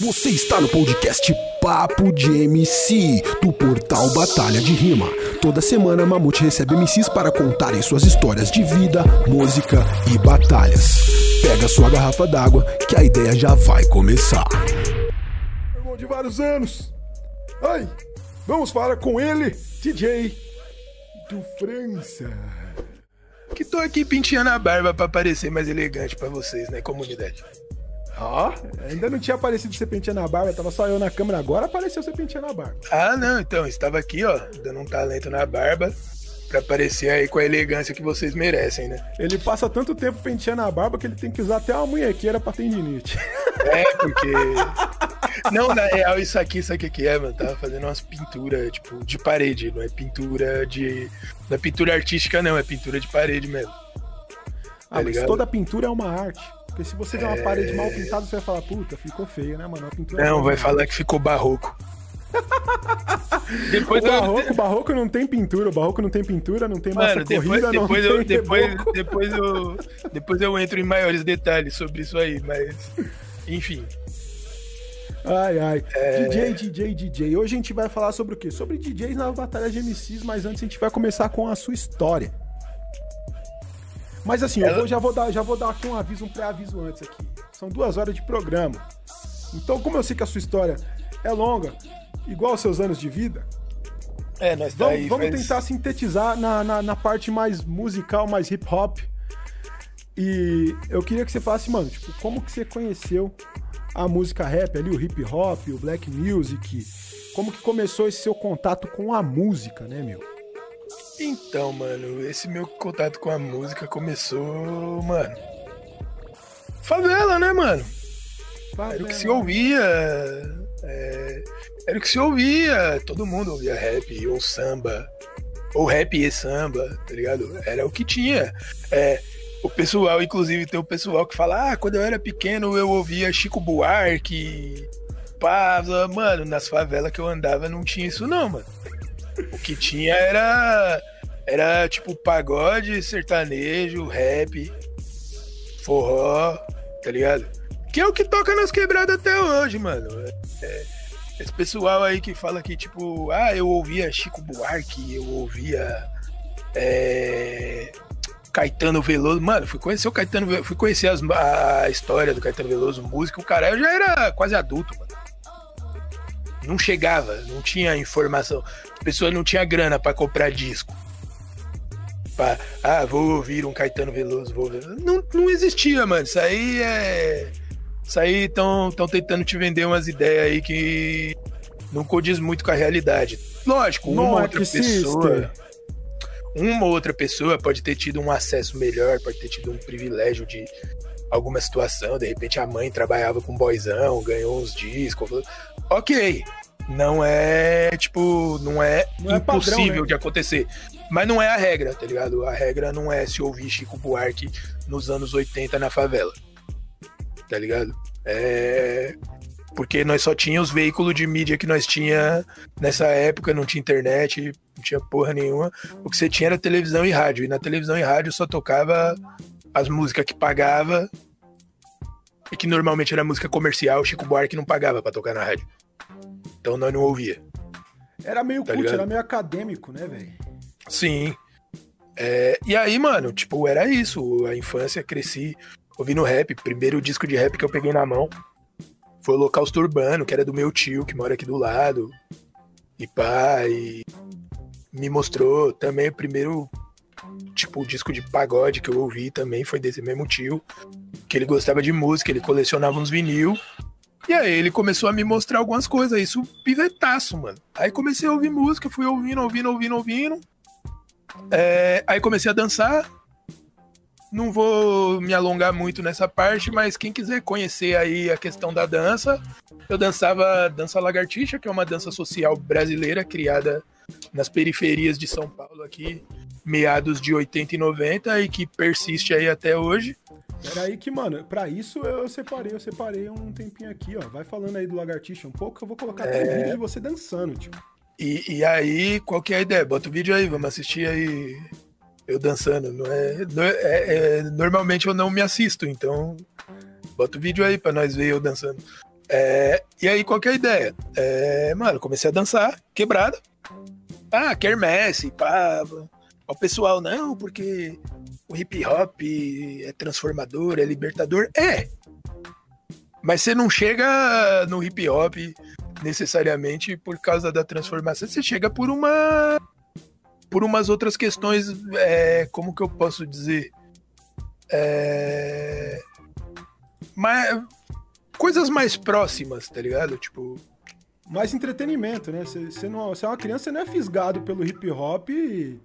Você está no podcast Papo de MC, do portal Batalha de Rima. Toda semana, Mamute recebe MCs para contarem suas histórias de vida, música e batalhas. Pega sua garrafa d'água, que a ideia já vai começar. Irmão de vários anos. Ai, vamos falar com ele, DJ do França. Que tô aqui penteando a barba pra parecer mais elegante pra vocês, né, comunidade? Ó, ainda não tinha aparecido você penteando a barba, tava só eu na câmera, agora apareceu você penteando a barba. Ah, não, então, estava aqui, ó, dando um talento na barba pra parecer aí com a elegância que vocês merecem, né? Ele passa tanto tempo penteando a barba que ele tem que usar até uma munhequeira pra tendinite. É, porque. Não, na real, isso aqui, sabe o que é, mano? Tava fazendo umas pinturas, tipo, de parede, não é pintura de. Não é pintura artística, não, é pintura de parede mesmo. Ah, mas ligado? toda pintura é uma arte. Porque se você vê uma parede mal pintada, você vai falar, puta, ficou feio, né, mano? A pintura é Não, vai falar que ficou barroco. Depois O eu- barroco, o barroco não tem pintura, o barroco não tem pintura, não tem massa Mano, depois, corrida, não depois, tem eu, depois, reboco. depois, eu, depois eu entro em maiores detalhes sobre isso aí, mas. Enfim. Ai, ai. É. DJ, DJ, DJ. Hoje a gente vai falar sobre o quê? Sobre DJs na batalha de MCs, mas antes a gente vai começar com a sua história. Mas assim, eu vou- já, vou dar, já vou dar aqui um aviso, um pré-aviso antes aqui. São duas horas de programa. Então, como eu sei que a sua história é longa, igual aos seus anos de vida, É, nós tá vamos, aí. vamos faz- tentar sintetizar na, na, na parte mais musical, mais hip hop. E eu queria que você falasse, mano, tipo, como que você conheceu a música rap ali, o hip hop, o black music? Como que começou esse seu contato com a música, né, meu? Então, mano, esse meu contato com a música começou, mano. Favela, né, mano? Era o que se ouvia. é, era o que se ouvia. Todo mundo ouvia rap ou samba. Ou rap e samba, tá ligado? Era o que tinha. É, o pessoal, inclusive, tem o pessoal que fala: ah, quando eu era pequeno eu ouvia Chico Buarque. Pá, mano, nas favelas que eu andava não tinha isso, não, mano. O que tinha era. Era tipo pagode, sertanejo, rap, forró, tá ligado? Que é o que toca nas quebradas até hoje, mano. É, esse pessoal aí que fala que, tipo, ah, eu ouvia Chico Buarque, eu ouvia. é, Caetano Veloso. Mano, fui conhecer o Caetano Veloso, fui conhecer as- a história do Caetano Veloso, música, o cara eu já era quase adulto, mano. Não chegava, não tinha informação. A pessoa não tinha grana pra comprar disco. Pra, ah, vou ouvir um Caetano Veloso, vou. Não, não existia, mano. Isso aí é. Isso aí estão tentando te vender umas ideias aí que não condiz muito com a realidade. Lógico, uma Não outra existe. pessoa. Uma outra pessoa pode ter tido um acesso melhor, pode ter tido um privilégio de alguma situação. De repente a mãe trabalhava com boyzão, ganhou uns discos. Ok. Não é, tipo, não é Não é padrão, impossível né? de acontecer. Mas não é a regra, tá ligado? A regra não é se ouvir Chico Buarque nos anos 80 na favela. Tá ligado? É. Porque nós só tinha os veículos de mídia que nós tinha nessa época, não tinha internet, não tinha porra nenhuma. O que você tinha era televisão e rádio. E na televisão e rádio só tocava as músicas que pagava. E que normalmente era música comercial, Chico Buarque não pagava pra tocar na rádio. Então nós não ouvia. Era meio Tá cult, ligado? era meio acadêmico, né, velho? Sim. É, e aí, mano, tipo, era isso. A infância, cresci ouvindo rap. Primeiro disco de rap que eu peguei na mão foi o Holocausto Urbano, que era do meu tio, que mora aqui do lado. E pá, e me mostrou também o primeiro, tipo, disco de pagode que eu ouvi também foi desse mesmo tio. Que ele gostava de música, ele colecionava uns vinil. E aí ele começou a me mostrar algumas coisas, isso pivetaço, mano. Aí comecei a ouvir música, fui ouvindo, ouvindo, ouvindo, ouvindo. É, aí comecei a dançar. Não vou me alongar muito nessa parte, mas quem quiser conhecer aí a questão da dança, eu dançava dança lagartixa, que é uma dança social brasileira criada nas periferias de São Paulo aqui, meados de 80 e 90 e que persiste aí até hoje. Era aí que, mano, pra isso eu separei, eu separei um tempinho aqui, ó. Vai falando aí do lagartixa um pouco, eu vou colocar até É. um vídeo de você dançando, tio. E, e aí, qual que é a ideia? Bota o vídeo aí, vamos assistir aí eu dançando. Não é, não é- é- é- normalmente eu não me assisto, então bota o vídeo aí pra nós ver eu dançando. É, e aí, qual que é a ideia? É, mano, comecei a dançar, quebrada. Ah, quermesse, pá. O pessoal, não, porque o hip hop é transformador, é libertador. É. Mas você não chega no hip hop necessariamente por causa da transformação, você chega por uma. por umas outras questões, é, como que eu posso dizer? É, mas coisas mais próximas, tá ligado? Tipo. Mais entretenimento, né? Você não, é uma criança, você não é fisgado pelo hip hop e.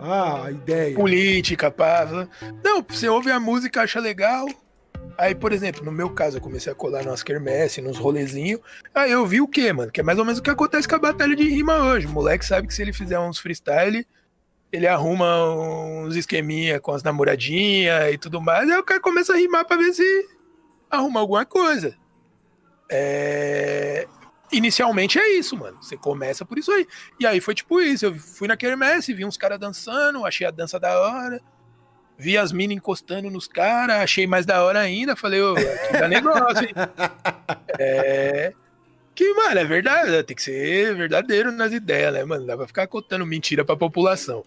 Ah, a ideia. Política, pá. Não, você ouve a música, acha legal. Aí, por exemplo, no meu caso, eu comecei a colar nas quermesse, nos rolezinhos. Aí eu vi o quê, mano? Que é mais ou menos o que acontece com a batalha de rima hoje. O moleque sabe que se ele fizer uns freestyle, ele arruma uns esqueminha com as namoradinhas e tudo mais. Aí o cara começa a rimar pra ver se arruma alguma coisa. É... Inicialmente é isso, mano. Você começa por isso aí. E aí foi tipo isso. Eu fui na quermesse, vi uns caras dançando, achei a dança da hora. Vi as minas encostando nos caras, achei mais da hora ainda. Falei, ô, aqui dá negócio, hein? é... Que, mano, é verdade. Tem que ser verdadeiro nas ideias, né, mano? Dá pra ficar contando mentira pra população.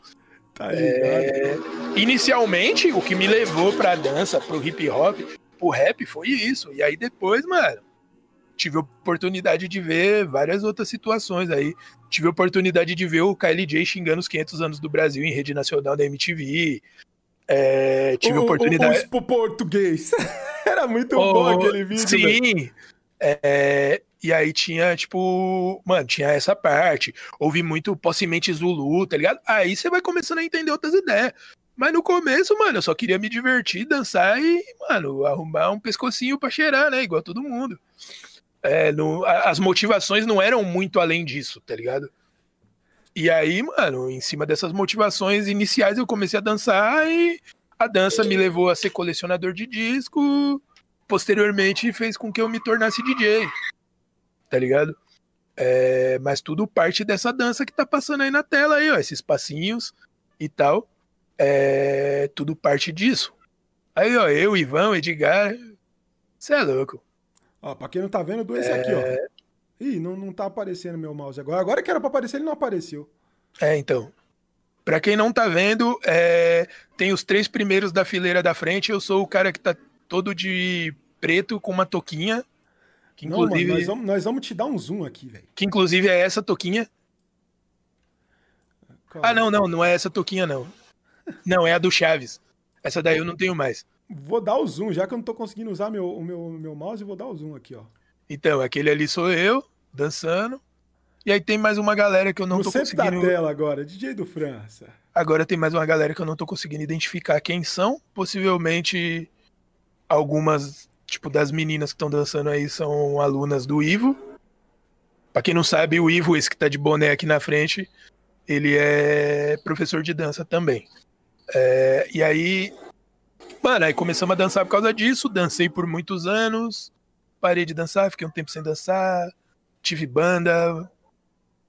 Tá é... Inicialmente, o que me levou pra dança, pro hip hop, o rap foi isso. E aí depois, mano, tive oportunidade de ver várias outras situações aí. Tive oportunidade de ver o KLJ xingando os 500 anos do Brasil em rede nacional da MTV. É, tive a oportunidade. O, o, o português. Era muito oh, bom aquele vídeo. Sim. É, e aí tinha, tipo, mano, tinha essa parte. Ouvi muito possivelmente Zulu, tá ligado? Aí você vai começando a entender outras ideias. Mas no começo, mano, eu só queria me divertir, dançar e, mano, arrumar um pescocinho pra cheirar, né? Igual todo mundo. É, as motivações não eram muito além disso, tá ligado? E aí, mano, em cima dessas motivações iniciais, eu comecei a dançar e a dança me levou a ser colecionador de disco. Posteriormente, fez com que eu me tornasse DJ, tá ligado? É, mas tudo parte dessa dança que tá passando aí na tela aí, ó, esses passinhos e tal. É tudo parte disso. Aí, ó, eu, Ivan, Edgar. Você é louco. Ó, pra quem não tá vendo, do esse é... aqui, ó. Ih, não, não tá aparecendo meu mouse agora. Agora que era pra aparecer, ele não apareceu. É, então. Pra quem não tá vendo, é... tem os três primeiros da fileira da frente. Eu sou o cara que tá todo de preto com uma toquinha. Que inclusive... Não, mano, nós, vamos, nós vamos te dar um zoom aqui, velho. Que inclusive é essa toquinha. Calma. Ah, não, não, não é essa toquinha, não. Não, é a do Chaves. Essa daí eu não tenho mais. Vou dar o zoom, já que eu não tô conseguindo usar meu, o meu, meu mouse, vou dar o zoom aqui, ó. Então, aquele ali sou eu, dançando. E aí tem mais uma galera que eu não no tô conseguindo... da tela agora, DJ do França. Agora tem mais uma galera que eu não tô conseguindo identificar quem são. Possivelmente algumas, tipo, das meninas que estão dançando aí são alunas do Ivo. Pra quem não sabe, o Ivo, esse que tá de boné aqui na frente, ele é professor de dança também. É, e aí, mano, aí começamos a dançar por causa disso. Dancei por muitos anos. Parei de dançar, fiquei um tempo sem dançar. Tive banda.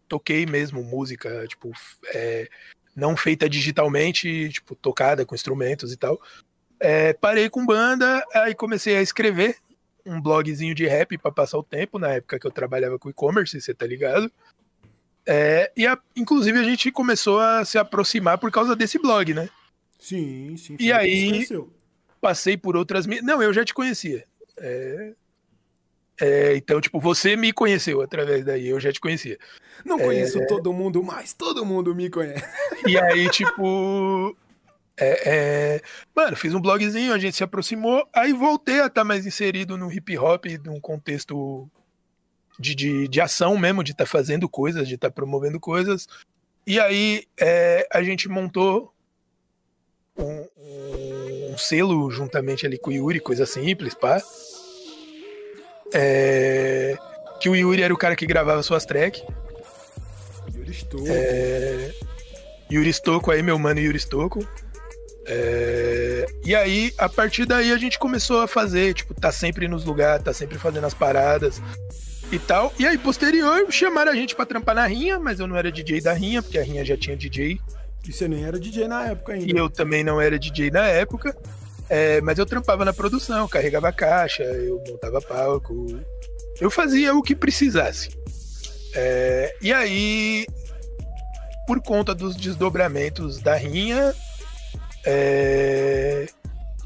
Toquei mesmo música, tipo, é, não feita digitalmente, tipo, tocada com instrumentos e tal. É, parei com banda, aí comecei a escrever um blogzinho de rap para passar o tempo, na época que eu trabalhava com e-commerce, você tá ligado? É, e a, inclusive a gente começou a se aproximar por causa desse blog, né? Sim, sim. E aí passei por outras. Não, eu já te conhecia. É... É, então, tipo, você me conheceu através daí, eu já te conhecia. Não conheço é... todo mundo, mas todo mundo me conhece. E aí, tipo. É, é, Mano, fiz um blogzinho, a gente se aproximou, aí voltei a estar tá mais inserido no hip hop, num contexto de, de, de ação mesmo, de estar tá fazendo coisas, de estar tá promovendo coisas. E aí é, a gente montou um, um, selo juntamente ali com o Yuri, coisa simples, pá. É, que o Yuri era o cara que gravava suas tracks. Yuri Stocco. É, Yuri Stocco aí, meu mano Yuri Stocco. É, e aí, a partir daí, a gente começou a fazer, tipo, tá sempre nos lugares, tá sempre fazendo as paradas e tal. E aí, posterior, chamaram a gente pra trampar na Rinha, mas eu não era DJ da Rinha, porque a Rinha já tinha DJ. E você nem era DJ na época ainda. E eu também não era DJ na época. É, mas eu trampava na produção, carregava caixa, eu montava palco, Eu fazia o que precisasse. É, e aí, por conta dos desdobramentos da rinha, é,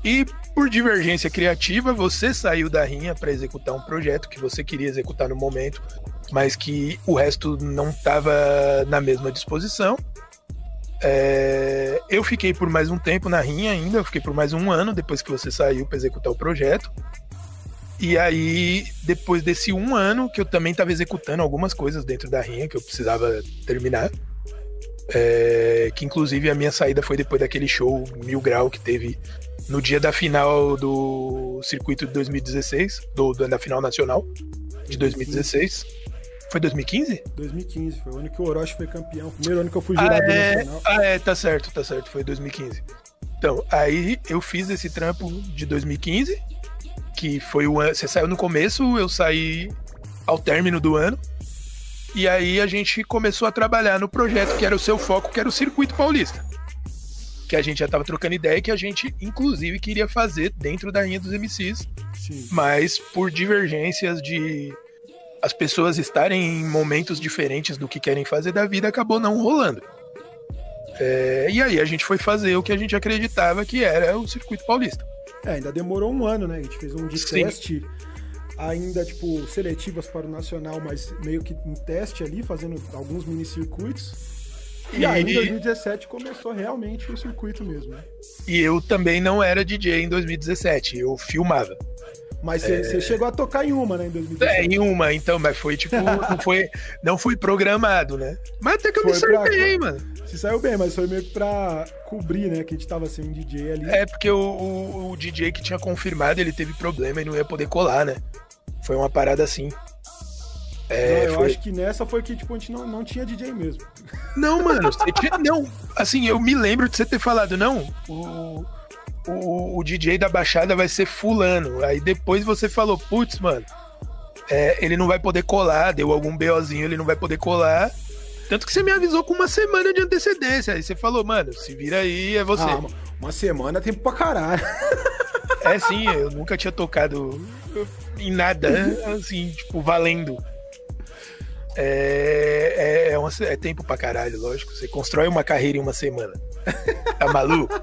e por divergência criativa, você saiu da rinha para executar um projeto que você queria executar no momento, mas que o resto não estava na mesma disposição. É, eu fiquei por mais um tempo na rinha ainda, eu fiquei por mais um ano depois que você saiu para executar o projeto. E aí, depois desse um ano, que eu também estava executando algumas coisas dentro da rinha que eu precisava terminar. É, que inclusive a minha saída foi depois daquele show Mil Grau que teve no dia da final do circuito de 2016, do, da final nacional de 2016. Foi 2015? 2015, foi o ano que o Orochi foi campeão. Primeiro ano que eu fui jurado ah, é... nacional. Ah, é, tá certo, tá certo, foi 2015. Então, aí eu fiz esse trampo de 2015, que foi o ano. Você saiu no começo, eu saí ao término do ano. E aí a gente começou a trabalhar no projeto que era o seu foco, que era o Circuito Paulista que a gente já estava trocando ideia que a gente, inclusive, queria fazer dentro da linha dos MCs. Sim. Mas por divergências de as pessoas estarem em momentos diferentes do que querem fazer da vida, acabou não rolando. É, e aí a gente foi fazer o que a gente acreditava que era o circuito paulista. É, ainda demorou um ano, né? A gente fez um de Sim. teste, ainda, tipo, seletivas para o nacional, mas meio que em teste ali, fazendo alguns mini circuitos. E, aí, em 2017 começou realmente o circuito mesmo, né? E eu também não era DJ em 2017, eu filmava. Mas você é... chegou a tocar em uma, né, em 2017? É, em uma, então, mas foi tipo, não foi, não foi programado, né? Mas até que eu foi me saí bem, mano. Se saiu bem, mas foi meio que pra cobrir, né, que a gente tava sem DJ ali. É, porque o, o, o DJ que tinha confirmado, ele teve problema e não ia poder colar, né? Foi uma parada assim. É, não, eu foi... acho que nessa foi que tipo, a gente não, não tinha DJ mesmo. Não, mano, tinha, não. Assim, eu me lembro de você ter falado, não, o, o, o DJ da Baixada vai ser fulano. Aí depois você falou, putz, mano, é, ele não vai poder colar, deu algum BOzinho, ele não vai poder colar. Tanto que você me avisou com uma semana de antecedência. Aí você falou, mano, se vira aí, é você. Ah, uma semana é tempo pra caralho. É sim, eu nunca tinha tocado em nada, assim, tipo, valendo. É, é, é, um, é, tempo pra caralho, lógico. Você constrói uma carreira em uma semana. Tá maluco?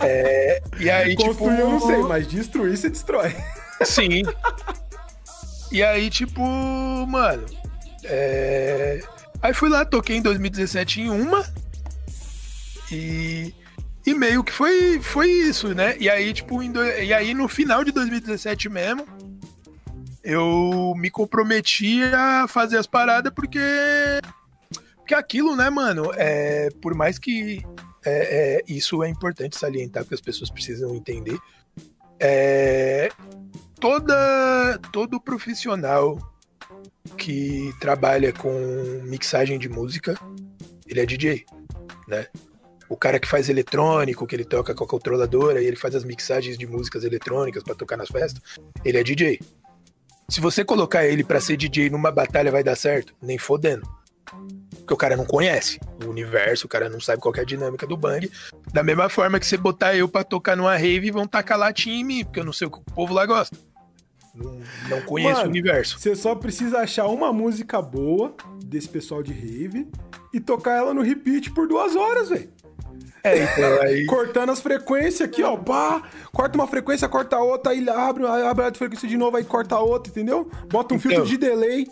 É, e aí, tipo, Construir tipo, eu não sei, mas destruir você destrói. Sim. E aí, tipo, mano. É... Aí fui lá, toquei em 2017 em uma. E, e meio que foi, foi isso, né? E aí, tipo, do... e aí no final de 2017 mesmo eu me comprometi a fazer as paradas porque. Porque aquilo, né, mano? É, por mais que é, é, isso é importante salientar, porque as pessoas precisam entender. É, toda, todo profissional que trabalha com mixagem de música, ele é DJ, né? O cara que faz eletrônico, que ele toca com a controladora e ele faz as mixagens de músicas eletrônicas para tocar nas festas, ele é DJ. Se você colocar ele para ser DJ numa batalha, vai dar certo? Nem fodendo. Porque o cara não conhece o universo, o cara não sabe qual é a dinâmica do bang. Da mesma forma que você botar eu pra tocar numa rave, vão tacar latinha em mim, porque eu não sei o que o povo lá gosta. Não, não conheço Mano, o universo. Você só precisa achar uma música boa desse pessoal de rave e tocar ela no repeat por duas horas, velho. É, então, aí... Cortando as frequências aqui, ó. Pá, corta uma frequência, corta outra, aí abre, abre a frequência de novo, aí corta outra, entendeu? Bota um então, filtro de delay.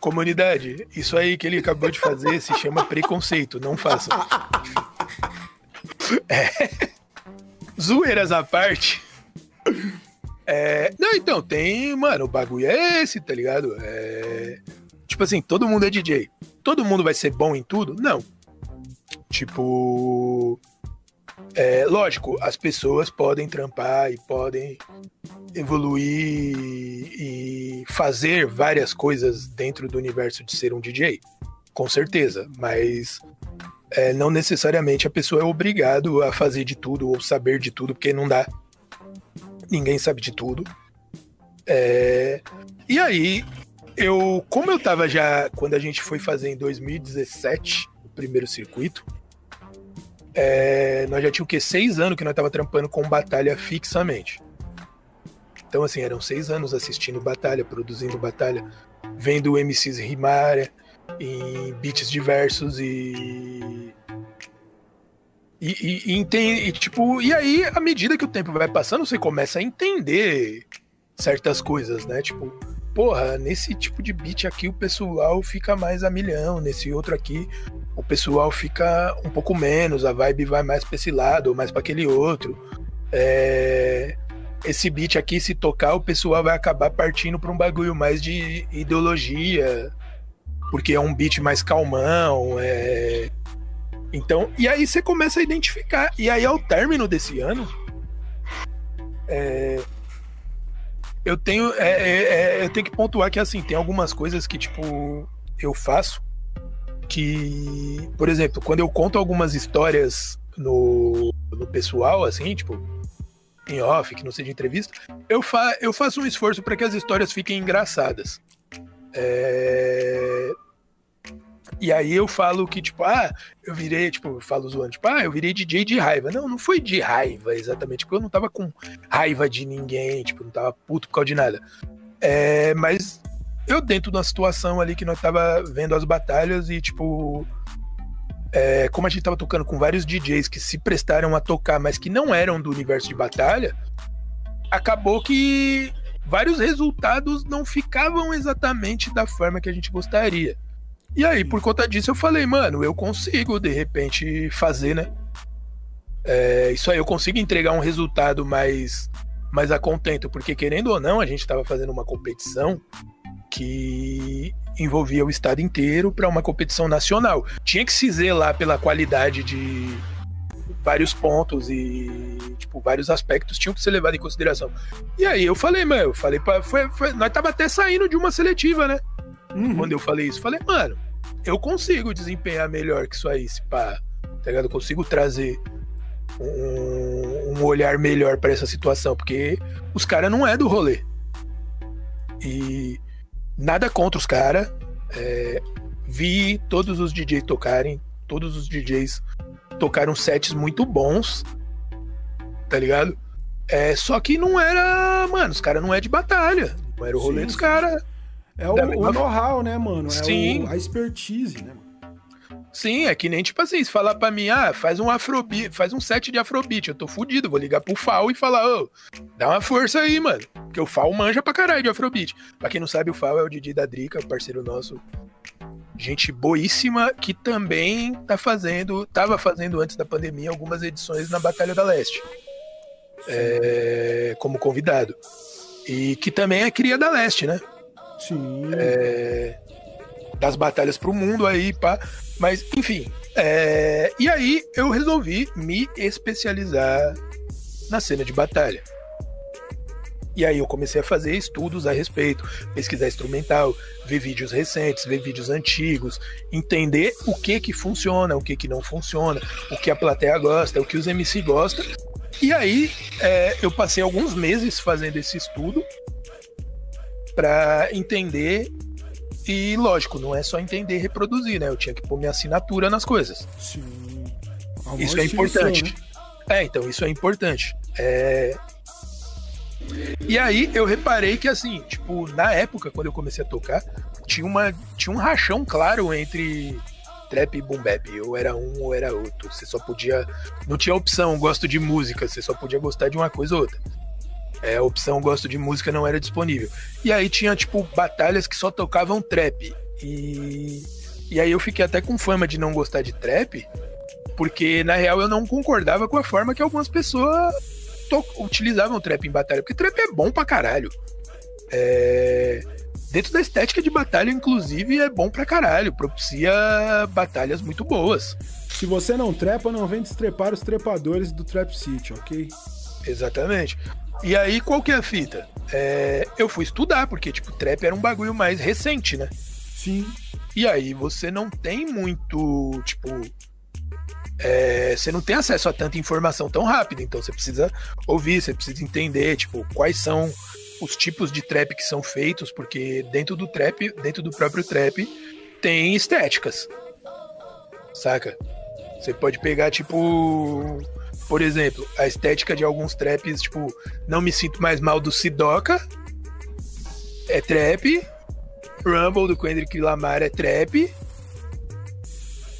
Comunidade, isso aí que ele acabou de fazer se chama preconceito, não faça. É... Zoeiras à parte. É... Não, então, tem. Mano, o bagulho é esse, tá ligado? É... Tipo assim, todo mundo é DJ. Todo mundo vai ser bom em tudo? Não. Tipo. É, lógico, as pessoas podem trampar e podem evoluir e fazer várias coisas dentro do universo de ser um DJ, com certeza, mas é, não necessariamente a pessoa é obrigado a fazer de tudo ou saber de tudo, porque não dá. Ninguém sabe de tudo. É, e aí, eu, como eu tava já, quando a gente foi fazer em 2017 o primeiro circuito, é, nós já tínhamos o quê? Seis anos que nós tava trampando com batalha fixamente. Então, assim, eram seis anos assistindo batalha, produzindo batalha, vendo MCs rimar em beats diversos e. E, e, e, e, tipo, e aí, à medida que o tempo vai passando, você começa a entender certas coisas, né? Tipo, porra, nesse tipo de beat aqui o pessoal fica mais a milhão, nesse outro aqui o pessoal fica um pouco menos, a vibe vai mais pra esse lado, ou mais para aquele outro. É... Esse beat aqui, se tocar, o pessoal vai acabar partindo pra um bagulho mais de ideologia, porque é um beat mais calmão, é... Então, e aí você começa a identificar. E aí, ao término desse ano, é, eu tenho, é, é, é, eu tenho que pontuar que assim tem algumas coisas que tipo eu faço que, por exemplo, quando eu conto algumas histórias no, no pessoal, assim, tipo em off, que não seja entrevista, eu, fa eu faço um esforço para que as histórias fiquem engraçadas. É... E aí eu falo que, tipo, ah, eu virei, tipo, eu falo zoando, tipo, ah, eu virei DJ de raiva. Não, não foi de raiva, exatamente, porque eu não tava com raiva de ninguém, tipo, não tava puto por causa de nada. É, mas eu dentro de uma situação ali que nós tava vendo as batalhas e, tipo, é, como a gente tava tocando com vários DJs que se prestaram a tocar, mas que não eram do universo de batalha, acabou que vários resultados não ficavam exatamente da forma que a gente gostaria. E aí, por conta disso, eu falei, mano, eu consigo de repente fazer, né? É, isso aí, eu consigo entregar um resultado mais, mais a contento, porque querendo ou não, a gente estava fazendo uma competição que envolvia o estado inteiro para uma competição nacional. Tinha que se zelar pela qualidade de vários pontos e tipo vários aspectos tinham que ser levados em consideração. E aí eu falei, mano, eu falei para nós tava até saindo de uma seletiva, né? Uhum. Quando eu falei isso, falei, mano, eu consigo desempenhar melhor que isso aí, se pá, tá ligado? Eu consigo trazer um, um olhar melhor para essa situação, porque os caras não é do rolê. E nada contra os caras. É, vi todos os DJs tocarem, todos os DJs tocaram sets muito bons, tá ligado? É, só que não era, mano, os caras não é de batalha, não era o rolê sim, dos caras. É o, o know-how, né, mano? É Sim. O, a expertise, né, mano? Sim, é que nem tipo assim, se falar pra mim, ah, faz um afrobeat, faz um set de afrobeat, eu tô fudido, vou ligar pro Fal e falar, ô, dá uma força aí, mano. Porque o Fal manja pra caralho de afrobeat. Pra quem não sabe, o Fal é o Didi da Drica, parceiro nosso. Gente boíssima que também tá fazendo, tava fazendo antes da pandemia algumas edições na Batalha da Leste. É, como convidado. E que também é cria da Leste, né? Sim. É, das batalhas pro mundo aí, pá. Mas, enfim. É, e aí eu resolvi me especializar na cena de batalha. E aí eu comecei a fazer estudos a respeito, pesquisar instrumental, ver vídeos recentes, ver vídeos antigos, entender o que que funciona, o que que não funciona, o que a plateia gosta, o que os MC gostam. E aí é, eu passei alguns meses fazendo esse estudo para entender e lógico, não é só entender e reproduzir, né? Eu tinha que pôr minha assinatura nas coisas. Sim. isso é importante. Né? É, então, isso é importante. É... E aí eu reparei que assim, tipo, na época, quando eu comecei a tocar, tinha, uma, tinha um rachão claro entre trap e boom bap. Ou era um ou era outro. Você só podia. Não tinha opção, gosto de música, você só podia gostar de uma coisa ou outra. É, a opção gosto de música não era disponível. E aí tinha, tipo, batalhas que só tocavam trap. E, e aí eu fiquei até com fama de não gostar de trap, porque na real eu não concordava com a forma que algumas pessoas utilizavam trap em batalha. Porque trap é bom pra caralho. É... Dentro da estética de batalha, inclusive, é bom pra caralho. Propicia batalhas muito boas. Se você não trepa, não vem destrepar os trepadores do Trap City, ok? Exatamente. E aí, qual que é a fita? É, eu fui estudar, porque, tipo, trap era um bagulho mais recente, né? Sim. E aí você não tem muito, tipo. É, você não tem acesso a tanta informação tão rápida, então você precisa ouvir, você precisa entender, tipo, quais são os tipos de trap que são feitos, porque dentro do trap, dentro do próprio trap, tem estéticas. Saca? Você pode pegar, tipo, por exemplo, a estética de alguns traps, tipo, não me sinto mais mal do Sidoca, é trap, Rumble do Kendrick Lamar é trap,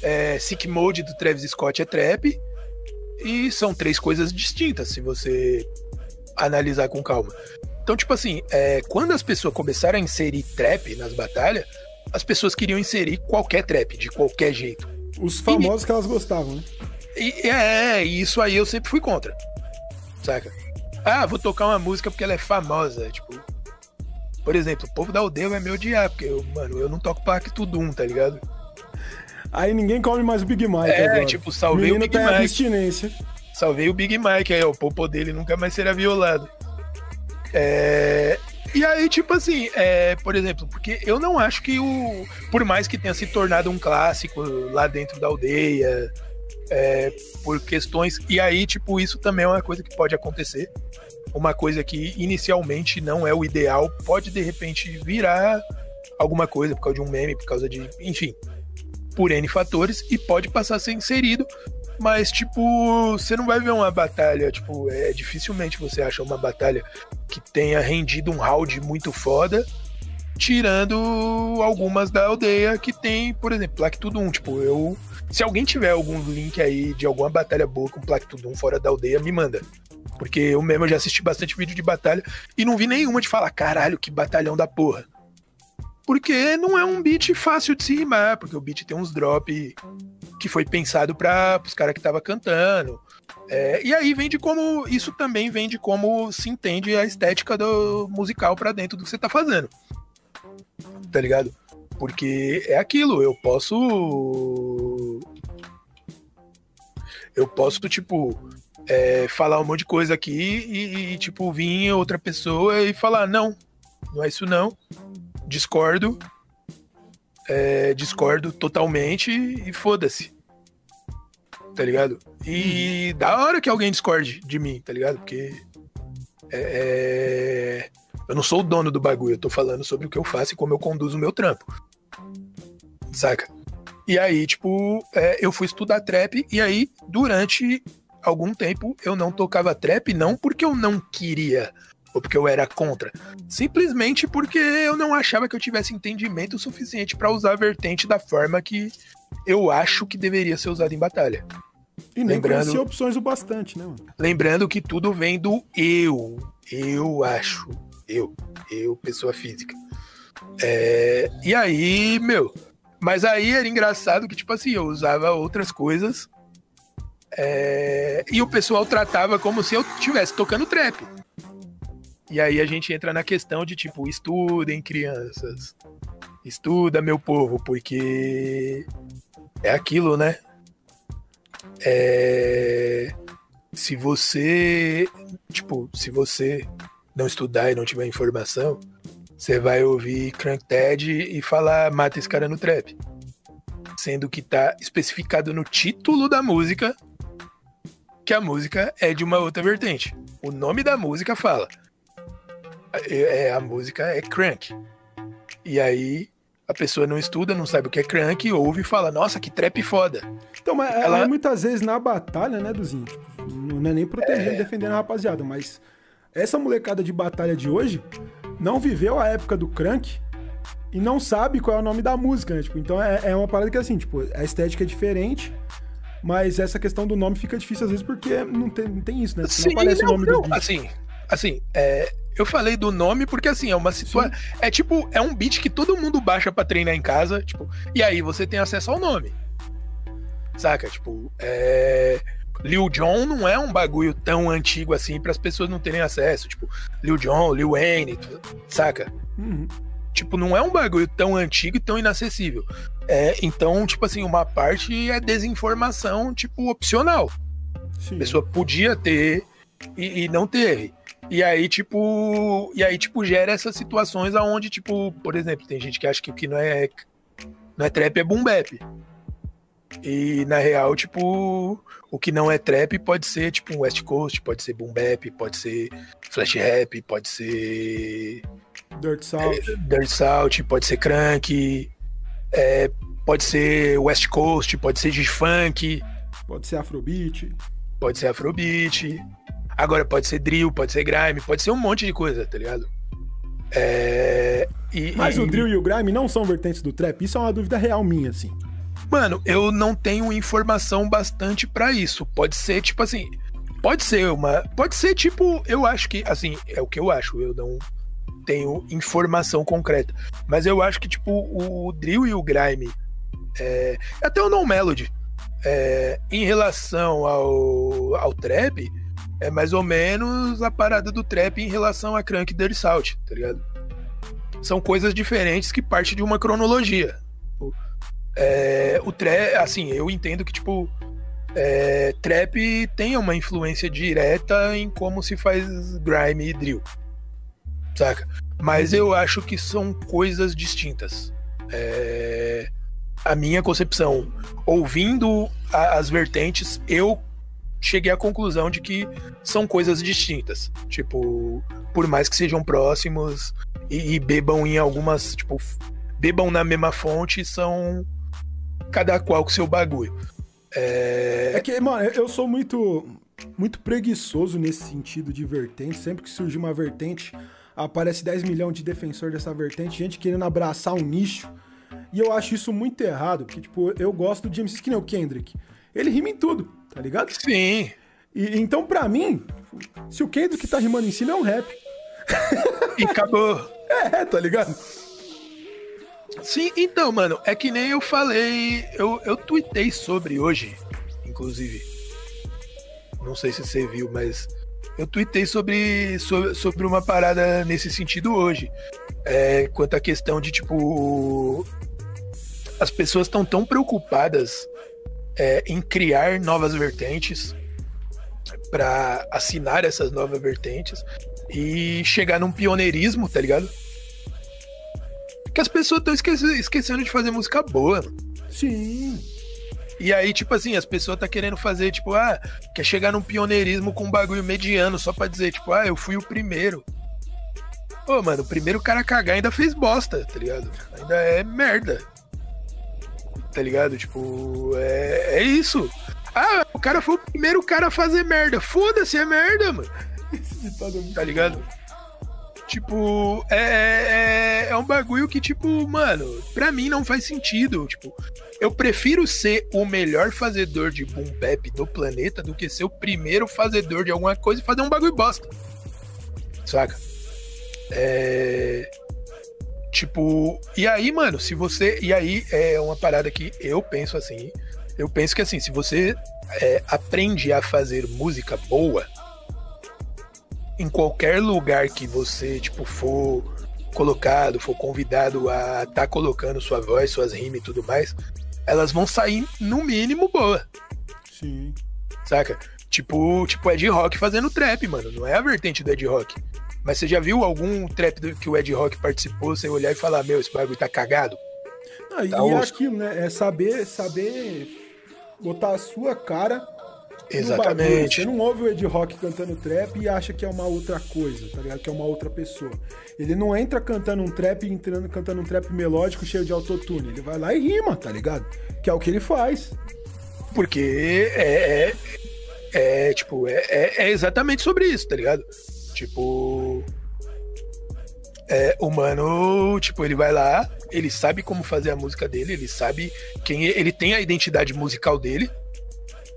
é, Sick Mode do Travis Scott é trap, e são três coisas distintas, se você analisar com calma. Então, tipo assim, é, quando as pessoas começaram a inserir trap nas batalhas, as pessoas queriam inserir qualquer trap, de qualquer jeito. Os famosos e, que elas gostavam, né? E, é, isso aí eu sempre fui contra. Saca? Ah, vou tocar uma música porque ela é famosa. Tipo, por exemplo, o povo da aldeia vai me odiar, porque, eu, mano, eu não toco Pacto Doom, tá ligado? Aí ninguém come mais o Big Mike. É, agora. tipo, salvei o, o Big tem Mike. abstinência. Salvei o Big Mike, aí o popo dele nunca mais será violado. É, e aí, tipo assim, é, por exemplo, porque eu não acho que o. Por mais que tenha se tornado um clássico lá dentro da aldeia, é, por questões. E aí, tipo, isso também é uma coisa que pode acontecer. Uma coisa que inicialmente não é o ideal, pode de repente virar alguma coisa por causa de um meme, por causa de. Enfim, por N fatores, e pode passar a ser inserido. Mas, tipo, você não vai ver uma batalha, tipo, é dificilmente você acha uma batalha que tenha rendido um round muito foda, tirando algumas da aldeia que tem, por exemplo, Plaque Tudo Um. Tipo, eu. Se alguém tiver algum link aí de alguma batalha boa com Plaque Tudo Um fora da aldeia, me manda. Porque eu mesmo já assisti bastante vídeo de batalha e não vi nenhuma de falar, caralho, que batalhão da porra. Porque não é um beat fácil de se rimar, porque o beat tem uns drop que foi pensado para os caras que tava cantando. É, e aí vem de como. Isso também vem de como se entende a estética do musical para dentro do que você tá fazendo. Tá ligado? Porque é aquilo, eu posso. Eu posso, tipo, é, falar um monte de coisa aqui e, e, tipo, vir outra pessoa e falar: não, não é isso não, discordo, é, discordo totalmente e foda-se. Tá ligado? E da hora que alguém discorde de mim, tá ligado? Porque é, é, eu não sou o dono do bagulho, eu tô falando sobre o que eu faço e como eu conduzo o meu trampo. Saca? E aí, tipo, é, eu fui estudar trap e aí, durante algum tempo, eu não tocava trap, não porque eu não queria, ou porque eu era contra. Simplesmente porque eu não achava que eu tivesse entendimento suficiente para usar a vertente da forma que eu acho que deveria ser usada em batalha. E nem lembrando, opções o bastante, né? Mano? Lembrando que tudo vem do eu. Eu acho. Eu. Eu, pessoa física. É, e aí, meu. Mas aí era engraçado que, tipo assim, eu usava outras coisas. É, e o pessoal tratava como se eu estivesse tocando trap. E aí a gente entra na questão de tipo, estudem crianças. Estuda, meu povo, porque é aquilo, né? É... Se você, tipo, se você não estudar e não tiver informação, você vai ouvir Crank Ted e falar mata esse cara no trap. Sendo que tá especificado no título da música que a música é de uma outra vertente. O nome da música fala é, é, a música é crank. E aí a pessoa não estuda, não sabe o que é crank, ouve e fala, nossa, que trap foda. Então, mas ela muitas vezes na batalha, né, Duzinho? Tipo, não é nem protegendo, é... defendendo a rapaziada, mas essa molecada de batalha de hoje não viveu a época do crank e não sabe qual é o nome da música, né? Tipo, então é, é uma parada que assim, tipo, a estética é diferente, mas essa questão do nome fica difícil às vezes porque não tem, não tem isso, né? Sim, não aparece não, o nome não, do beat. Assim, assim, é, eu falei do nome porque, assim, é uma situação. É tipo, é um beat que todo mundo baixa pra treinar em casa, tipo, e aí você tem acesso ao nome. Saca? Tipo, é. Lil Jon não é um bagulho tão antigo assim para as pessoas não terem acesso. Tipo, Lil Jon, Lil Wayne, saca? Uhum. Tipo, não é um bagulho tão antigo e tão inacessível. É, então, tipo assim, uma parte é desinformação, tipo, opcional. Sim. A pessoa podia ter e, e não teve. E aí, tipo, e aí, tipo, gera essas situações aonde, tipo, por exemplo, tem gente que acha que o que não é não é trap é boom bap. E na real, tipo, o que não é trap pode ser tipo um West Coast, pode ser boom bap, pode ser flash rap, pode ser Dirt Salt, é, Dirt Salt, pode ser crank, é, pode ser West Coast, pode ser de funk, pode ser Afrobeat. pode ser afrobeat, agora pode ser drill, pode ser grime, pode ser um monte de coisa, tá ligado? É, e, Mas e... o drill e o grime não são vertentes do trap? Isso é uma dúvida real minha, assim. Mano, eu não tenho informação bastante para isso. Pode ser, tipo assim. Pode ser uma. Pode ser, tipo, eu acho que. Assim, é o que eu acho. Eu não tenho informação concreta. Mas eu acho que, tipo, o, drill e o grime. É, até o Non Melody. É, em relação ao, ao trap, é mais ou menos a parada do trap em relação a Crank Dirty Salt, tá ligado? São coisas diferentes que partem de uma cronologia. É, o trap, assim, eu entendo que, tipo, é, trap tem uma influência direta em como se faz grime e drill. Saca? Mas eu acho que são coisas distintas. É, a minha concepção, ouvindo a, as vertentes, eu cheguei à conclusão de que são coisas distintas. Tipo, por mais que sejam próximos e, e bebam em algumas, tipo, bebam na mesma fonte, são cada qual com seu bagulho. É... é que, mano, eu sou muito, muito preguiçoso nesse sentido de vertente. Sempre que surge uma vertente, aparece 10 milhões de defensores dessa vertente, gente querendo abraçar um nicho. E eu acho isso muito errado, porque, tipo, eu gosto de MCs que nem o Kendrick. Ele rima em tudo, tá ligado? Sim. E, então, pra mim, se o Kendrick tá rimando em cima, é um rap. E acabou. é, tá ligado? Sim, então, mano, é que nem eu falei, eu, eu tuitei sobre hoje, inclusive. Não sei se você viu, mas eu tuitei sobre, sobre, sobre uma parada nesse sentido hoje. É, quanto à questão de, tipo, as pessoas estão tão preocupadas é, em criar novas vertentes para assinar essas novas vertentes e chegar num pioneirismo, tá ligado? Que as pessoas estão esquecendo de fazer música boa. Sim. E aí, tipo assim, as pessoas tá querendo fazer, tipo, ah, quer chegar num pioneirismo com um bagulho mediano, só pra dizer, tipo, ah, eu fui o primeiro. Pô, mano, o primeiro cara a cagar ainda fez bosta, tá ligado? Ainda é merda. Tá ligado? Tipo, é, é isso. Ah, o cara foi o primeiro cara a fazer merda. Foda-se, é merda, mano. tá ligado? Tipo, é, é, é um bagulho que, tipo, mano, pra mim não faz sentido. Tipo, eu prefiro ser o melhor fazedor de boom bap do planeta do que ser o primeiro fazedor de alguma coisa e fazer um bagulho bosta. Saca? É. Tipo, e aí, mano, se você. E aí é uma parada que eu penso assim. Eu penso que assim, se você é, aprende a fazer música boa, em qualquer lugar que você, tipo, for colocado, for convidado a estar tá colocando sua voz, suas rimas e tudo mais, elas vão sair no mínimo boa. Sim. Saca? Tipo, tipo Ed Rock fazendo trap, mano. Não é a vertente do Ed Rock. Mas você já viu algum trap que o Ed Rock participou, você olhar e falar, meu, esse bagulho tá cagado? Não, tá e é aquilo, né? É saber, saber botar a sua cara Exatamente. Você não ouve o Ed Rock cantando trap e acha que é uma outra coisa, tá ligado? Que é uma outra pessoa. Ele não entra cantando um trap, entrando cantando um trap melódico cheio de autotune. Ele vai lá e rima, tá ligado? Que é o que ele faz. Porque é, é, é tipo, é, é, é exatamente sobre isso, tá ligado? Tipo. É, o mano, tipo, ele vai lá, ele sabe como fazer a música dele, ele sabe quem ele tem a identidade musical dele,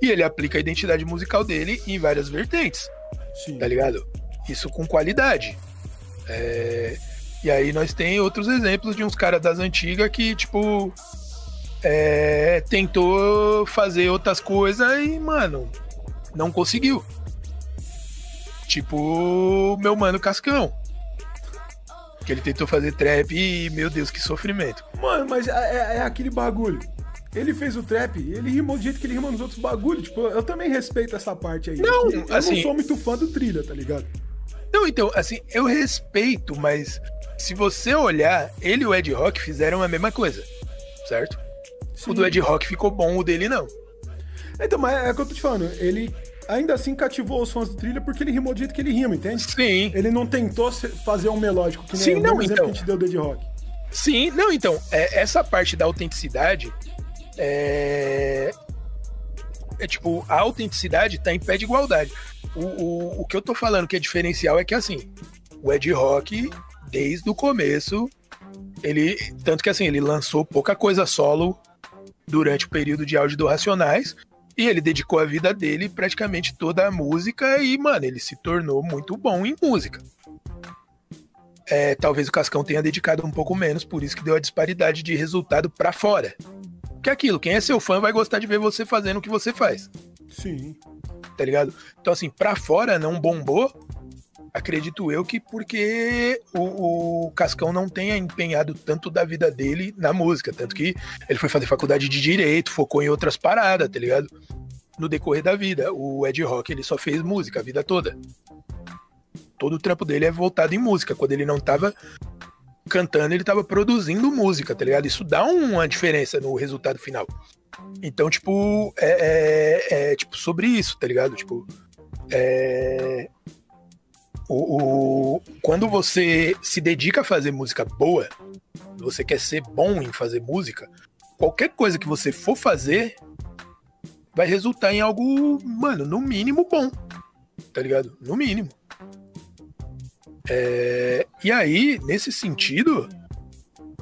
e ele aplica a identidade musical dele em várias vertentes. Sim. Tá ligado? Isso com qualidade. É... E aí nós tem outros exemplos de uns caras das antigas que, tipo, é... tentou fazer outras coisas e, mano, não conseguiu. Tipo, meu mano Cascão. Que ele tentou fazer trap e, meu Deus, que sofrimento. Mano, mas é, é, é aquele bagulho. Ele fez o trap, ele rimou do jeito que ele rima nos outros bagulhos. Tipo, eu também respeito essa parte aí. Não, eu assim, não sou muito fã do trilha, tá ligado? Não, então, assim, eu respeito, mas se você olhar, ele e o Ed Rock fizeram a mesma coisa, certo? Sim. O do Ed Rock ficou bom, o dele não. Então, mas é o que eu tô te falando. Ele ainda assim cativou os fãs do trilha porque ele rimou do jeito que ele rima, entende? Sim. Ele não tentou fazer um melódico que nem Sim, não, exemplo então. que a gente deu do Ed Rock. Sim, não, então, é, essa parte da autenticidade é... é tipo, a autenticidade tá em pé de igualdade. O, o, o que eu tô falando que é diferencial é que assim, o Ed Rock, desde o começo, ele. Tanto que assim, ele lançou pouca coisa solo durante o período de áudio do Racionais. E ele dedicou a vida dele praticamente toda a música e, mano, ele se tornou muito bom em música. É, talvez o Cascão tenha dedicado um pouco menos, por isso que deu a disparidade de resultado para fora. Que é aquilo, quem é seu fã vai gostar de ver você fazendo o que você faz. Sim. Tá ligado? Então, assim, pra fora não bombou, acredito eu que porque o, o, Cascão não tenha empenhado tanto da vida dele na música. Tanto que ele foi fazer faculdade de direito, focou em outras paradas, tá ligado? No decorrer da vida. O Ed Rock, ele só fez música a vida toda. Todo o trampo dele é voltado em música. Quando ele não tava cantando, ele tava produzindo música, tá ligado? Isso dá uma diferença no resultado final. Então, tipo, é, é, é tipo sobre isso, tá ligado? Tipo, é, o, o, quando você se dedica a fazer música boa, você quer ser bom em fazer música, qualquer coisa que você for fazer vai resultar em algo, mano, no mínimo bom. Tá ligado? No mínimo. É, e aí, nesse sentido,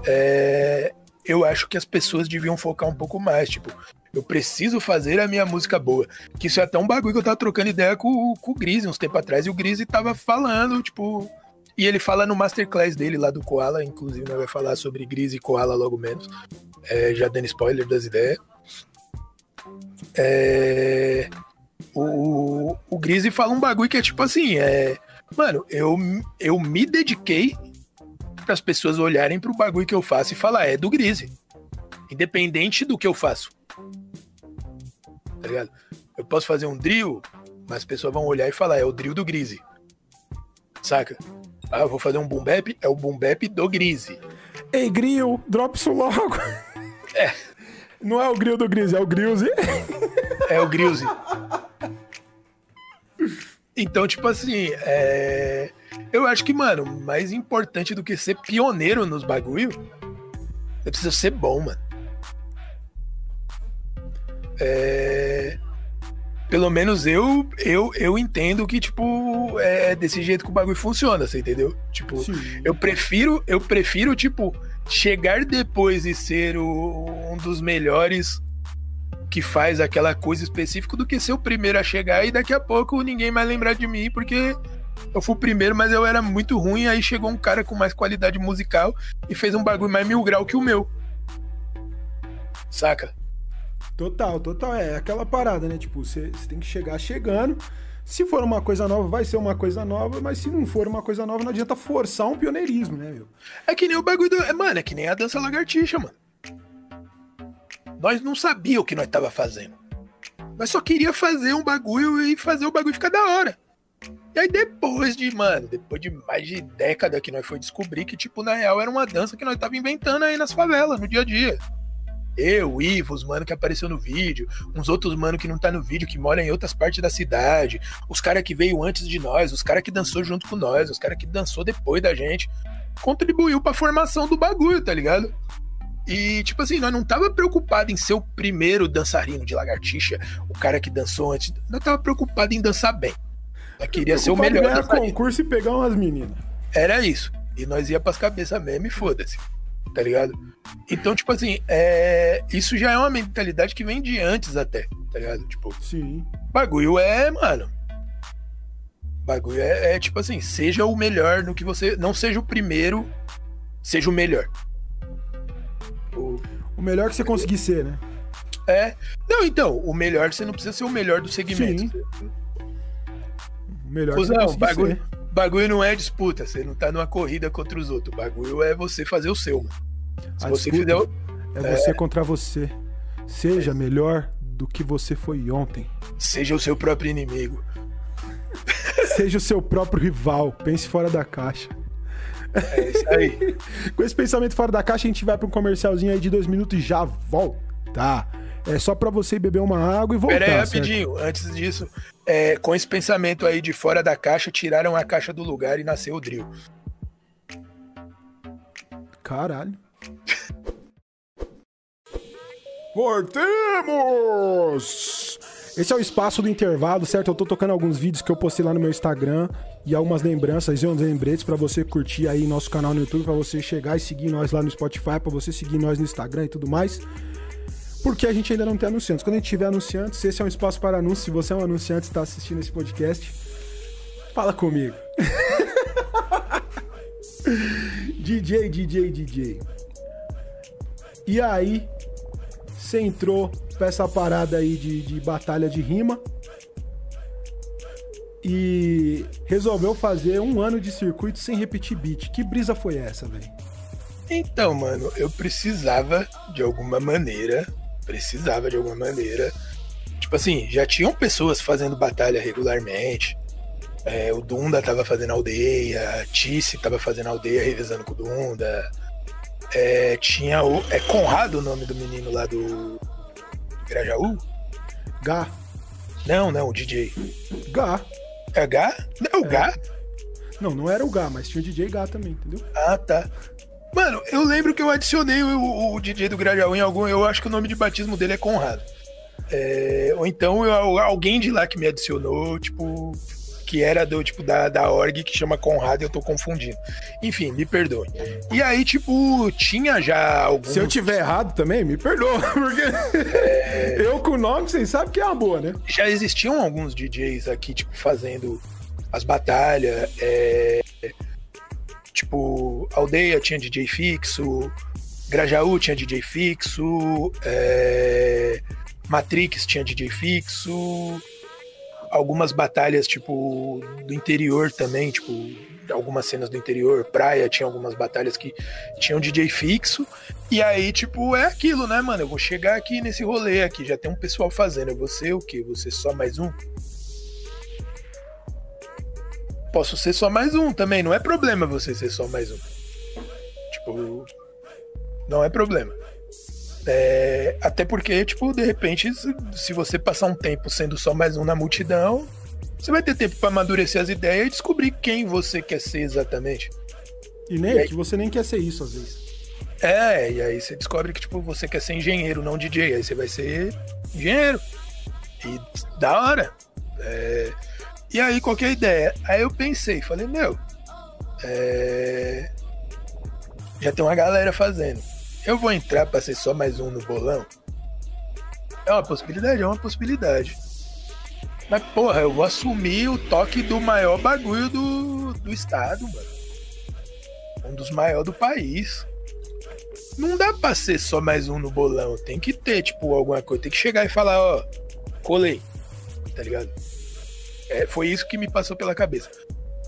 é, eu acho que as pessoas deviam focar um pouco mais. Tipo, eu preciso fazer a minha música boa. Que isso é até um bagulho que eu tava trocando ideia com, com o Grise uns tempo atrás. E o Grise tava falando, tipo. E ele fala no masterclass dele lá do Koala, inclusive, né, vai falar sobre Grise e Koala logo menos. É, já dando spoiler das ideias. É, o, o Grise fala um bagulho que é tipo assim: é, mano, eu, eu me dediquei para as pessoas olharem pro bagulho que eu faço e falar, é do Grise. Independente do que eu faço tá ligado? Eu posso fazer um drill, mas as pessoas vão olhar e falar, é o drill do Grise. Saca? Ah, eu vou fazer um boom bap, é o boom bap do Grise. Ei, grill, drop isso logo. É. Não é o grill do Grise, é o Grilze. É o Grilze. Então, tipo assim, é... eu acho que, mano, mais importante do que ser pioneiro nos bagulho, você precisa ser bom, mano. É... Pelo menos eu, eu eu entendo que, tipo, é desse jeito que o bagulho funciona, você entendeu? Tipo, Sim. eu prefiro, eu prefiro, tipo, chegar depois e ser o, um dos melhores que faz aquela coisa específica do que ser o primeiro a chegar e daqui a pouco ninguém mais lembrar de mim porque eu fui o primeiro, mas eu era muito ruim. Aí chegou um cara com mais qualidade musical e fez um bagulho mais mil grau que o meu. Saca? Total, total. É aquela parada, né? Tipo, você tem que chegar chegando. Se for uma coisa nova, vai ser uma coisa nova, mas se não for uma coisa nova, não adianta forçar um pioneirismo, né, meu? É que nem o bagulho do. É, mano, é que nem a dança lagartixa, mano. Nós não sabíamos o que nós tava fazendo. Nós só queria fazer um bagulho e fazer o bagulho ficar da hora. E aí depois de, mano, depois de mais de década que nós foi descobrir que, tipo, na real era uma dança que nós tava inventando aí nas favelas, no dia a dia. Eu, Ivo, os mano que apareceu no vídeo, uns outros mano que não tá no vídeo, que moram em outras partes da cidade, os cara que veio antes de nós, os cara que dançou junto com nós, os cara que dançou depois da gente, contribuiu pra formação do bagulho, tá ligado? E, tipo assim, nós não tava preocupado em ser o primeiro dançarino de lagartixa, o cara que dançou antes. Nós tava preocupado em dançar bem. Nós queria ser o melhor. ganhar dançarino. concurso e pegar umas meninas. Era isso. E nós ia pras cabeças mesmo e foda-se tá ligado? Então, tipo assim, é... isso já é uma mentalidade que vem de antes até, tá ligado? Tipo, Sim. bagulho é, mano. Bagulho é, é, tipo assim, seja o melhor no que você. Não seja o primeiro, seja o melhor. O, o melhor que você conseguir ser, né? É. Não, então, o melhor você não precisa ser o melhor do segmento. Sim. O melhor que você bagulho, ser. bagulho não é disputa, você não tá numa corrida contra os outros. O bagulho é você fazer o seu, mano. Se a você fizer. É você é... contra você. Seja é. melhor do que você foi ontem. Seja o seu próprio inimigo. Seja o seu próprio rival. Pense fora da caixa. É isso aí. Com esse pensamento fora da caixa, a gente vai para um comercialzinho aí de dois minutos e já volta. É só para você beber uma água e voltar. Pera aí, rapidinho. Antes disso, é, com esse pensamento aí de fora da caixa, tiraram a caixa do lugar e nasceu o drill. Caralho. Voltemos! Esse é o espaço do intervalo, certo? Eu tô tocando alguns vídeos que eu postei lá no meu Instagram e algumas lembranças e uns lembretes para você curtir aí nosso canal no YouTube, para você chegar e seguir nós lá no Spotify, para você seguir nós no Instagram e tudo mais. Porque a gente ainda não tem anunciantes. Quando a gente tiver anunciantes, esse é um espaço para anúncios. Se você é um anunciante e está assistindo esse podcast, fala comigo. DJ, DJ, DJ. E aí, você entrou pra essa parada aí de, de batalha de rima e resolveu fazer um ano de circuito sem repetir beat. Que brisa foi essa, velho? Então, mano, eu precisava de alguma maneira, precisava de alguma maneira. Tipo assim, já tinham pessoas fazendo batalha regularmente. É, o Dunda tava fazendo aldeia, a Tice tava fazendo aldeia revezando com o Dunda. É, tinha o. É Conrado o nome do menino lá do. Grajaú? Gá. Não, não, o DJ. Gá. É Gá? Não é o é. Gá? Não, não era o Gá, mas tinha o DJ Gá também, entendeu? Ah, tá. Mano, eu lembro que eu adicionei o, o DJ do Grajaú em algum. Eu acho que o nome de batismo dele é Conrado. É, ou então eu, alguém de lá que me adicionou, tipo, que era do tipo da, da org que chama Conrado e eu tô confundindo. Enfim, me perdoe. E aí, tipo, tinha já alguns... Se eu tiver errado também, me perdoa, porque é... eu com o nome, vocês sabem que é uma boa, né? Já existiam alguns DJs aqui, tipo, fazendo as batalhas. É... Tipo, Aldeia tinha DJ fixo, Grajaú tinha DJ fixo, é... Matrix tinha DJ fixo algumas batalhas, tipo, do interior também, tipo, algumas cenas do interior, praia, tinha algumas batalhas que tinham DJ fixo. E aí, tipo, é aquilo, né, mano? Eu vou chegar aqui nesse rolê aqui, já tem um pessoal fazendo. Vou ser o quê? Você só mais um? Posso ser só mais um também, não é problema você ser só mais um. Tipo, não é problema. É, até porque, tipo, de repente, se você passar um tempo sendo só mais um na multidão, você vai ter tempo para amadurecer as ideias e descobrir quem você quer ser exatamente. E nem e aí, que você nem quer ser isso às vezes. É, e aí você descobre que, tipo, você quer ser engenheiro, não DJ. Aí você vai ser engenheiro. E da hora. É, e aí, qualquer ideia. Aí eu pensei, falei, meu, é, já tem uma galera fazendo eu vou entrar para ser só mais um no bolão? É uma possibilidade? É uma possibilidade. Mas, porra, eu vou assumir o toque do maior bagulho do, do estado, mano. Um dos maiores do país. Não dá pra ser só mais um no bolão. Tem que ter, tipo, alguma coisa. Tem que chegar e falar, ó, colei. Tá ligado? É, foi isso que me passou pela cabeça.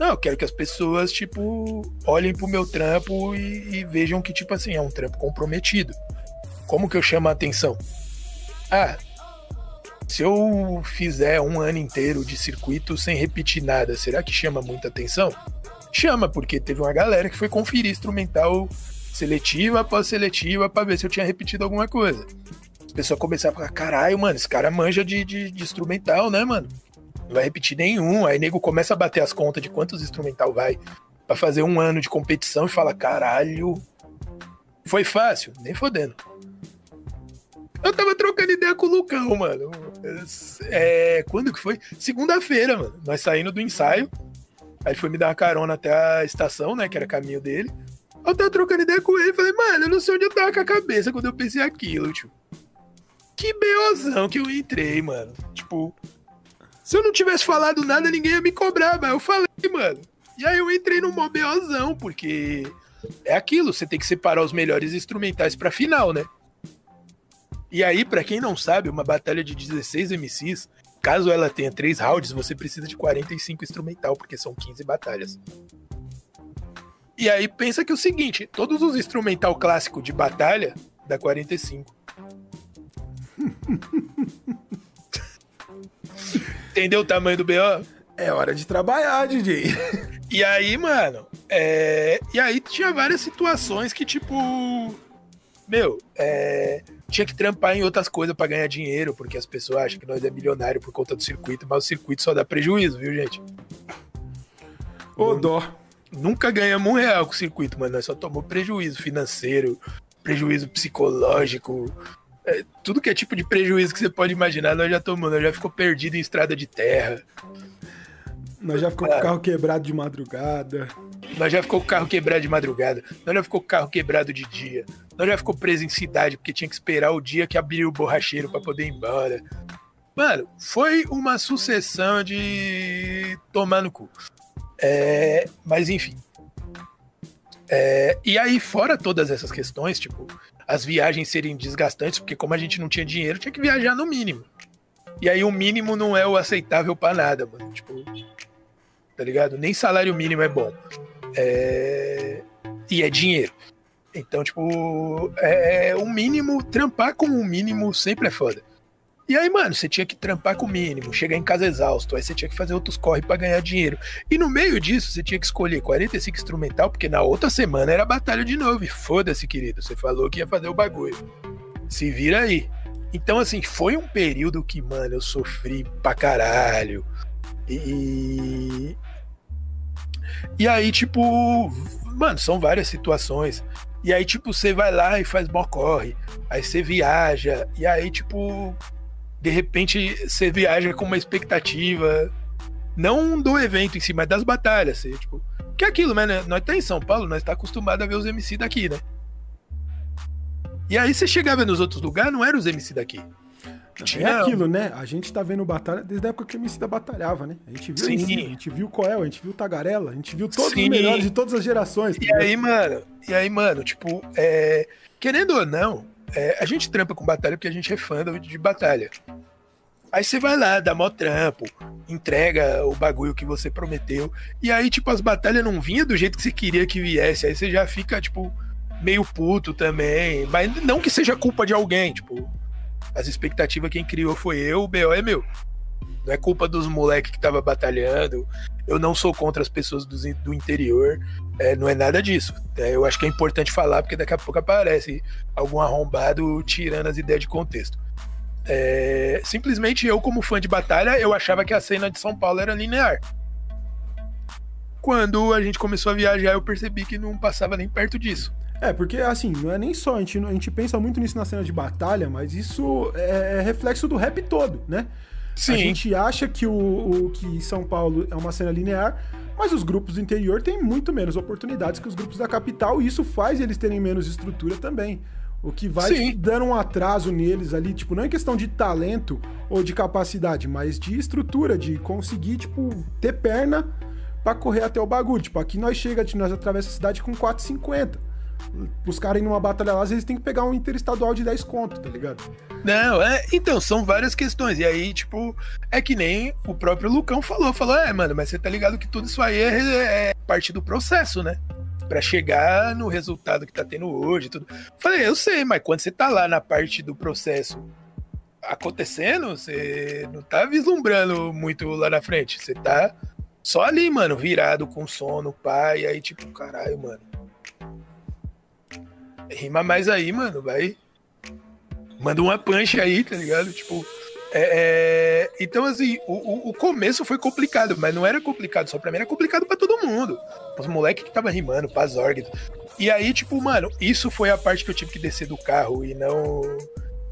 Não, eu quero que as pessoas, tipo, olhem pro meu trampo e, e vejam que, tipo assim, é um trampo comprometido. Como que eu chamo a atenção? Ah, se eu fizer um ano inteiro de circuito sem repetir nada, será que chama muita atenção? Chama, porque teve uma galera que foi conferir instrumental seletiva após seletiva para ver se eu tinha repetido alguma coisa. As pessoas começaram a falar: caralho, mano, esse cara manja de, de, de instrumental, né, mano? Não vai repetir nenhum. Aí nego começa a bater as contas de quantos instrumental vai para fazer um ano de competição e fala: caralho, foi fácil? Nem fodendo. Eu tava trocando ideia com o Lucão, mano. É, quando que foi? Segunda-feira, mano. Nós saindo do ensaio. Aí ele foi me dar uma carona até a estação, né? Que era caminho dele. Eu tava trocando ideia com ele. Falei, mano, eu não sei onde eu tava com a cabeça quando eu pensei aquilo, tio. Que beozão que eu entrei, mano. Tipo, se eu não tivesse falado nada, ninguém ia me cobrar, mas eu falei, mano. E aí eu entrei no mobiozão, porque é aquilo, você tem que separar os melhores instrumentais pra final, né? E aí, para quem não sabe, uma batalha de 16 MCs, caso ela tenha três rounds, você precisa de 45 instrumental, porque são 15 batalhas. E aí pensa que é o seguinte, todos os instrumental clássico de batalha dá 45. Entendeu o tamanho do BO? É hora de trabalhar, DJ. E aí, mano, é... e aí tinha várias situações que, tipo, meu, é... tinha que trampar em outras coisas para ganhar dinheiro, porque as pessoas acham que nós é milionário por conta do circuito, mas o circuito só dá prejuízo, viu, gente? Ô, dó. Nunca ganhamos um real com o circuito, mano. Nós só tomamos prejuízo financeiro, prejuízo psicológico, tudo que é tipo de prejuízo que você pode imaginar, nós já tomamos. Nós já ficou perdido em estrada de terra. Nós já ficou com o carro quebrado de madrugada. Nós já ficou com o carro quebrado de madrugada. Nós já ficou com o carro quebrado de dia. Nós já ficou preso em cidade porque tinha que esperar o dia que abriu o borracheiro para poder ir embora. Mano, foi uma sucessão de tomar no cu. É, mas enfim. É, e aí, fora todas essas questões, tipo, as viagens serem desgastantes, porque como a gente não tinha dinheiro, tinha que viajar no mínimo. E aí o mínimo não é o aceitável para nada, mano. Tipo, tá ligado? Nem salário mínimo é bom. É... E é dinheiro. Então, tipo, é, é o mínimo, trampar com o mínimo sempre é foda. E aí, mano, você tinha que trampar com o mínimo, chegar em casa exausto, aí você tinha que fazer outros corre para ganhar dinheiro. E no meio disso, você tinha que escolher 45 instrumental, porque na outra semana era batalha de novo. E foda-se, querido, você falou que ia fazer o bagulho. Se vira aí. Então, assim, foi um período que, mano, eu sofri pra caralho. E. E aí, tipo, mano, são várias situações. E aí, tipo, você vai lá e faz mó corre. Aí você viaja. E aí, tipo, de repente você viaja com uma expectativa, não do evento em si, mas das batalhas. Você, tipo, que é aquilo, né? Nós tá em São Paulo, nós tá acostumado a ver os MC daqui, né? E aí você chegava nos outros lugares, não eram os MC daqui. Tinha... É aquilo, né? A gente tá vendo batalha desde a época que o MC da batalhava, né? A gente viu Sim. MC, a gente viu Coel, a gente viu Tagarela, a gente viu todos Sim. os melhores de todas as gerações. Tá e aí, mano, e aí, mano, tipo, é... querendo ou não, é, a gente trampa com batalha porque a gente é fã de batalha. Aí você vai lá, dá mó trampo, entrega o bagulho que você prometeu. E aí, tipo, as batalhas não vinham do jeito que você queria que viesse. Aí você já fica, tipo, meio puto também. Mas não que seja culpa de alguém, tipo. As expectativas quem criou foi eu, o BO é meu. Não é culpa dos moleques que tava batalhando. Eu não sou contra as pessoas do, do interior. É, não é nada disso. É, eu acho que é importante falar, porque daqui a pouco aparece algum arrombado tirando as ideias de contexto. É, simplesmente eu, como fã de batalha, eu achava que a cena de São Paulo era linear. Quando a gente começou a viajar, eu percebi que não passava nem perto disso. É, porque assim, não é nem só, a gente, a gente pensa muito nisso na cena de batalha, mas isso é, é reflexo do rap todo, né? Sim. A gente acha que, o, o, que São Paulo é uma cena linear, mas os grupos do interior têm muito menos oportunidades que os grupos da capital, e isso faz eles terem menos estrutura também. O que vai Sim. dando um atraso neles ali, tipo, não é questão de talento ou de capacidade, mas de estrutura, de conseguir, tipo, ter perna para correr até o bagulho. Tipo, aqui nós chega, nós atravessa a cidade com 4,50 os caras numa batalha lá, eles têm que pegar um interestadual de 10 conto, tá ligado? Não, é. Então, são várias questões. E aí, tipo, é que nem o próprio Lucão falou. Falou, é, mano, mas você tá ligado que tudo isso aí é, é parte do processo, né? Pra chegar no resultado que tá tendo hoje tudo. Falei, eu sei, mas quando você tá lá na parte do processo acontecendo, você não tá vislumbrando muito lá na frente. Você tá só ali, mano, virado com sono, pai, aí, tipo, caralho, mano Rima mais aí, mano. Vai. Manda uma punch aí, tá ligado? Tipo. É, é... Então, assim, o, o, começo foi complicado, mas não era complicado só pra mim, era complicado pra todo mundo. Os moleques que tava rimando, pra Zorg. E aí, tipo, mano, isso foi a parte que eu tive que descer do carro e não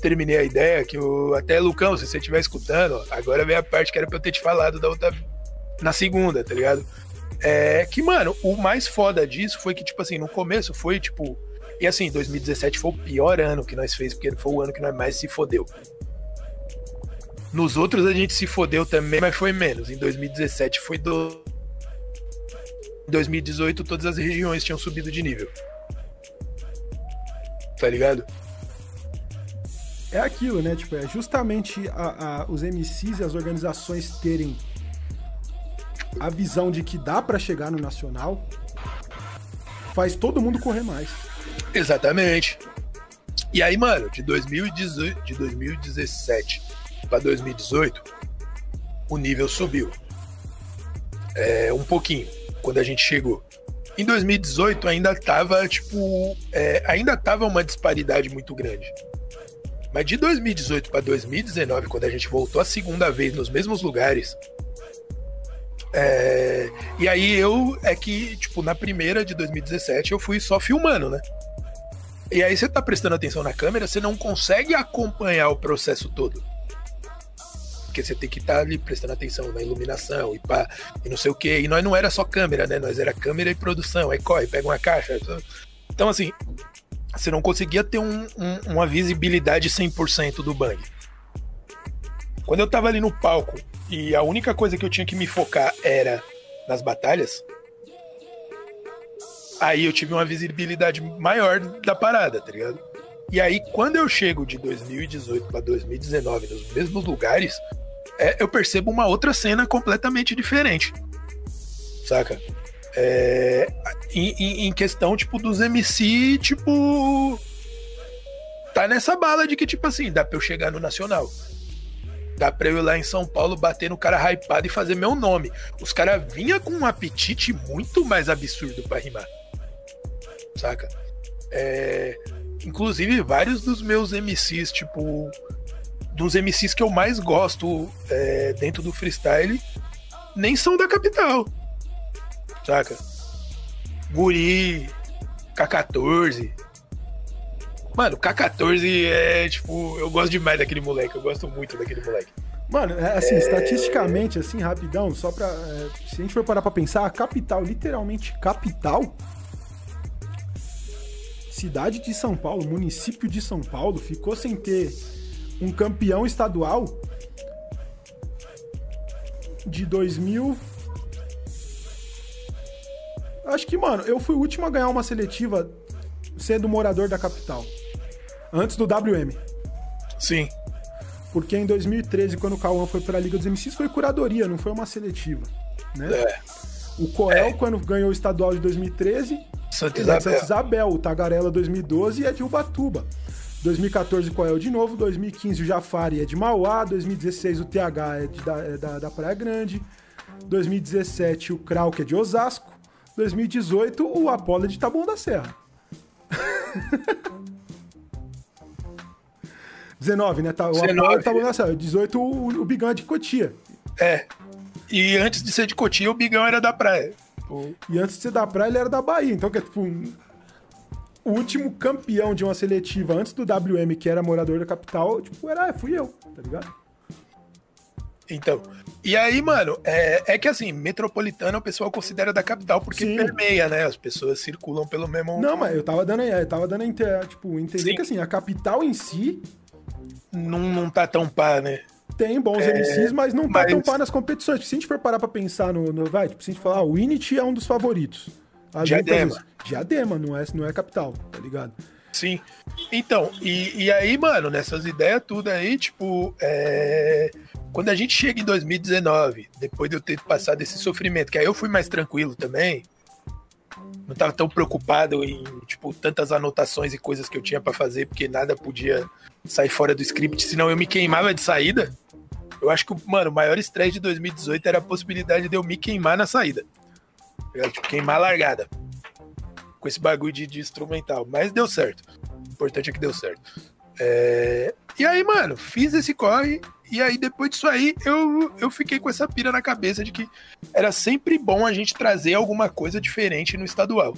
terminei a ideia. Que eu, até, Lucão, se você estiver escutando, agora vem a parte que era pra eu ter te falado da outra. Na segunda, tá ligado? É que, mano, o mais foda disso foi que, tipo assim, no começo foi, tipo, e assim, 2017 foi o pior ano que nós fez, porque foi o ano que nós mais se fodeu. Nos outros a gente se fodeu também, mas foi menos. Em 2017 foi do. Em 2018 todas as regiões tinham subido de nível. Tá ligado? É aquilo, né? Tipo, é justamente a, a, os MCs e as organizações terem a visão de que dá para chegar no nacional, faz todo mundo correr mais. Exatamente. E aí, mano, de 2018, de 2017 para 2018, o nível subiu. É, um pouquinho, quando a gente chegou. Em 2018 ainda tava, tipo, é, ainda tava uma disparidade muito grande. Mas de 2018 para 2019, quando a gente voltou a segunda vez nos mesmos lugares, é, e aí eu é que, tipo, na primeira de 2017 eu fui só filmando, né? E aí você tá prestando atenção na câmera, você não consegue acompanhar o processo todo. Porque você tem que estar tá ali prestando atenção na iluminação e pá, e não sei o que. E nós não era só câmera, né? Nós era câmera e produção. Aí corre, pega uma caixa. Então, assim, você não conseguia ter um, um, uma visibilidade 100% do bang. Quando eu tava ali no palco e a única coisa que eu tinha que me focar era nas batalhas, aí eu tive uma visibilidade maior da parada, tá ligado? E aí, quando eu chego de 2018 para 2019 nos mesmos lugares, é, eu percebo uma outra cena completamente diferente. Saca? É, em, em, questão, tipo, dos MC, tipo. Tá nessa bala de que, tipo assim, dá pra eu chegar no Nacional. Dá pra eu ir lá em São Paulo bater no cara hypado e fazer meu nome. Os caras vinham com um apetite muito mais absurdo para rimar. Saca? É, inclusive, vários dos meus MCs, tipo. Dos MCs que eu mais gosto é, dentro do freestyle, nem são da capital. Saca? Guri, K14, Mano, o K14 é, tipo, eu gosto demais daquele moleque, eu gosto muito daquele moleque. Mano, é, assim, é... estatisticamente, assim, rapidão, só pra. É, se a gente for parar pra pensar, a capital, literalmente capital, cidade de São Paulo, município de São Paulo, ficou sem ter um campeão estadual de 2000. Acho que, mano, eu fui o último a ganhar uma seletiva sendo morador da capital. Antes do WM. Sim. Porque em 2013, quando o Cauã foi para a Liga dos MCs, foi curadoria, não foi uma seletiva. Né? É. O Coel, é. quando ganhou o estadual de 2013, Santa Isabel. Santa Isabel, o Tagarela 2012 e é de Ubatuba. 2014 o Coel de novo, 2015 o Jafari é de Mauá, 2016 o TH é, de, da, é da, da, Praia Grande, 2017 o Krau, que é de Osasco, 2018 o Apolo é de Taboão da Serra. 19, né? Tá, o 19. tá nessa. 18, o, o Bigão é de Cotia. É. E antes de ser de Cotia, o Bigão era da praia. E antes de ser da praia, ele era da Bahia. Então, que é tipo. O último campeão de uma seletiva antes do WM, que era morador da capital, tipo, era, fui eu, tá ligado? Então, e aí, mano, é, é que assim, metropolitana o pessoal considera da capital porque Sim. permeia, né? As pessoas circulam pelo mesmo. Não, mas eu tava dando, eu tava dando tipo, entender Sim. que assim, a capital em si. Não, não tá tão pá, né? Tem bons é, MCs, mas não tá mas... tão nas competições. Se a gente for parar pra pensar no. no vai, tipo, se a gente falar, ah, o Unity é um dos favoritos. As Diadema. Diadema, não é, não é capital, tá ligado? Sim. Então, e, e aí, mano, nessas ideias tudo aí, tipo, é... quando a gente chega em 2019, depois de eu ter passado esse sofrimento, que aí eu fui mais tranquilo também, não tava tão preocupado em, tipo, tantas anotações e coisas que eu tinha para fazer, porque nada podia sair fora do script, senão eu me queimava de saída. Eu acho que, mano, o maior estresse de 2018 era a possibilidade de eu me queimar na saída. Eu, tipo, queimar a largada com esse bagulho de, de instrumental. Mas deu certo. O importante é que deu certo. É... E aí, mano, fiz esse corre. E aí, depois disso aí, eu, eu fiquei com essa pira na cabeça de que era sempre bom a gente trazer alguma coisa diferente no estadual.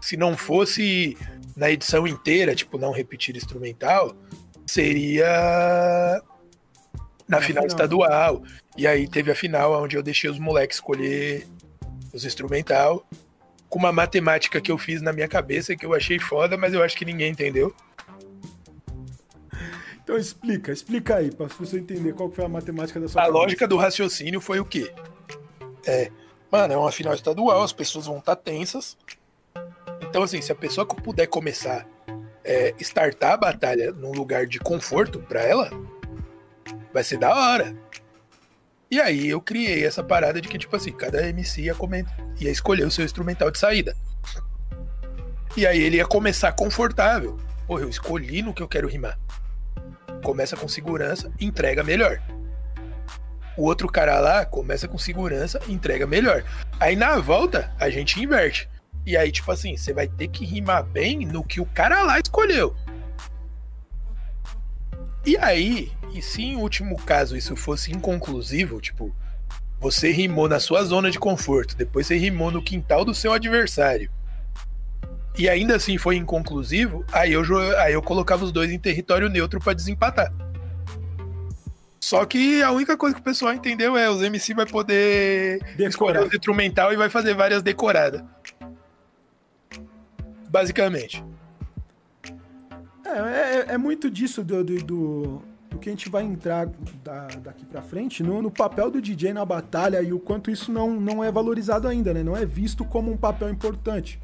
Se não fosse na edição inteira, tipo, não repetir instrumental, seria na final, final estadual. E aí teve a final onde eu deixei os moleques escolher os instrumental com uma matemática que eu fiz na minha cabeça que eu achei foda, mas eu acho que ninguém entendeu. Então explica, explica aí, para você entender qual foi a matemática da sua A cabeça. lógica do raciocínio foi o quê? É, mano, é uma final estadual, as pessoas vão estar tá tensas. Então, assim, se a pessoa puder começar é, startar a batalha num lugar de conforto para ela, vai ser da hora. E aí eu criei essa parada de que, tipo assim, cada MC ia, ia escolher o seu instrumental de saída. E aí ele ia começar confortável. Porra, eu escolhi no que eu quero rimar. Começa com segurança, entrega melhor. O outro cara lá começa com segurança, entrega melhor. Aí na volta, a gente inverte. E aí, tipo assim, você vai ter que rimar bem no que o cara lá escolheu. E aí, e se em último caso isso fosse inconclusivo, tipo, você rimou na sua zona de conforto, depois você rimou no quintal do seu adversário. e ainda assim foi inconclusivo, aí eu, aí eu colocava os dois em território neutro para desempatar. Só que a única coisa que o pessoal entendeu é os MC vai poder Decorar. escolher o instrumental e vai fazer várias decoradas. Basicamente. É, é, é muito disso do, do, do, do, que a gente vai entrar da, daqui pra frente no, no, papel do DJ na batalha e o quanto isso não, não é valorizado ainda, né? Não é visto como um papel importante.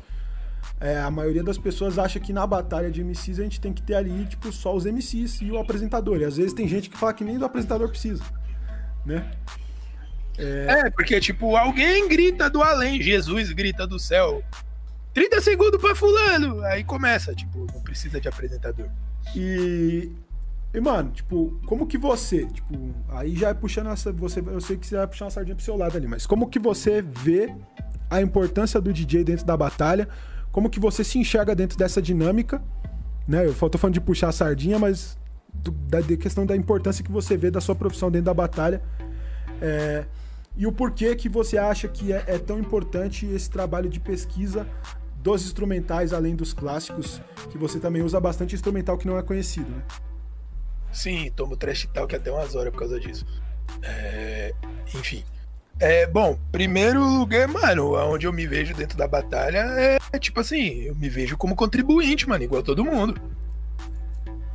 É, a maioria das pessoas acha que na batalha de MCs a gente tem que ter ali, tipo, só os MCs e o apresentador. E às vezes tem gente que fala que nem do apresentador precisa, né? É... é, porque, tipo, alguém grita do além, Jesus grita do céu. 30 segundos pra fulano! Aí começa, tipo, não precisa de apresentador. E. E, mano, tipo, como que você, tipo, aí já é puxando essa. Você, eu sei que você vai puxar uma sardinha pro seu lado ali, mas como que você vê a importância do DJ dentro da batalha? como que você se enxerga dentro dessa dinâmica, né? Eu tô falando de puxar a sardinha, mas da, da questão da importância que você vê da sua profissão dentro da batalha. É, e o porquê que você acha que é, é, tão importante esse trabalho de pesquisa dos instrumentais, além dos clássicos, que você também usa bastante instrumental que não é conhecido, né? Sim, tomo trash talk até umas horas por causa disso. É, enfim. É, bom, primeiro lugar, mano, onde eu me vejo dentro da batalha é, é tipo assim, eu me vejo como contribuinte, mano, igual todo mundo.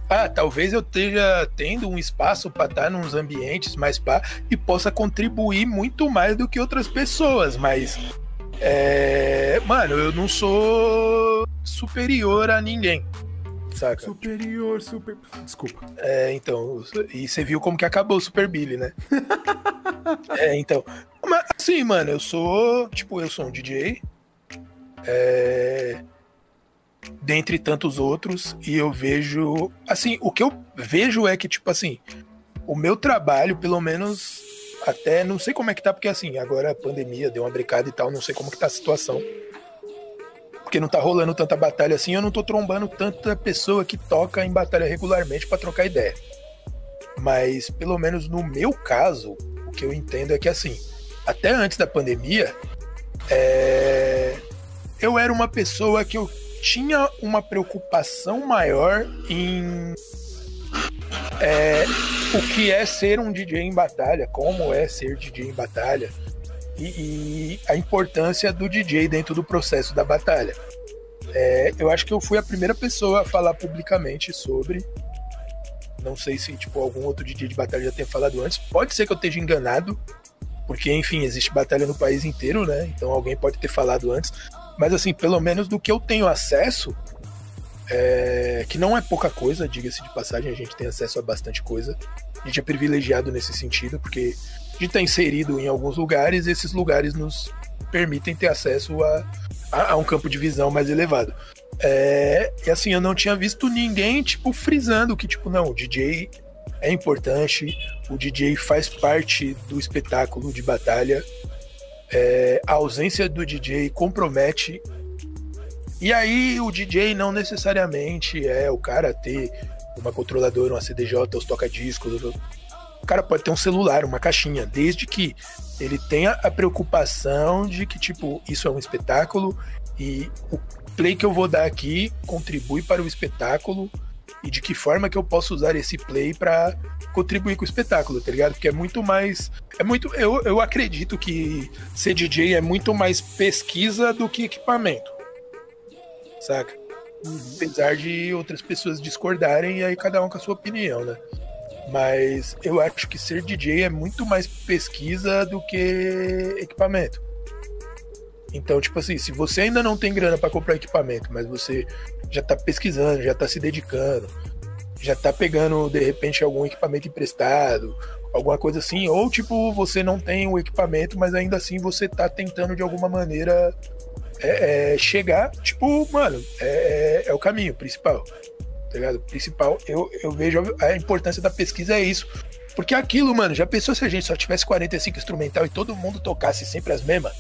Ah, talvez eu esteja tendo um espaço para estar nos ambientes mais pá e possa contribuir muito mais do que outras pessoas, mas é, mano, eu não sou superior a ninguém. Saca? Superior, super. Desculpa. É, então. E você viu como que acabou o Super Billy, né? é, então. Mas, assim, mano, eu sou. Tipo, eu sou um DJ. É, dentre tantos outros. E eu vejo. Assim, o que eu vejo é que, tipo assim. O meu trabalho, pelo menos. Até não sei como é que tá, porque assim, agora a pandemia deu uma brecada e tal, não sei como que tá a situação porque não tá rolando tanta batalha assim, eu não tô trombando tanta pessoa que toca em batalha regularmente para trocar ideia. Mas, pelo menos no meu caso, o que eu entendo é que assim, até antes da pandemia, é... eu era uma pessoa que eu tinha uma preocupação maior em é, o que é ser um DJ em batalha, como é ser DJ em batalha e, e a importância do DJ dentro do processo da batalha. É, eu acho que eu fui a primeira pessoa a falar publicamente sobre. Não sei se tipo algum outro DJ de batalha já tenha falado antes. Pode ser que eu esteja enganado, porque enfim existe batalha no país inteiro, né? Então alguém pode ter falado antes. Mas assim, pelo menos do que eu tenho acesso, é, que não é pouca coisa, diga-se de passagem, a gente tem acesso a bastante coisa. A gente é privilegiado nesse sentido, porque de estar inserido em alguns lugares, esses lugares nos permitem ter acesso a, a, a um campo de visão mais elevado. É, e assim, eu não tinha visto ninguém, tipo, frisando que, tipo, não, o DJ é importante, o DJ faz parte do espetáculo de batalha, é, a ausência do DJ compromete. E aí, o DJ não necessariamente é o cara ter uma controladora, uma CDJ, os toca-discos, o cara pode ter um celular, uma caixinha, desde que ele tenha a preocupação de que, tipo, isso é um espetáculo e o play que eu vou dar aqui contribui para o espetáculo e de que forma que eu posso usar esse play para contribuir com o espetáculo, tá ligado? Porque é muito mais. É muito. Eu, eu acredito que ser DJ é muito mais pesquisa do que equipamento. Saca? Uhum. Apesar de outras pessoas discordarem, e aí cada um com a sua opinião, né? Mas eu acho que ser DJ é muito mais pesquisa do que equipamento. Então, tipo assim, se você ainda não tem grana para comprar equipamento, mas você já tá pesquisando, já tá se dedicando, já tá pegando de repente algum equipamento emprestado, alguma coisa assim, ou tipo, você não tem o equipamento, mas ainda assim você tá tentando de alguma maneira é, é, chegar, tipo, mano, é, é, é o caminho principal tá ligado? Principal, eu, eu vejo a importância da pesquisa é isso. Porque aquilo, mano, já pensou se a gente só tivesse 45 instrumental e todo mundo tocasse sempre as mesmas?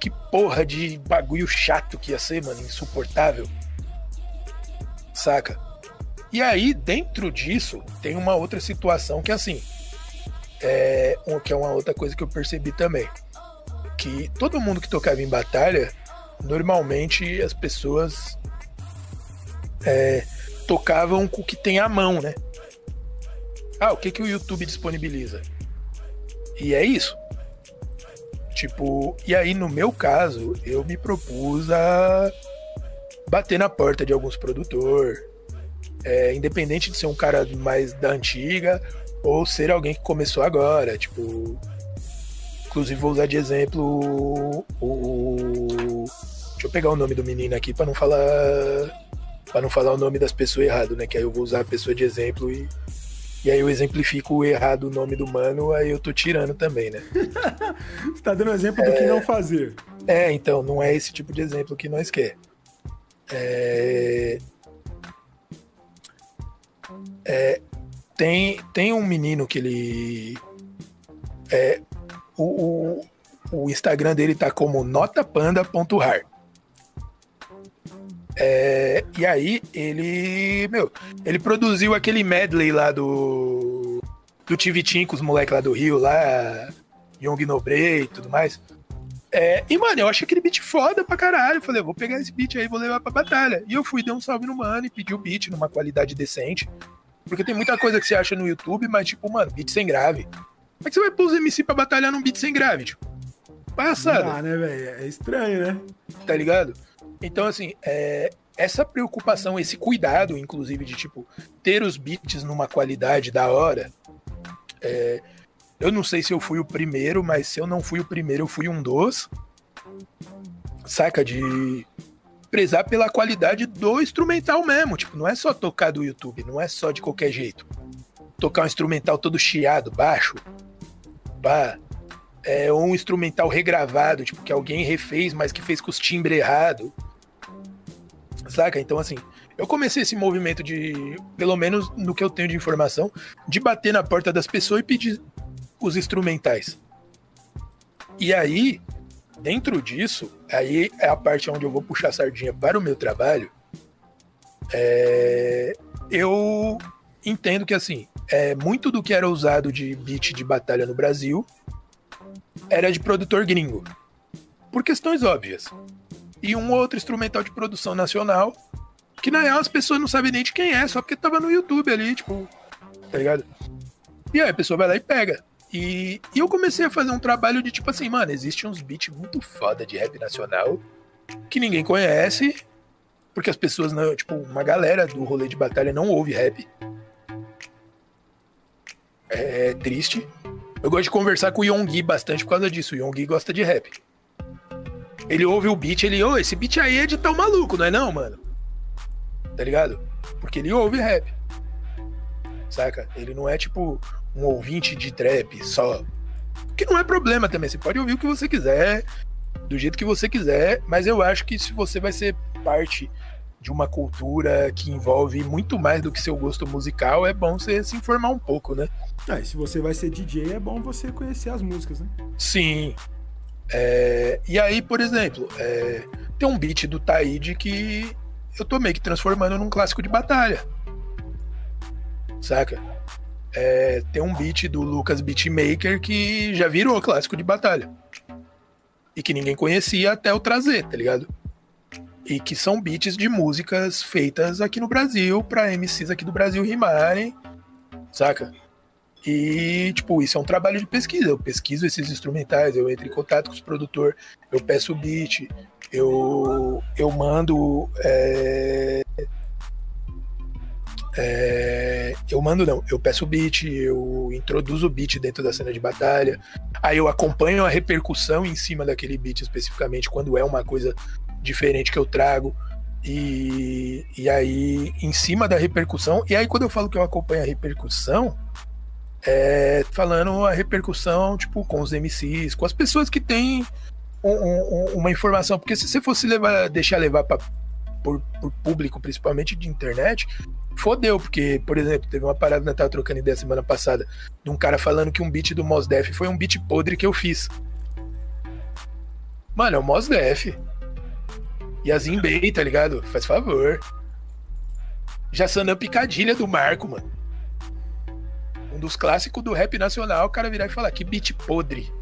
Que porra de bagulho chato que ia ser, mano, insuportável. Saca? E aí, dentro disso, tem uma outra situação que, assim, é, que é uma outra coisa que eu percebi também. Que todo mundo que tocava em batalha normalmente as pessoas é, tocavam com o que tem à mão, né? Ah, o que, que o YouTube disponibiliza? E é isso. Tipo, e aí no meu caso, eu me propus a bater na porta de alguns produtores, é, independente de ser um cara mais da antiga ou ser alguém que começou agora, tipo, inclusive vou usar de exemplo o, o deixa eu pegar o nome do menino aqui para não falar para não falar o nome das pessoas errado, né? Que aí eu vou usar a pessoa de exemplo e e aí eu exemplifico errado o nome do mano, aí eu tô tirando também, né? Você tá dando exemplo do que não fazer. É, então, não é esse tipo de exemplo que nós quer. É... É... Tem, tem um menino que ele. É, o, o, o Instagram dele tá como notapanda.rar. É, e aí ele, meu, ele produziu aquele medley lá do do Tivitim com os moleques lá do Rio, lá Young Nobre e tudo mais. É, e, mano, eu achei aquele beat foda pra caralho. Falei, vou pegar esse beat aí vou levar pra batalha. E eu fui, dei um salve no mano e pedi o beat numa qualidade decente. Porque tem muita coisa que você acha no YouTube, mas, tipo, mano, beat sem grave. Como é que você vai pôr os MC pra batalhar num beat sem grave, tipo? Passada. Ah, né, velho? É estranho, né? Tá ligado? Então, assim, é, essa preocupação, esse cuidado, inclusive, de tipo, ter os beats numa qualidade da hora. É, eu não sei se eu fui o primeiro, mas se eu não fui o primeiro, eu fui um dos. Saca? De prezar pela qualidade do instrumental mesmo. Tipo, não é só tocar do YouTube, não é só de qualquer jeito. Tocar um instrumental todo chiado, baixo, pá. É, ou um instrumental regravado, tipo, que alguém refez, mas que fez com os timbres errado saca? Então, assim, eu comecei esse movimento de, pelo menos no que eu tenho de informação, de bater na porta das pessoas e pedir os instrumentais. E aí, dentro disso, aí é a parte onde eu vou puxar a sardinha para o meu trabalho. É, eu entendo que, assim, é, muito do que era usado de beat de batalha no Brasil era de produtor gringo. Por questões óbvias e um outro instrumental de produção nacional, que na real as pessoas não sabem nem de quem é, só porque tava no YouTube ali, tipo, tá ligado? E aí a pessoa vai lá e pega. E, e eu comecei a fazer um trabalho de tipo assim, mano, existe uns beats muito foda de rap nacional que ninguém conhece, porque as pessoas não, tipo, uma galera do rolê de batalha não ouve rap. É triste. Eu gosto de conversar com o Yonggi bastante por causa disso. O Yonggi gosta de rap. Ele ouve o beat, ele, ô, oh, esse beat aí é de tão maluco, não é não, mano? Tá ligado? Porque ele ouve rap. Saca? Ele não é tipo um ouvinte de trap só. Que não é problema também. Você pode ouvir o que você quiser, do jeito que você quiser, mas eu acho que se você vai ser parte de uma cultura que envolve muito mais do que seu gosto musical, é bom você se informar um pouco, né? Ah, e se você vai ser DJ, é bom você conhecer as músicas, né? Sim, é, e aí, por exemplo, é, tem um beat do Taíde que eu tô meio que transformando num clássico de batalha. Saca? É, tem um beat do Lucas Beatmaker que já virou clássico de batalha. E que ninguém conhecia até eu trazer, tá ligado? E que são beats de músicas feitas aqui no Brasil, pra MCs aqui do Brasil rimarem, saca? E, tipo, isso é um trabalho de pesquisa. Eu pesquiso esses instrumentais, eu entro em contato com os produtores, eu peço o beat, eu, eu mando. É, é, eu mando não, eu peço o beat, eu introduzo o beat dentro da cena de batalha, aí eu acompanho a repercussão em cima daquele beat especificamente, quando é uma coisa diferente que eu trago. E, e aí, em cima da repercussão, e aí quando eu falo que eu acompanho a repercussão, é, falando a repercussão, tipo, com os MCs, com as pessoas que têm um, um, uma informação. Porque se você fosse levar, deixar levar pra, por, por, público, principalmente de internet, fodeu. Porque, por exemplo, teve uma parada que eu tava trocando ideia semana passada de um cara falando que um beat do Mos Def foi um beat podre que eu fiz. Mano, é o Mos Def. E a Zimbei, tá ligado? Faz favor. Já sanando picadilha do Marco, mano dos clássicos do rap nacional, o cara virar e falar que beat podre.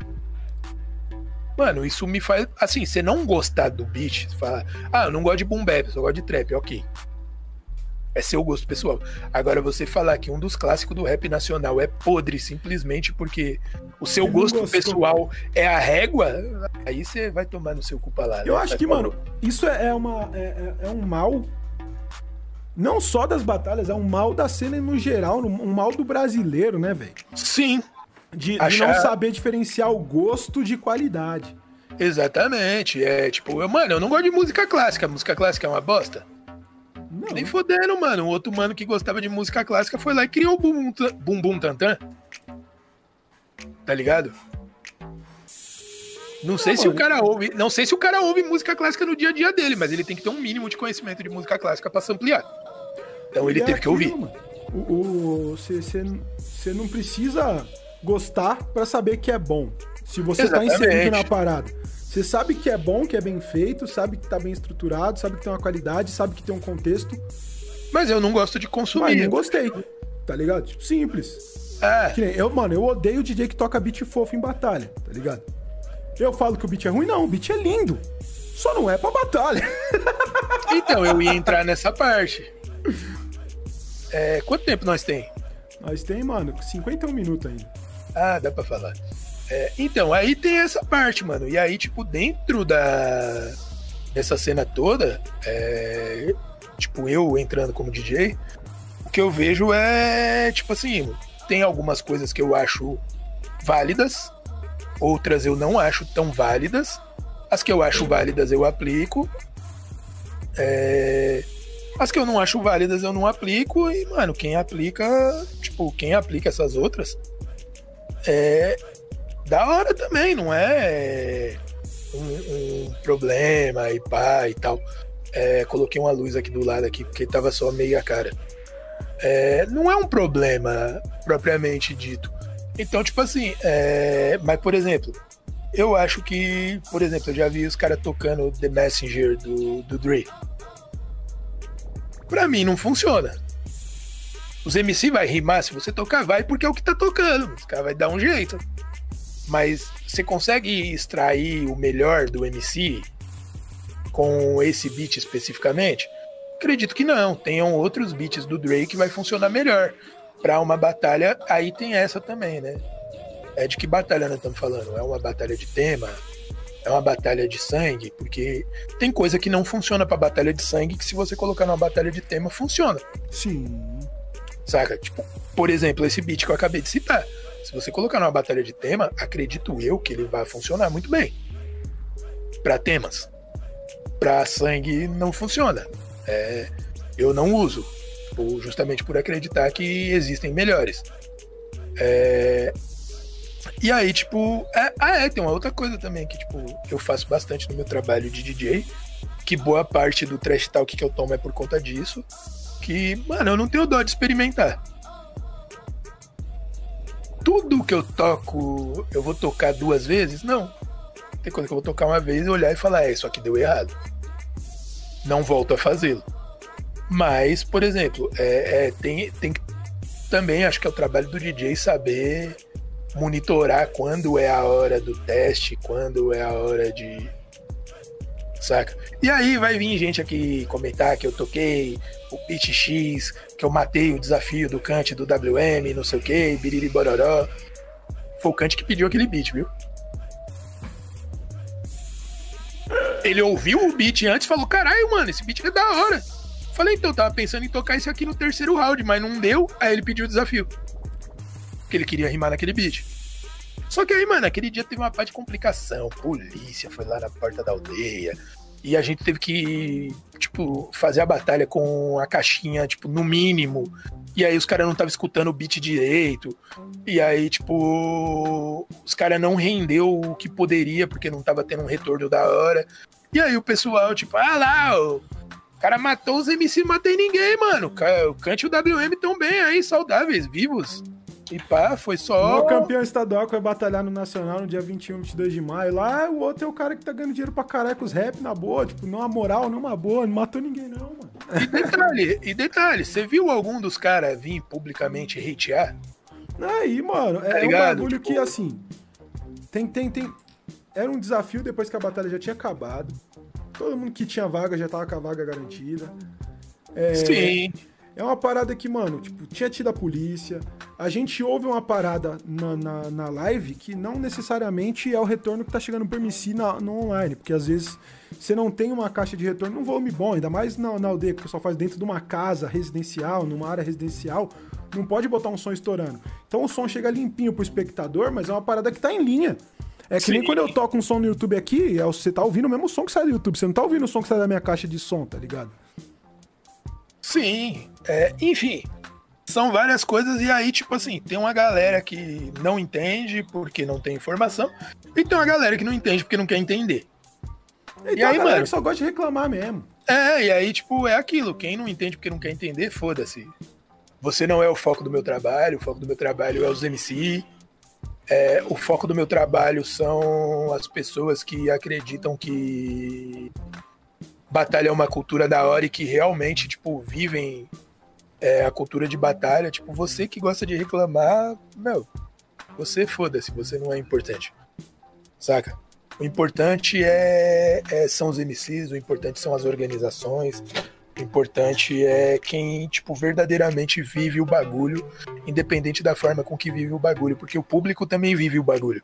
Mano, isso me faz. Assim, você não gostar do beat, você fala, ah, eu não gosto de boom bap, só gosto de trap, ok. É seu gosto pessoal. Agora, você falar que um dos clássicos do rap nacional é podre simplesmente porque o seu gosto pessoal é a régua, aí você vai tomar no seu culpa lá. Eu né? acho que, mano, isso é, é uma, é, é, é, um mal. Não só das batalhas, é um mal da cena no geral, um mal do brasileiro, né, velho? Sim. De, Achar... de não saber diferenciar o gosto de qualidade. Exatamente. É tipo, eu, mano, eu não gosto de música clássica. Música clássica é uma bosta. Não. Nem fodendo, mano. Um outro mano que gostava de música clássica foi lá e criou o Bum Bum, Bum Tantan. Tá ligado? Não, não sei mano. se o cara ouve, não sei se o cara ouve música clássica no dia a dia dele, mas ele tem que ter um mínimo de conhecimento de música clássica para ampliar. Então ele e teve é que ouvir. Você não precisa gostar para saber que é bom. Se você Exatamente. tá inserido na parada. Você sabe que é bom, que é bem feito, sabe que tá bem estruturado, sabe que tem uma qualidade, sabe que tem um contexto. Mas eu não gosto de consumir. Mas não gostei. Tá ligado? Tipo, simples. É. Que nem, eu, mano, eu odeio o DJ que toca beat fofo em batalha, tá ligado? Eu falo que o beat é ruim, não, o beat é lindo. Só não é pra batalha. Então, eu ia entrar nessa parte. É, quanto tempo nós tem? Nós tem, mano, 51 minutos ainda. Ah, dá pra falar. É, então, aí tem essa parte, mano. E aí, tipo, dentro da dessa cena toda, é, tipo, eu entrando como DJ, o que eu vejo é, tipo assim, tem algumas coisas que eu acho válidas, outras eu não acho tão válidas. As que eu acho válidas eu aplico. É, as que eu não acho válidas eu não aplico. E, mano, quem aplica, tipo, quem aplica essas outras é, da hora também, não é um, um problema e pá e tal. É, coloquei uma luz aqui do lado aqui porque tava só meia cara. É, não é um problema propriamente dito. Então, tipo assim, é, mas por exemplo, eu acho que, por exemplo, eu já vi os caras tocando The Messenger do, do Dre. Pra mim não funciona. Os MC vai rimar se você tocar, vai porque é o que tá tocando. Os caras vai dar um jeito mas você consegue extrair o melhor do MC com esse beat especificamente? Acredito que não. Tenham outros beats do Drake que vai funcionar melhor. Para uma batalha, aí tem essa também, né? É de que batalha nós estamos falando? É uma batalha de tema? É uma batalha de sangue? Porque tem coisa que não funciona para batalha de sangue que se você colocar numa batalha de tema funciona. Sim. Saca? Tipo, por exemplo, esse beat que eu acabei de citar. Se você colocar numa batalha de tema, acredito eu que ele vai funcionar muito bem. Para temas. Para sangue não funciona. É, eu não uso, justamente por acreditar que existem melhores. É, e aí, tipo, é, ah, é, tem uma outra coisa também que, tipo, eu faço bastante no meu trabalho de DJ, que boa parte do trash talk que eu tomo é por conta disso, que, mano, eu não tenho dó de experimentar tudo que eu toco eu vou tocar duas vezes? Não. Tem coisa que eu vou tocar uma vez e olhar e falar, é, isso aqui deu errado. Não volto a fazê-lo. Mas, por exemplo, é, é, tem, tem também acho que é o trabalho do DJ saber monitorar quando é a hora do teste, quando é a hora de. Saca? E aí vai vir gente aqui comentar que eu toquei o beat X, que eu matei o desafio do Kant do WM, não sei o que, biriri bororó. Foi o Kant que pediu aquele beat, viu? Ele ouviu o beat antes e falou: caralho, mano, esse beat é da hora. Falei, então, tava pensando em tocar isso aqui no terceiro round, mas não deu, aí ele pediu o desafio. Porque ele queria rimar naquele beat. Só que aí, mano, aquele dia teve uma parte de complicação. Polícia foi lá na porta da aldeia, e a gente teve que, tipo, fazer a batalha com a caixinha, tipo, no mínimo. E aí os caras não estavam escutando o beat direito. E aí, tipo, os caras não rendeu o que poderia, porque não tava tendo um retorno da hora. E aí o pessoal, tipo, ah lá, o cara matou os MC, não matei ninguém, mano. O Cante e o WM tão bem aí, saudáveis, vivos. E pá, foi só. O campeão estadual que vai batalhar no Nacional no dia 21, 22 de maio. Lá, o outro é o cara que tá ganhando dinheiro pra caralho com os rap na boa. Tipo, não a moral, não uma boa. Não matou ninguém, não, mano. E detalhe, e detalhe, você viu algum dos caras vir publicamente hatear? Aí, mano, é, tá um bagulho tipo... que, assim. Tem, tem, tem. era um desafio depois que a batalha já tinha acabado. Todo mundo que tinha vaga já tava com a vaga garantida. É, Sim. É uma parada que, mano, tipo, tinha tido a polícia. A gente ouve uma parada na, na, na live que não necessariamente é o retorno que tá chegando por MC na, no online. Porque às vezes você não tem uma caixa de retorno num volume bom, ainda mais na, na aldeia que o pessoal faz dentro de uma casa residencial, numa área residencial. Não pode botar um som estourando. Então o som chega limpinho pro espectador, mas é uma parada que tá em linha. É que Sim. nem quando eu toco um som no YouTube aqui, é, você tá ouvindo o mesmo som que sai do YouTube. Você não tá ouvindo o som que sai da minha caixa de som, tá ligado? Sim, é, enfim, são várias coisas e aí, tipo assim, tem uma galera que não entende porque não tem informação e tem uma galera que não entende porque não quer entender. E, tem aí, uma galera mano? que só gosta de reclamar mesmo. É, e aí, tipo, é aquilo, quem não entende porque não quer entender, foda-se. Você não é o foco do meu trabalho, o foco do meu trabalho é os MC, é, o foco do meu trabalho são as pessoas que acreditam que batalha é uma cultura da hora e que realmente, tipo, vivem é, a cultura de batalha. Tipo, você que gosta de reclamar, meu, você foda-se, você não é importante. Saca? O importante é, é- são os MCs, o importante são as organizações, o importante é quem, tipo, verdadeiramente vive o bagulho, independente da forma com que vive o bagulho, porque o público também vive o bagulho.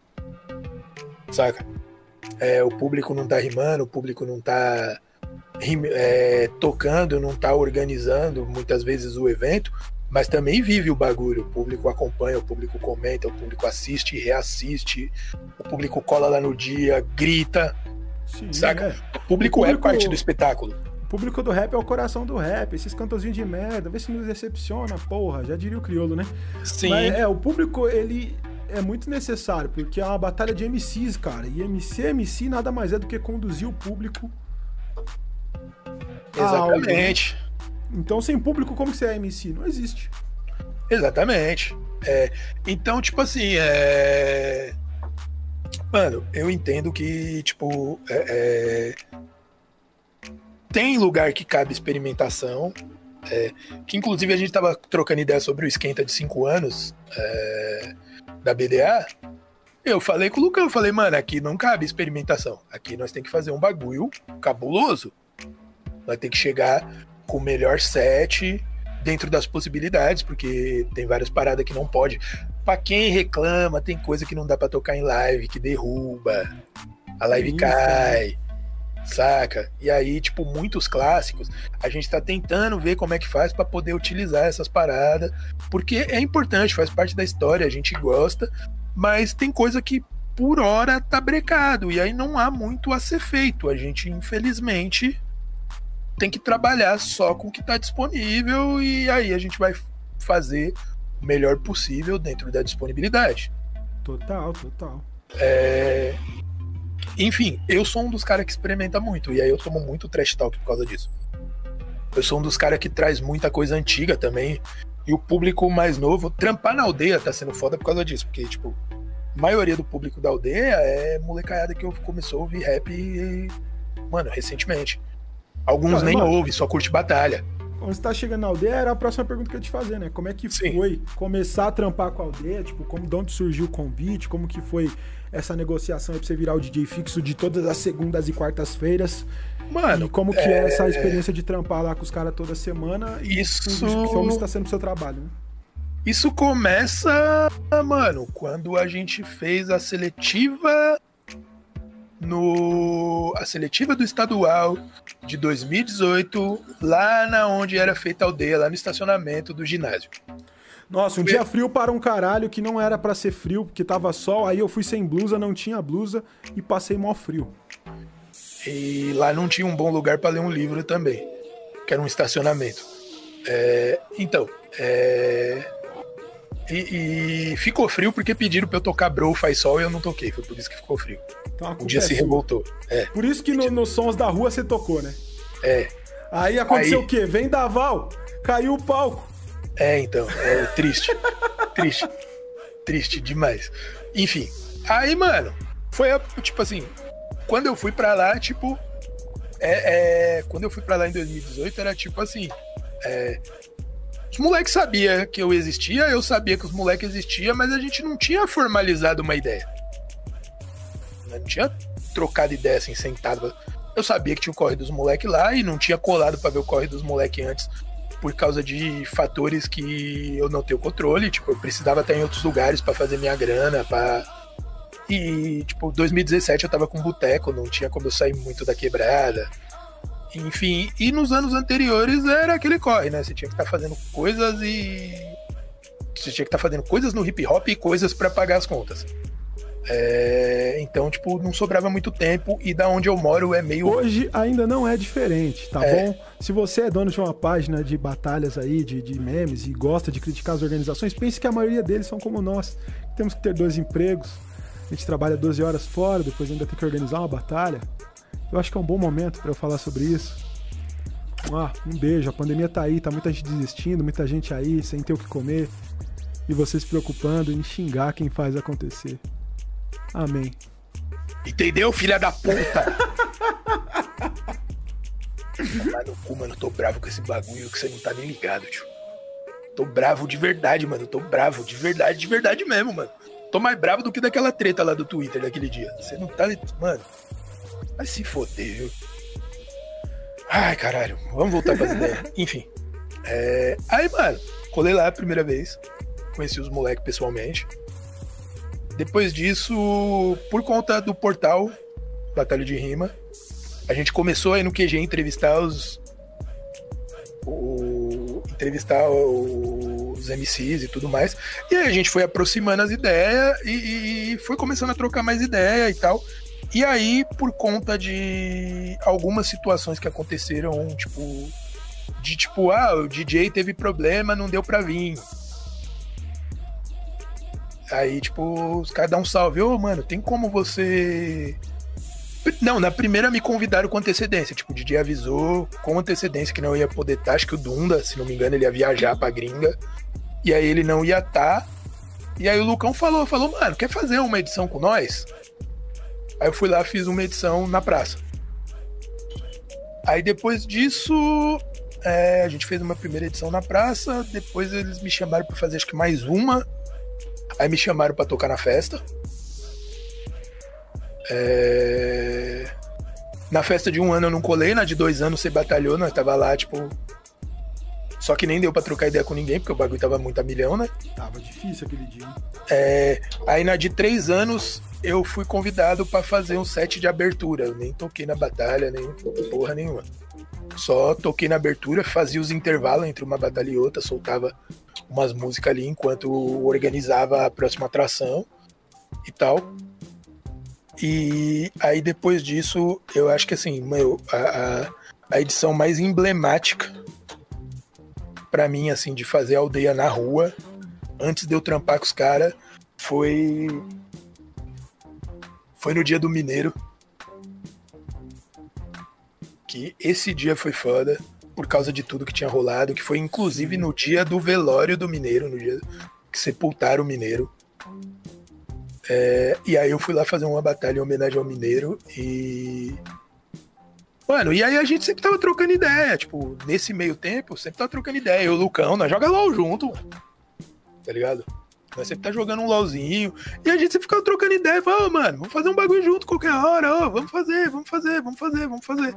Saca? É, o público não tá rimando, o público não tá é, tocando, não tá organizando muitas vezes o evento, mas também vive o bagulho. O público acompanha, o público comenta, o público assiste, reassiste, o público cola lá no dia, grita. Sim, Saca? é. O público, O é público- parte do espetáculo. O público do rap é o coração do rap. Esses cantozinhos de merda, vê se nos decepciona, porra. Já diria o crioulo, né? Sim, Mas é, o público, ele é muito necessário, porque é uma batalha de MCs, cara. E MC, MC nada mais é do que conduzir o público. A algo, né? exatamente. Então, sem público, como que você é MC? Não existe. Exatamente. É, então, tipo assim, é... Mano, eu entendo que, tipo, é, é, tem lugar que cabe experimentação, é, que inclusive a gente tava trocando ideia sobre o esquenta de 5 anos é, da BDA. Eu falei com o Lucão, eu falei, mano, aqui não cabe experimentação. Aqui nós tem que fazer um bagulho cabuloso. Nós tem que chegar com o melhor set, dentro das possibilidades, porque tem várias paradas que não pode. Pra quem reclama, tem coisa que não dá pra tocar em live, que derruba, a live Sim, cai, saca? E aí, tipo, muitos clássicos, a gente tá tentando ver como é que faz pra poder utilizar essas paradas, porque é importante, faz parte da história, a gente gosta, mas tem coisa que por hora tá brecado, e aí não há muito a ser feito. A gente, infelizmente, tem que trabalhar só com o que está disponível e aí a gente vai fazer o melhor possível dentro da disponibilidade. Total, total. É, Enfim, eu sou um dos caras que experimenta muito e aí eu tomo muito trash talk por causa disso. Eu sou um dos caras que traz muita coisa antiga também e o público mais novo, trampar na aldeia tá sendo foda por causa disso, porque tipo, a maioria do público da aldeia é molecaiada que eu começou a ouvir rap, mano, recentemente. Alguns Cara, nem mano. ouvem, só curte batalha. Quando você tá chegando na aldeia, era a próxima pergunta que eu ia te fazer, né? Como é que Sim. foi começar a trampar com a aldeia? Tipo, como, de onde surgiu o convite? Como que foi essa negociação aí pra você virar o DJ fixo de todas as segundas e quartas-feiras? Mano, e como que é... essa experiência de trampar lá com os caras toda semana? E Isso- como está sendo pro seu trabalho, né? Isso começa, mano, quando a gente fez a seletiva no a seletiva do estadual de 2018, lá na onde era feita a aldeia, lá no estacionamento do ginásio. Nossa, um dia frio para um caralho que não era pra ser frio, porque tava sol, aí eu fui sem blusa, não tinha blusa e passei mó frio. E lá não tinha um bom lugar para ler um livro também, que era um estacionamento. É, então, é, e, e ficou frio porque pediram pra eu tocar Bro Faz Sol e eu não toquei, foi por isso que ficou frio. Então, culpa dia é se revoltou. É, Por isso que no- nos sons da rua você tocou, né? é. Aí aconteceu Aí- o quê? Vem Daval, caiu o palco. É, então, é triste. triste. Triste demais. Enfim, aí, mano, foi a- tipo assim, quando eu fui pra lá, tipo. É, é, quando eu fui pra lá em 2018, era tipo assim. é, os moleques sabiam que eu existia, eu sabia que os moleques existiam, mas a gente não tinha formalizado uma ideia. Não tinha trocado ideia assim, sentado. Eu sabia que tinha o corre dos moleques lá e não tinha colado para ver o corre dos moleques antes por causa de fatores que eu não tenho controle. Tipo, eu precisava estar em outros lugares para fazer minha grana, para e, tipo, 2017 eu tava com boteco, não tinha como eu sair muito da quebrada. Enfim, e nos anos anteriores era aquele corre, né? Você tinha que estar tá fazendo coisas e. Você tinha que estar tá fazendo coisas no hip hop e coisas para pagar as contas. É, então, tipo, não sobrava muito tempo e da onde eu moro é meio. Hoje ainda não é diferente, tá é. bom? Se você é dono de uma página de batalhas aí, de, de memes e gosta de criticar as organizações, pense que a maioria deles são como nós. Temos que ter dois empregos, a gente trabalha 12 horas fora, depois ainda tem que organizar uma batalha. Eu acho que é um bom momento para eu falar sobre isso. Ah, um beijo, a pandemia tá aí, tá muita gente desistindo, muita gente aí sem ter o que comer. E você se preocupando em xingar quem faz acontecer. Amém. Entendeu, filha da puta? Vai no cu, mano. Eu tô bravo com esse bagulho que você não tá nem ligado, tio. Tô bravo de verdade, mano. Tô bravo de verdade, de verdade mesmo, mano. Tô mais bravo do que daquela treta lá do Twitter daquele dia. Você não tá. Mano. Vai se foder, viu? Ai, caralho. Vamos voltar pra ideia. Enfim. É... Aí, mano, colei lá a primeira vez. Conheci os moleques pessoalmente. Depois disso, por conta do portal Batalha de Rima, a gente começou aí no QG entrevistar os. O, entrevistar os MCs e tudo mais. E aí a gente foi aproximando as ideias e, e foi começando a trocar mais ideia e tal. E aí, por conta de algumas situações que aconteceram, tipo, de tipo, ah, o DJ teve problema, não deu pra vir. Aí, tipo, os caras dão um salve. Ô, oh, mano, tem como você. Não, na primeira me convidaram com antecedência. Tipo, o DJ avisou com antecedência que não ia poder estar. Tá. Acho que o Dunda, se não me engano, ele ia viajar pra gringa. E aí ele não ia estar. Tá. E aí o Lucão falou, falou, mano, quer fazer uma edição com nós? Aí eu fui lá, fiz uma edição na praça. Aí depois disso, é, a gente fez uma primeira edição na praça. Depois eles me chamaram para fazer acho que mais uma. Aí me chamaram para tocar na festa. É... Na festa de um ano eu não colei, na de dois anos você batalhou, nós tava lá, tipo. Só que nem deu pra trocar ideia com ninguém, porque o bagulho tava muito a milhão, né? Tava difícil aquele dia. É... Aí na de três anos eu fui convidado para fazer um set de abertura. Eu nem toquei na batalha, nem porra nenhuma. Só toquei na abertura, fazia os intervalos entre uma batalha e outra, soltava umas músicas ali enquanto organizava a próxima atração e tal. E aí depois disso, eu acho que assim, meu, a, a, a edição mais emblemática para mim, assim, de fazer aldeia na rua, antes de eu trampar com os caras, foi. Foi no dia do Mineiro. Que esse dia foi foda por causa de tudo que tinha rolado, que foi inclusive no dia do velório do Mineiro, no dia que sepultaram o Mineiro. É, e aí eu fui lá fazer uma batalha em homenagem ao Mineiro e. Mano, e aí a gente sempre tava trocando ideia, tipo, nesse meio tempo, sempre tava trocando ideia. Eu, o Lucão, nós joga LOL junto, tá ligado? Nós sempre tá jogando um LOLzinho. E a gente sempre ficava trocando ideia. Fala, oh, mano, vamos fazer um bagulho junto qualquer hora. Oh, vamos fazer, vamos fazer, vamos fazer, vamos fazer.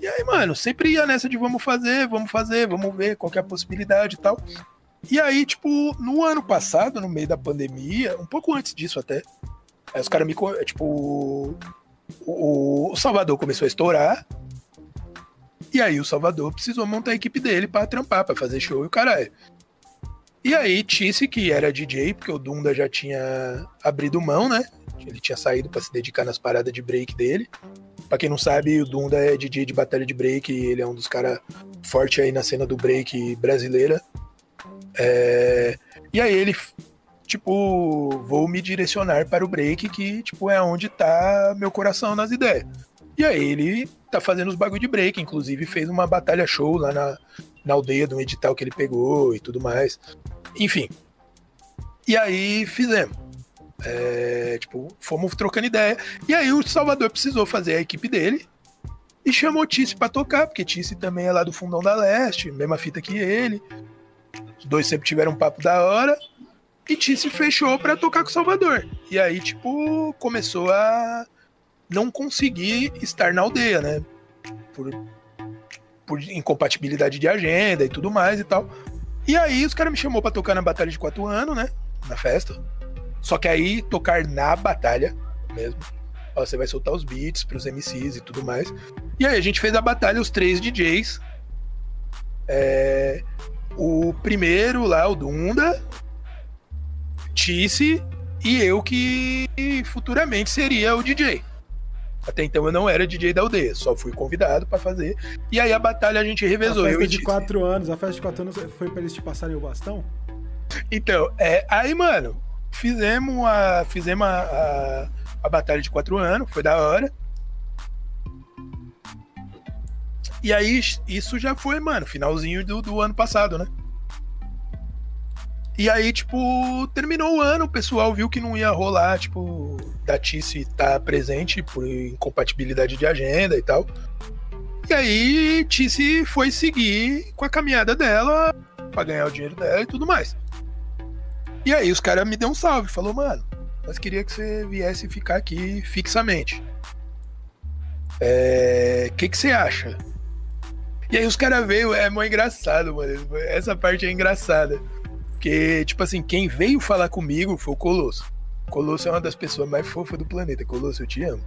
E aí, mano, sempre ia nessa de vamos fazer, vamos fazer, vamos ver qual é a possibilidade e tal. E aí, tipo, no ano passado, no meio da pandemia, um pouco antes disso até, aí os caras me. Tipo. O, Salvador começou a estourar. E aí o Salvador precisou montar a equipe dele para trampar, para fazer show e o caralho. E aí, Tisse, que era DJ, porque o Dunda já tinha abrido mão, né? Ele tinha saído para se dedicar nas paradas de break dele. Pra quem não sabe, o Dunda é DJ de batalha de break, ele é um dos caras forte aí na cena do break brasileira. É... E aí ele, tipo, vou me direcionar para o break, que, tipo, é onde tá meu coração nas ideias. E aí ele tá fazendo os bagulho de break, inclusive fez uma batalha show lá na, na aldeia do edital que ele pegou e tudo mais. Enfim. E aí fizemos. É, tipo, fomos trocando ideia. E aí o Salvador precisou fazer a equipe dele e chamou Tice para tocar, porque Tice também é lá do Fundão da Leste, mesma fita que ele. Os dois sempre tiveram um papo da hora. E Tice fechou para tocar com o Salvador. E aí, tipo, começou a não consegui estar na aldeia, né? Por, por incompatibilidade de agenda e tudo mais e tal. E aí os caras me chamou para tocar na batalha de quatro anos, né? Na festa. Só que aí tocar na batalha mesmo. Ó, você vai soltar os beats pros MCs e tudo mais. E aí a gente fez a batalha, os três DJs. É, o primeiro lá, o Dunda, Tice e eu que futuramente seria o DJ. Até então eu não era DJ da aldeia, só fui convidado para fazer. E aí a batalha a gente revezou. A festa eu de quatro anos, a festa de quatro anos foi para eles te passarem o bastão? Então, é, aí, mano, fizemos a, fizemos a, a, a batalha de quatro anos, foi da hora. E aí, isso já foi, mano, finalzinho do, do ano passado, né? E aí, tipo, terminou o ano, o pessoal viu que não ia rolar, tipo, da Tice estar tá presente por incompatibilidade de agenda e tal. E aí, Tice foi seguir com a caminhada dela para ganhar o dinheiro dela e tudo mais. E aí, os caras me deu um salve, falou, mano, nós queria que você viesse ficar aqui fixamente. É. O que, que você acha? E aí os caras veio, é muito engraçado, mano. Essa parte é engraçada. Porque, tipo assim, quem veio falar comigo foi o Colosso. Colosso é uma das pessoas mais fofas do planeta. Colosso, eu te amo.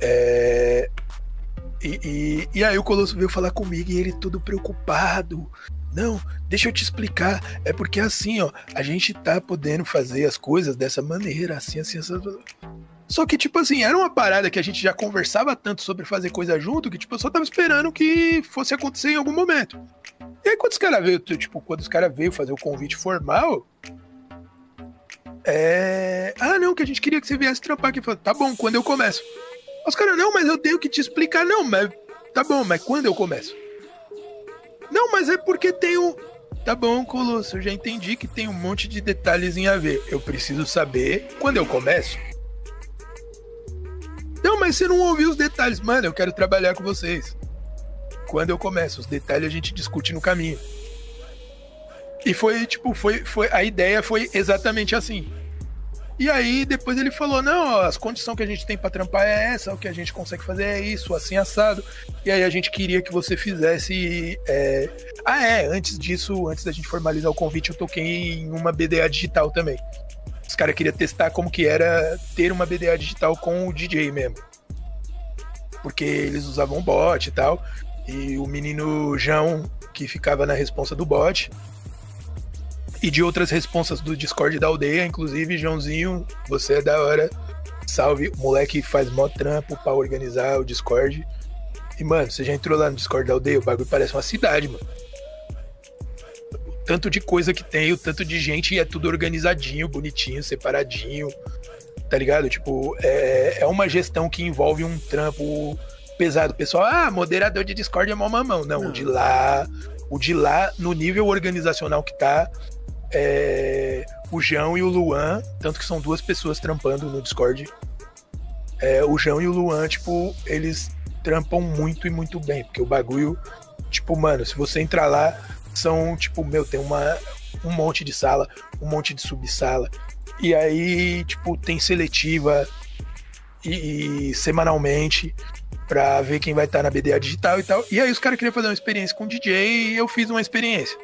É... E, e, e, aí o Colosso veio falar comigo e ele todo preocupado. Não, deixa eu te explicar. É porque assim, ó, a gente tá podendo fazer as coisas dessa maneira, assim, assim, assim. Só que, tipo assim, era uma parada que a gente já conversava tanto sobre fazer coisa junto que, tipo, eu só tava esperando que fosse acontecer em algum momento. E aí, quando os caras veio, tipo, quando os caras veio fazer o convite formal. É. Ah, não, que a gente queria que você viesse trampar aqui. Falei, tá bom, quando eu começo? Os caras, não, mas eu tenho que te explicar. Não, mas tá bom, mas quando eu começo? Não, mas é porque tem um. Tá bom, Colosso, eu já entendi que tem um monte de detalhes em a ver. Eu preciso saber quando eu começo. Não, mas você não ouviu os detalhes. Mano, eu quero trabalhar com vocês. Quando eu começo, os detalhes a gente discute no caminho. E foi, tipo, foi, foi a ideia foi exatamente assim. E aí depois ele falou: não, ó, as condições que a gente tem para trampar é essa, o que a gente consegue fazer é isso, assim assado. E aí a gente queria que você fizesse. É... Ah, é, antes disso, antes da gente formalizar o convite, eu toquei em uma BDA digital também. Os caras queriam testar como que era ter uma BDA digital com o DJ mesmo. Porque eles usavam bot e tal. E o menino João, que ficava na responsa do bot. E de outras responsas do Discord da aldeia, inclusive, Joãozinho, você é da hora. Salve, o moleque faz mó trampo pra organizar o Discord. E, mano, você já entrou lá no Discord da aldeia? O bagulho parece uma cidade, mano tanto de coisa que tem, o tanto de gente, e é tudo organizadinho, bonitinho, separadinho, tá ligado? Tipo, é, é uma gestão que envolve um trampo pesado. Pessoal, ah, moderador de Discord é mó mamão. Não, Não. o de lá, o de lá, no nível organizacional que tá, é, o João e o Luan, tanto que são duas pessoas trampando no Discord. É, o João e o Luan, tipo, eles trampam muito e muito bem, porque o bagulho, tipo, mano, se você entrar lá, são, tipo, meu, tem uma, um monte de sala, um monte de subsala. E aí, tipo, tem seletiva e, e semanalmente pra ver quem vai estar tá na BDA digital e tal. E aí os caras queriam fazer uma experiência com DJ e eu fiz uma experiência.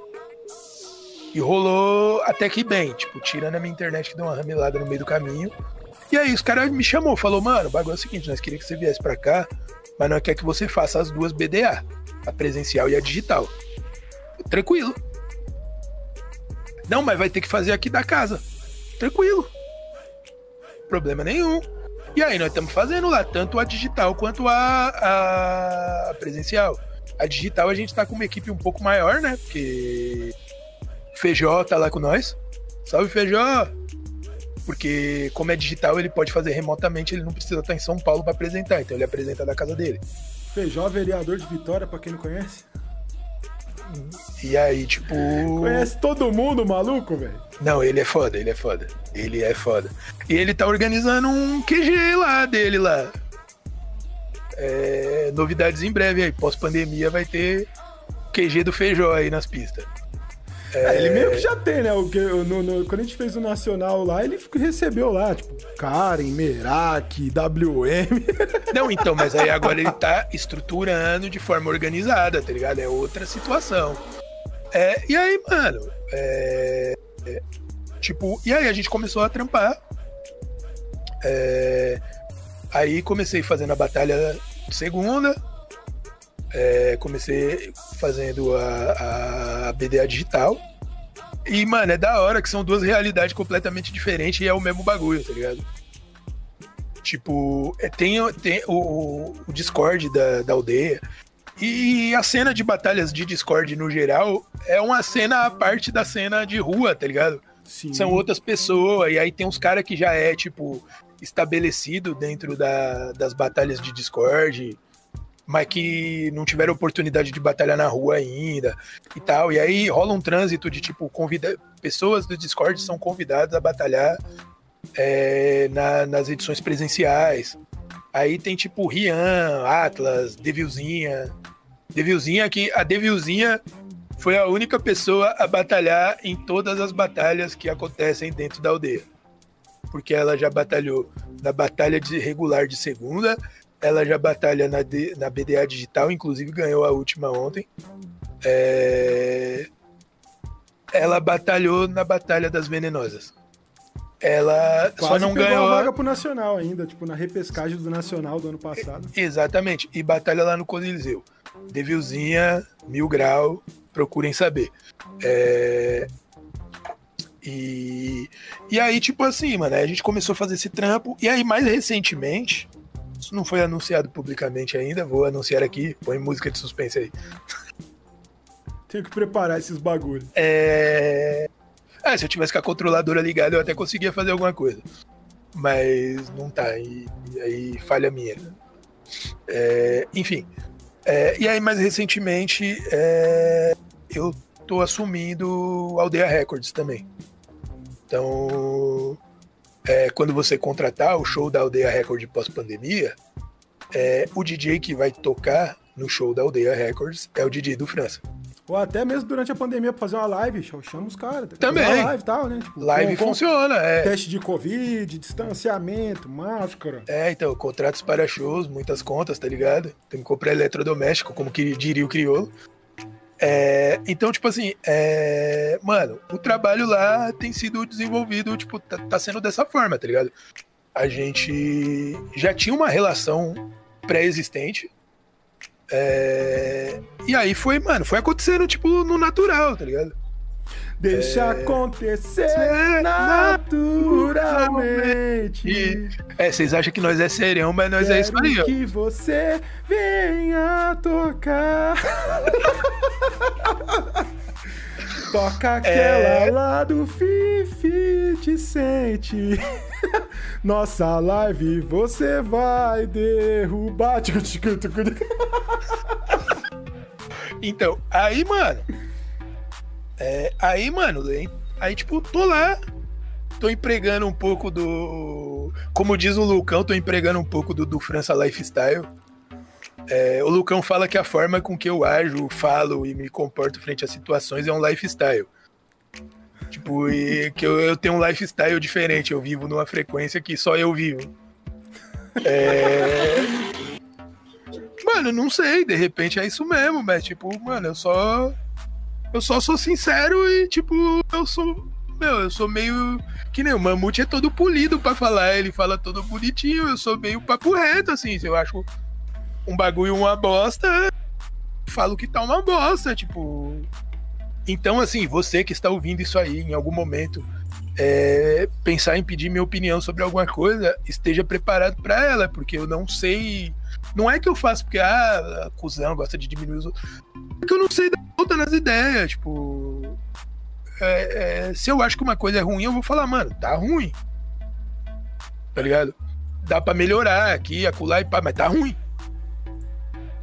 E rolou até que bem, tipo, tirando a minha internet que deu uma ramelada no meio do caminho. E aí os caras me chamou, falou, mano, o bagulho é o seguinte, nós queríamos que você viesse pra cá, mas não quer que você faça as duas BDA, a presencial e a digital tranquilo. Não, mas vai ter que fazer aqui da casa. Tranquilo. Problema nenhum. E aí nós estamos fazendo lá, tanto a digital quanto a, a presencial. A digital a gente tá com uma equipe um pouco maior, né? Porque Feijó tá lá com nós. Salve Feijó! Porque como é digital, ele pode fazer remotamente, ele não precisa estar em São Paulo para apresentar, então ele apresenta da casa dele. Feijó, vereador de Vitória, para quem não conhece. E aí, tipo. Conhece todo mundo, maluco, velho? Não, ele é foda, ele é foda. Ele é foda. E ele tá organizando um QG lá dele lá. É, novidades em breve aí. Pós-pandemia vai ter QG do Feijó aí nas pistas. É, ele meio que já tem, né? O que, no, no, quando a gente fez o Nacional lá, ele recebeu lá, tipo, Karen, Merak, WM. Não, então, mas aí agora ele tá estruturando de forma organizada, tá ligado? É outra situação. É, e aí, mano, é, é, tipo, e aí a gente começou a trampar. É, aí comecei fazendo a batalha segunda, é, comecei fazendo a, a BDA digital. E, mano, é da hora que são duas realidades completamente diferentes e é o mesmo bagulho, tá ligado? Tipo, é, tem, tem o, o Discord da, da aldeia. E a cena de batalhas de Discord no geral é uma cena a parte da cena de rua, tá ligado? Sim. São outras pessoas, e aí tem uns caras que já é, tipo, estabelecido dentro da, das batalhas de Discord mas que não tiveram oportunidade de batalhar na rua ainda e tal. E aí rola um trânsito de tipo, convida... pessoas do Discord são convidadas a batalhar é, na, nas edições presenciais. Aí tem tipo Rian, Atlas, Devilzinha. Devilzinha que a Devilzinha foi a única pessoa a batalhar em todas as batalhas que acontecem dentro da aldeia. Porque ela já batalhou na batalha de regular de segunda, ela já batalha na, D, na BDA digital, inclusive ganhou a última ontem. É... Ela batalhou na Batalha das Venenosas. Ela Quase só não ganhou. a vaga pro Nacional ainda, tipo, na repescagem do Nacional do ano passado. Exatamente. E batalha lá no Coliseu. Devilzinha, mil grau, procurem saber. É... E... e aí, tipo assim, mano, a gente começou a fazer esse trampo. E aí, mais recentemente, isso não foi anunciado publicamente ainda, vou anunciar aqui. Põe música de suspense aí. Tenho que preparar esses bagulhos. É... Ah, se eu tivesse com a controladora ligada, eu até conseguia fazer alguma coisa. Mas não tá, e, e aí falha minha. É... Enfim. É... E aí, mais recentemente, é... eu tô assumindo Aldeia Records também. Então, é, quando você contratar o show da Aldeia Record pós-pandemia, é, o DJ que vai tocar no show da Aldeia Records é o DJ do França. Ou até mesmo durante a pandemia pra fazer uma live, chama os caras. Também. live tal, né? Tipo, live com, funciona, é. Teste de Covid, distanciamento, máscara. É, então, contratos para shows, muitas contas, tá ligado? Tem que comprar eletrodoméstico, como que diria o crioulo. É, então, tipo assim, é, mano, o trabalho lá tem sido desenvolvido, tipo, tá, tá, sendo dessa forma, tá ligado? A gente já tinha uma relação pré-existente. É, e aí foi, mano, foi acontecendo, tipo, no natural, tá ligado? Deixa é... acontecer é, naturalmente. E, é, vocês acham que nós é serião, mas nós Quero é isso aí, ó. que você venha tocar. Toca aquela é... lá do Fifi te sente. Nossa live você vai derrubar. Então, aí, mano, é, aí, mano, aí, tipo, tô lá, tô empregando um pouco do. Como diz o Lucão, tô empregando um pouco do, do França Lifestyle. É, o Lucão fala que a forma com que eu ajo, falo e me comporto frente a situações é um lifestyle. Tipo, e que eu, eu tenho um lifestyle diferente, eu vivo numa frequência que só eu vivo. É... Mano, não sei, de repente é isso mesmo, mas tipo, mano, eu só eu só sou sincero e, tipo, eu sou. Meu, eu sou meio. Que nem o Mamute é todo polido para falar, ele fala todo bonitinho, eu sou meio papo reto, assim. Se eu acho um bagulho uma bosta, falo que tá uma bosta, tipo. Então, assim, você que está ouvindo isso aí em algum momento, é, pensar em pedir minha opinião sobre alguma coisa, esteja preparado para ela, porque eu não sei. Não é que eu faço porque, ah, a cuzão gosta de diminuir os outros. Porque eu não sei dar volta nas ideias. Tipo. É, é, se eu acho que uma coisa é ruim, eu vou falar, mano, tá ruim. Tá ligado? Dá pra melhorar aqui, acular e pá, mas tá ruim.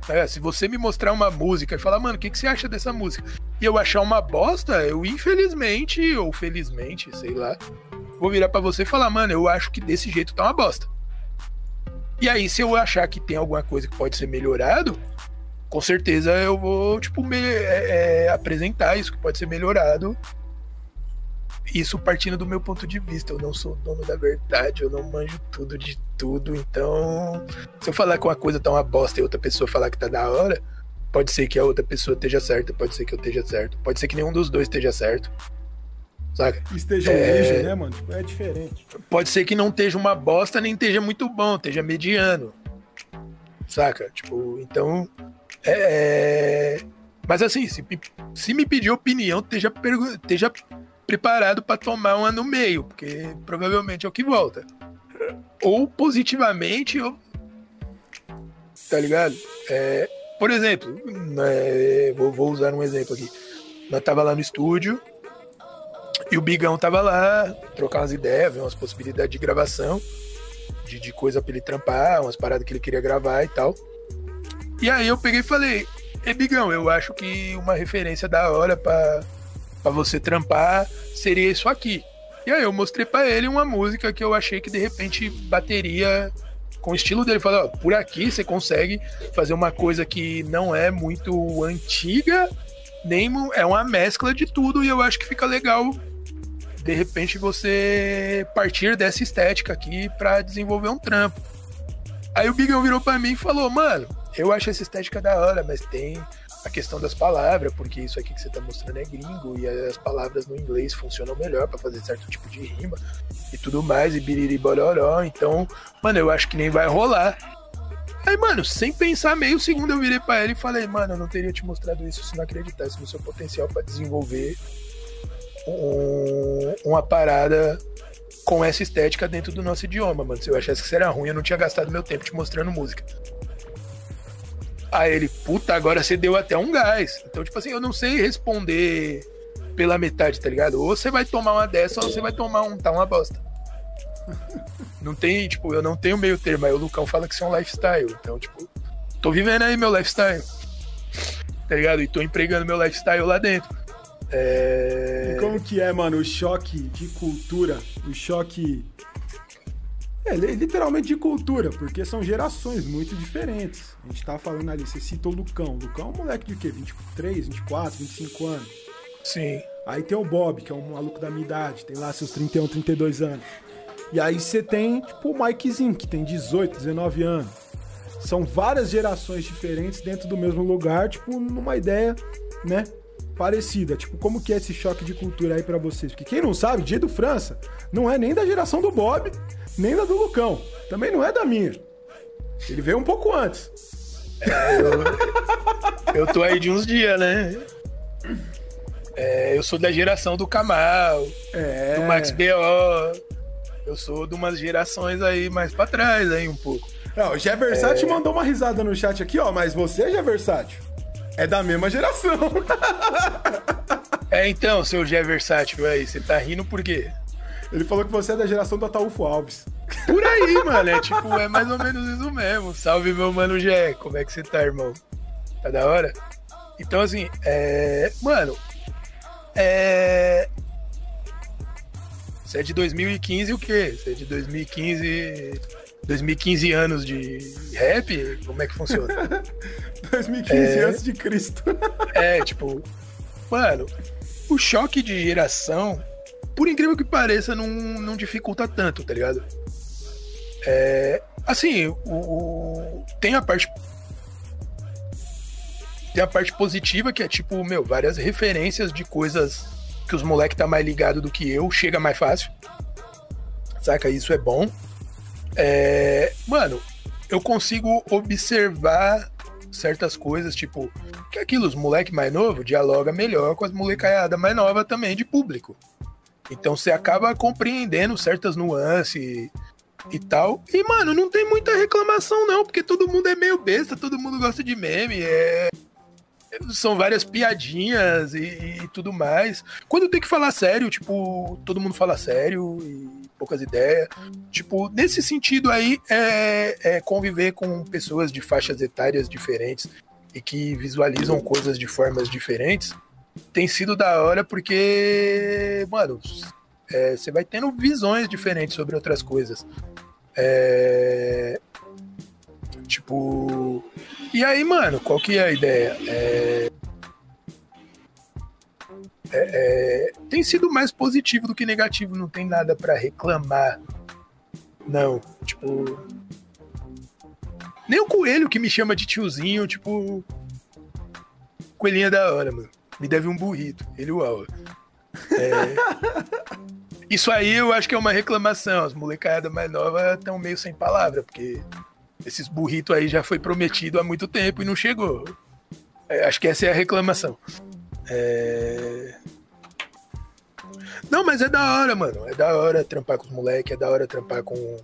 É, se você me mostrar uma música e falar, mano, o que, que você acha dessa música? E eu achar uma bosta, eu infelizmente, ou felizmente, sei lá, vou virar para você e falar, mano, eu acho que desse jeito tá uma bosta. E aí, se eu achar que tem alguma coisa que pode ser melhorado, com certeza eu vou, tipo, me, é, é, apresentar isso que pode ser melhorado. Isso partindo do meu ponto de vista. Eu não sou dono da verdade, eu não manjo tudo de tudo. Então, se eu falar que uma coisa tá uma bosta e outra pessoa falar que tá da hora, pode ser que a outra pessoa esteja certa, pode ser que eu esteja certo, pode ser que nenhum dos dois esteja certo. Saca? Esteja é... né, mano? Tipo, é diferente. Pode ser que não esteja uma bosta, nem esteja muito bom, esteja mediano. Saca? Tipo, então é, é... Mas assim, se, se me pedir opinião, esteja, esteja preparado para tomar uma no meio, porque provavelmente é o que volta. Ou positivamente, ou. Tá ligado? É, por exemplo, é, vou, vou, usar um exemplo aqui. Nós tava lá no estúdio e o Bigão tava lá, trocar umas ideias, ver umas possibilidades de gravação, de, de coisa pra ele trampar, umas paradas que ele queria gravar e tal. E aí eu peguei e falei, é Bigão, eu acho que uma referência da hora para você trampar seria isso aqui. E aí eu mostrei para ele uma música que eu achei que de repente bateria com o estilo dele. Falei, ó, por aqui você consegue fazer uma coisa que não é muito antiga, nem é uma mescla de tudo e eu acho que fica legal de repente você partir dessa estética aqui para desenvolver um trampo. Aí o Bigão virou para mim e falou, mano, eu acho essa estética da hora, mas tem a questão das palavras, porque isso aqui que você tá mostrando é gringo e as palavras no inglês funcionam melhor para fazer certo tipo de rima e tudo mais, e biriri bororó. Então, mano, eu acho que nem vai rolar. Aí, mano, sem pensar meio segundo, eu virei pra ele e falei, mano, eu não teria te mostrado isso se não acreditasse no seu potencial para desenvolver um, uma parada com essa estética dentro do nosso idioma, mano. Se eu achasse que isso era ruim, eu não tinha gastado meu tempo te mostrando música. Aí ele, puta, agora você deu até um gás. Então, tipo assim, eu não sei responder pela metade, tá ligado? Ou você vai tomar uma dessa, ou você vai tomar um, tá uma bosta. Não tem, tipo, eu não tenho meio termo. Aí o Lucão fala que isso é um lifestyle. Então, tipo, tô vivendo aí meu lifestyle. Tá ligado? E tô empregando meu lifestyle lá dentro. É... E como que é, mano, o choque de cultura, o choque é, literalmente de cultura, porque são gerações muito diferentes. A gente tava falando ali, você cita o Lucão. Lucão é um moleque de quê? 23, 24, 25 anos. Sim. Aí tem o Bob, que é um maluco da minha idade, tem lá seus 31, 32 anos. E aí você tem, tipo, o Mikezinho, que tem 18, 19 anos. São várias gerações diferentes dentro do mesmo lugar, tipo, numa ideia, né, parecida. Tipo, como que é esse choque de cultura aí para vocês? Porque quem não sabe, Dia do França não é nem da geração do Bob, nem da do Lucão. Também não é da minha. Ele veio um pouco antes. É, eu, eu tô aí de uns dias, né? É, eu sou da geração do Kamal, é. do Max B.O. Eu sou de umas gerações aí mais pra trás aí um pouco. Não, o Gé Versátil é... mandou uma risada no chat aqui, ó, mas você, Gé Versátil, é da mesma geração. é, então, seu Gé Versátil aí, você tá rindo por quê? Ele falou que você é da geração do Ataúfo Alves. Por aí, mano. É tipo, é mais ou menos isso mesmo. Salve, meu mano Gé. Como é que você tá, irmão? Tá da hora? Então, assim, é. Mano, é. Você é de 2015 o quê? Você é de 2015. 2015 anos de rap? Como é que funciona? 2015 é... antes de Cristo. é, tipo. Mano, o choque de geração por incrível que pareça, não, não dificulta tanto, tá ligado? É, assim, o, o, tem a parte. Tem a parte positiva, que é tipo, meu, várias referências de coisas que os moleques tá mais ligado do que eu, chega mais fácil. Saca? Isso é bom. É, mano, eu consigo observar certas coisas, tipo, que aquilo, os moleques mais novos dialoga melhor com as molecaiadas mais nova também de público. Então você acaba compreendendo certas nuances e tal. E, mano, não tem muita reclamação, não, porque todo mundo é meio besta, todo mundo gosta de meme, é. São várias piadinhas e, e tudo mais. Quando tem que falar sério, tipo, todo mundo fala sério e poucas ideias. Tipo, nesse sentido aí, é, é conviver com pessoas de faixas etárias diferentes e que visualizam coisas de formas diferentes tem sido da hora porque, mano, é, você vai tendo visões diferentes sobre outras coisas. É... Tipo. E aí, mano, qual que é a ideia? É... É, é... tem sido mais positivo do que negativo, não tem nada para reclamar. Não, tipo. Nem o coelho que me chama de tiozinho, tipo. Coelhinha da hora, mano. Me deve um burrito. Ele Aula. É... Isso aí eu acho que é uma reclamação. As molecadas mais novas estão meio sem palavra, porque esses burritos aí já foi prometido há muito tempo e não chegou. É, acho que essa é a reclamação. É... Não, mas é da hora, mano. É da hora trampar com os moleques, é da hora trampar com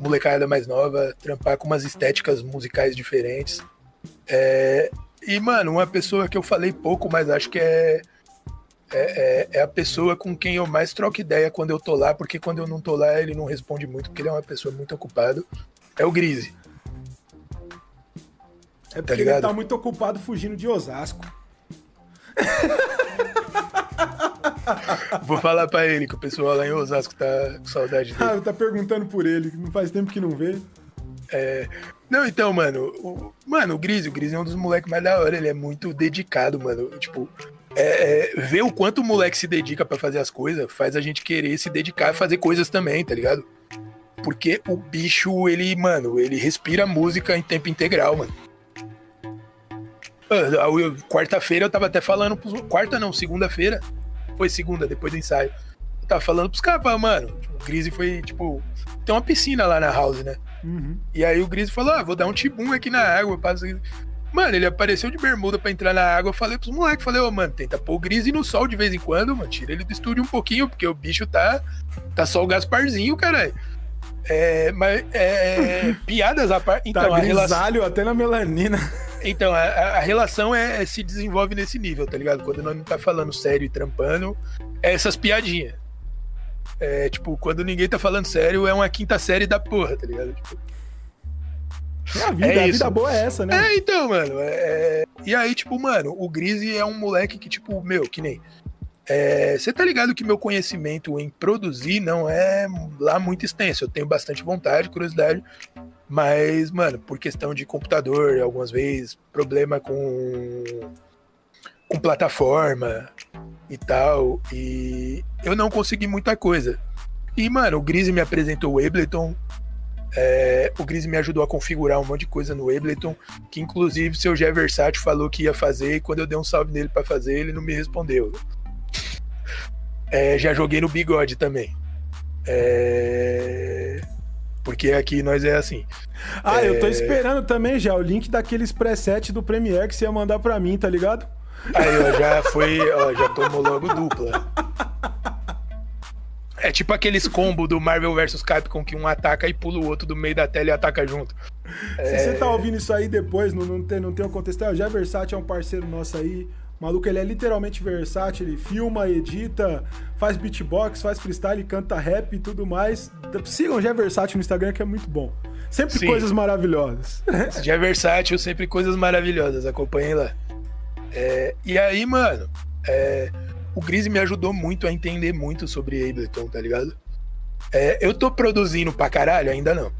molecada mais nova, trampar com umas estéticas musicais diferentes. É... E, mano, uma pessoa que eu falei pouco, mas acho que é é, é, é, a pessoa com quem eu mais troco ideia quando eu tô lá, porque quando eu não tô lá ele não responde muito, porque ele é uma pessoa muito ocupada. É o Grise. É porque tá ele tá muito ocupado fugindo de Osasco. Vou falar pra ele que o pessoal lá em Osasco tá com saudade dele. Ah, tá perguntando por ele, não faz tempo que não vê. É... Não, então, mano, o... mano, o Grise, o Grise é um dos moleques mais da hora, ele é muito dedicado, mano. Tipo, é, é, ver o quanto o moleque se dedica para fazer as coisas faz a gente querer se dedicar a fazer coisas também, tá ligado? Porque o bicho, ele, mano, ele respira música em tempo integral, mano. Quarta-feira eu tava até falando pros. Quarta não, segunda-feira. Foi segunda, depois do ensaio. Eu tava falando pros caras, mano, o Grise foi, tipo. Tem uma piscina lá na house, né? Uhum. E aí o Grise falou: ah, vou dar um tibum aqui na água. Passo... Mano, ele apareceu de bermuda pra entrar na água. Eu falei pros moleques, falei, ô, oh, mano, tenta pôr o Grise no sol de vez em quando, mano. Tira ele do estúdio um pouquinho, porque o bicho tá, tá só o Gasparzinho, caralho. É, mas, é, piadas à parte. Então, tá grisalho relação... até na melanina. Então, a, a relação é, é, se desenvolve nesse nível, tá ligado? Quando nós não tá falando sério e trampando, é essas piadinhas. É, tipo, quando ninguém tá falando sério, é uma quinta série da porra, tá ligado? Tipo, é a vida, é a vida boa é essa, né? É, então, mano. É... é e aí, tipo, mano, o Grise é um moleque que, tipo, meu, que nem. Você é... tá ligado que meu conhecimento em produzir não é lá muito extenso. Eu tenho bastante vontade, curiosidade. Mas, mano, por questão de computador, algumas vezes, problema com, com plataforma e tal. E eu não consegui muita coisa. E, mano, o Grise me apresentou o Ableton, é, o Gris me ajudou a configurar um monte de coisa no Ableton, que inclusive seu Gé Versátil falou que ia fazer, e quando eu dei um salve nele para fazer, ele não me respondeu. É, já joguei no Bigode também. É... Porque aqui nós é assim. Ah, é... eu tô é. esperando também já o link daqueles preset do Premiere que você ia mandar pra mim, tá ligado? Aí, ó, já foi, ó, já tomou logo dupla. É tipo aqueles combos do Marvel vs Capcom que um ataca e pula o outro do meio da tela e ataca junto. Se é... você tá ouvindo isso aí depois, não, não, tem, não tem um contexto. O Já Versátil é um parceiro nosso aí. O maluco, ele é literalmente versátil, ele filma, edita, faz beatbox, faz freestyle, canta rap e tudo mais. Sigam o Já Versátil no Instagram que é muito bom. Sempre Sim. coisas maravilhosas. Já Versátil, sempre coisas maravilhosas. Acompanhem lá. É, e aí, mano, é, o Grise me ajudou muito a entender muito sobre Ableton, tá ligado? É, eu tô produzindo pra caralho, ainda não.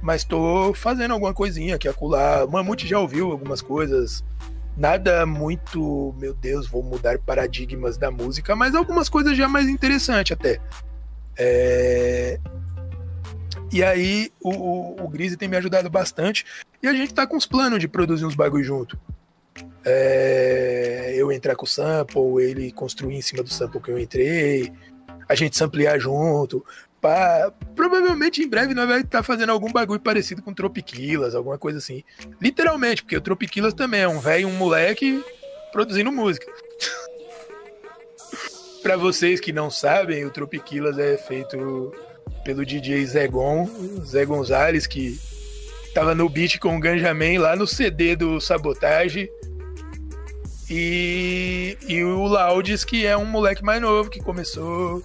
Mas tô fazendo alguma coisinha aqui, acolá. O Mamute já ouviu algumas coisas. Nada muito, meu Deus, vou mudar paradigmas da música, mas algumas coisas já mais interessantes até. É... E aí o, o, o Grise tem me ajudado bastante. E a gente tá com os planos de produzir uns bagulho junto é, eu entrar com o sample, ele construir em cima do sample que eu entrei, a gente samplear junto. Pra, provavelmente em breve nós vamos estar tá fazendo algum bagulho parecido com Tropiquilas, alguma coisa assim. Literalmente, porque o Tropiquilas também é um velho, um moleque produzindo música. para vocês que não sabem, o Tropiquilas é feito pelo DJ Zegon, Zé Gonzalez, que tava no beat com o Ganjamin lá no CD do Sabotage. E, e o Laudes, que é um moleque mais novo, que começou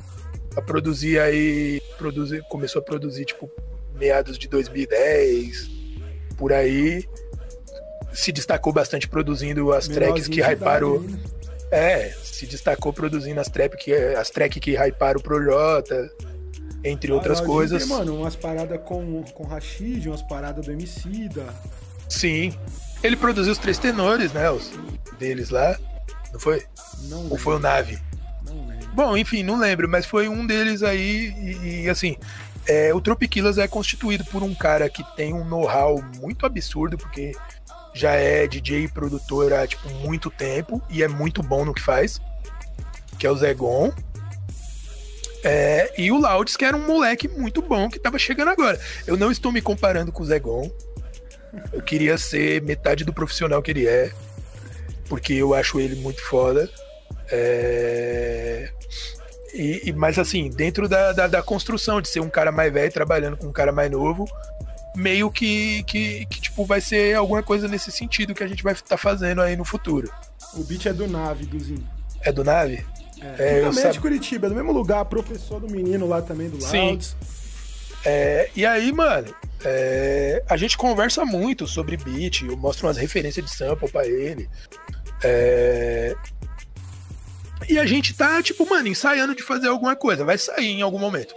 a produzir aí. Produzir, começou a produzir, tipo, meados de 2010, por aí. Se destacou bastante produzindo as tracks que hyparam. Né? É, se destacou produzindo as, trap que, as tracks que hyparam o Projota. entre outras Ah, coisas. Tem, mano, umas paradas com, com Rashid, umas paradas do Emicida. Sim. Ele produziu os três tenores, né? Os deles lá. Não foi? Não Ou foi o Nave? Bom, enfim, não lembro, mas foi um deles aí. E, e, assim, é, o Tropiquilas é constituído por um cara que tem um know-how muito absurdo, porque já é DJ e produtor há tipo, muito tempo e é muito bom no que faz, que é o Zegon. É, e o Laudes, que era um moleque muito bom que tava chegando agora. Eu não estou me comparando com o Zegon. Eu queria ser metade do profissional que ele é, porque eu acho ele muito foda. É... E, e, mas assim, dentro da, da, da, construção de ser um cara mais velho trabalhando com um cara mais novo, meio que, que, que tipo, vai ser alguma coisa nesse sentido que a gente vai estar tá fazendo aí no futuro. O beat é do Nave, Duzinho. É do Nave? É, é eu é de Curitiba, é do mesmo lugar, professor do menino lá também, do Louds. É, e aí, mano, é, a gente conversa muito sobre beat, eu mostro umas referências de sample pra ele. É, e a gente tá, tipo, mano, ensaiando de fazer alguma coisa. Vai sair em algum momento.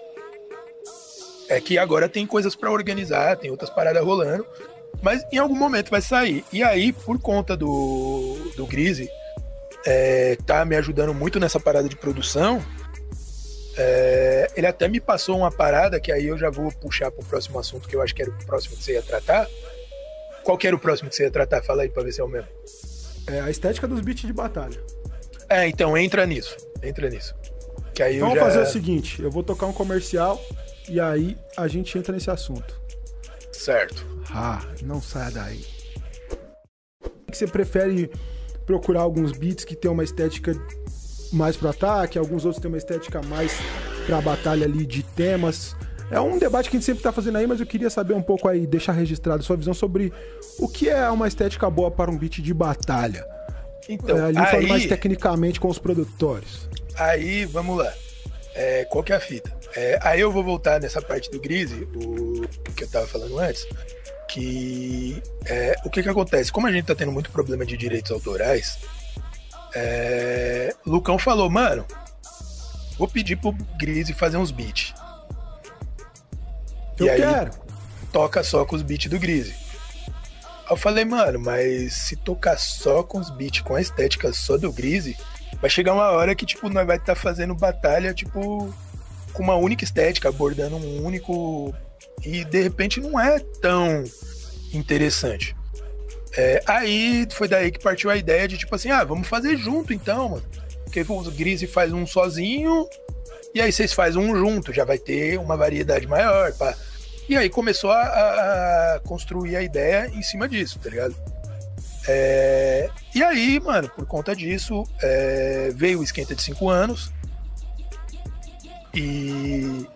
É que agora tem coisas para organizar, tem outras paradas rolando. Mas em algum momento vai sair. E aí, por conta do, do Grise, é, tá me ajudando muito nessa parada de produção. É, ele até me passou uma parada que aí eu já vou puxar pro próximo assunto, que eu acho que era o próximo que você ia tratar. Qual que era o próximo que você ia tratar? Fala aí pra ver se é o mesmo. É a estética dos beats de batalha. É, então entra nisso. Entra nisso. Que aí então eu vamos já... fazer o seguinte: eu vou tocar um comercial e aí a gente entra nesse assunto. Certo. Ah, não saia daí. Você prefere procurar alguns beats que tem uma estética mais pro ataque, alguns outros têm uma estética mais pra batalha ali de temas. É um debate que a gente sempre tá fazendo aí, mas eu queria saber um pouco aí, deixar registrado sua visão sobre o que é uma estética boa para um beat de batalha. Então, é, ali aí, mais tecnicamente com os produtores. Aí, vamos lá. É, qual que é a fita? É, aí eu vou voltar nessa parte do Grise, o que eu tava falando antes, que é, o que que acontece? Como a gente tá tendo muito problema de direitos autorais, é, Lucão falou, mano, vou pedir pro Grise fazer uns beats. Eu e aí, quero. toca só com os beats do Grise. Eu falei, mano, mas se tocar só com os beats, com a estética só do Grise, vai chegar uma hora que, tipo, nós vai estar tá fazendo batalha, tipo, com uma única estética, abordando um único. E de repente não é tão interessante. É, aí foi daí que partiu a ideia de, tipo assim, ah, vamos fazer junto então, mano. Porque o Grise faz um sozinho, e aí vocês fazem um junto, já vai ter uma variedade maior. E aí começou a, a, construir a ideia em cima disso, tá ligado? É, e aí, mano, por conta disso, é, veio o Esquenta de 5 anos. E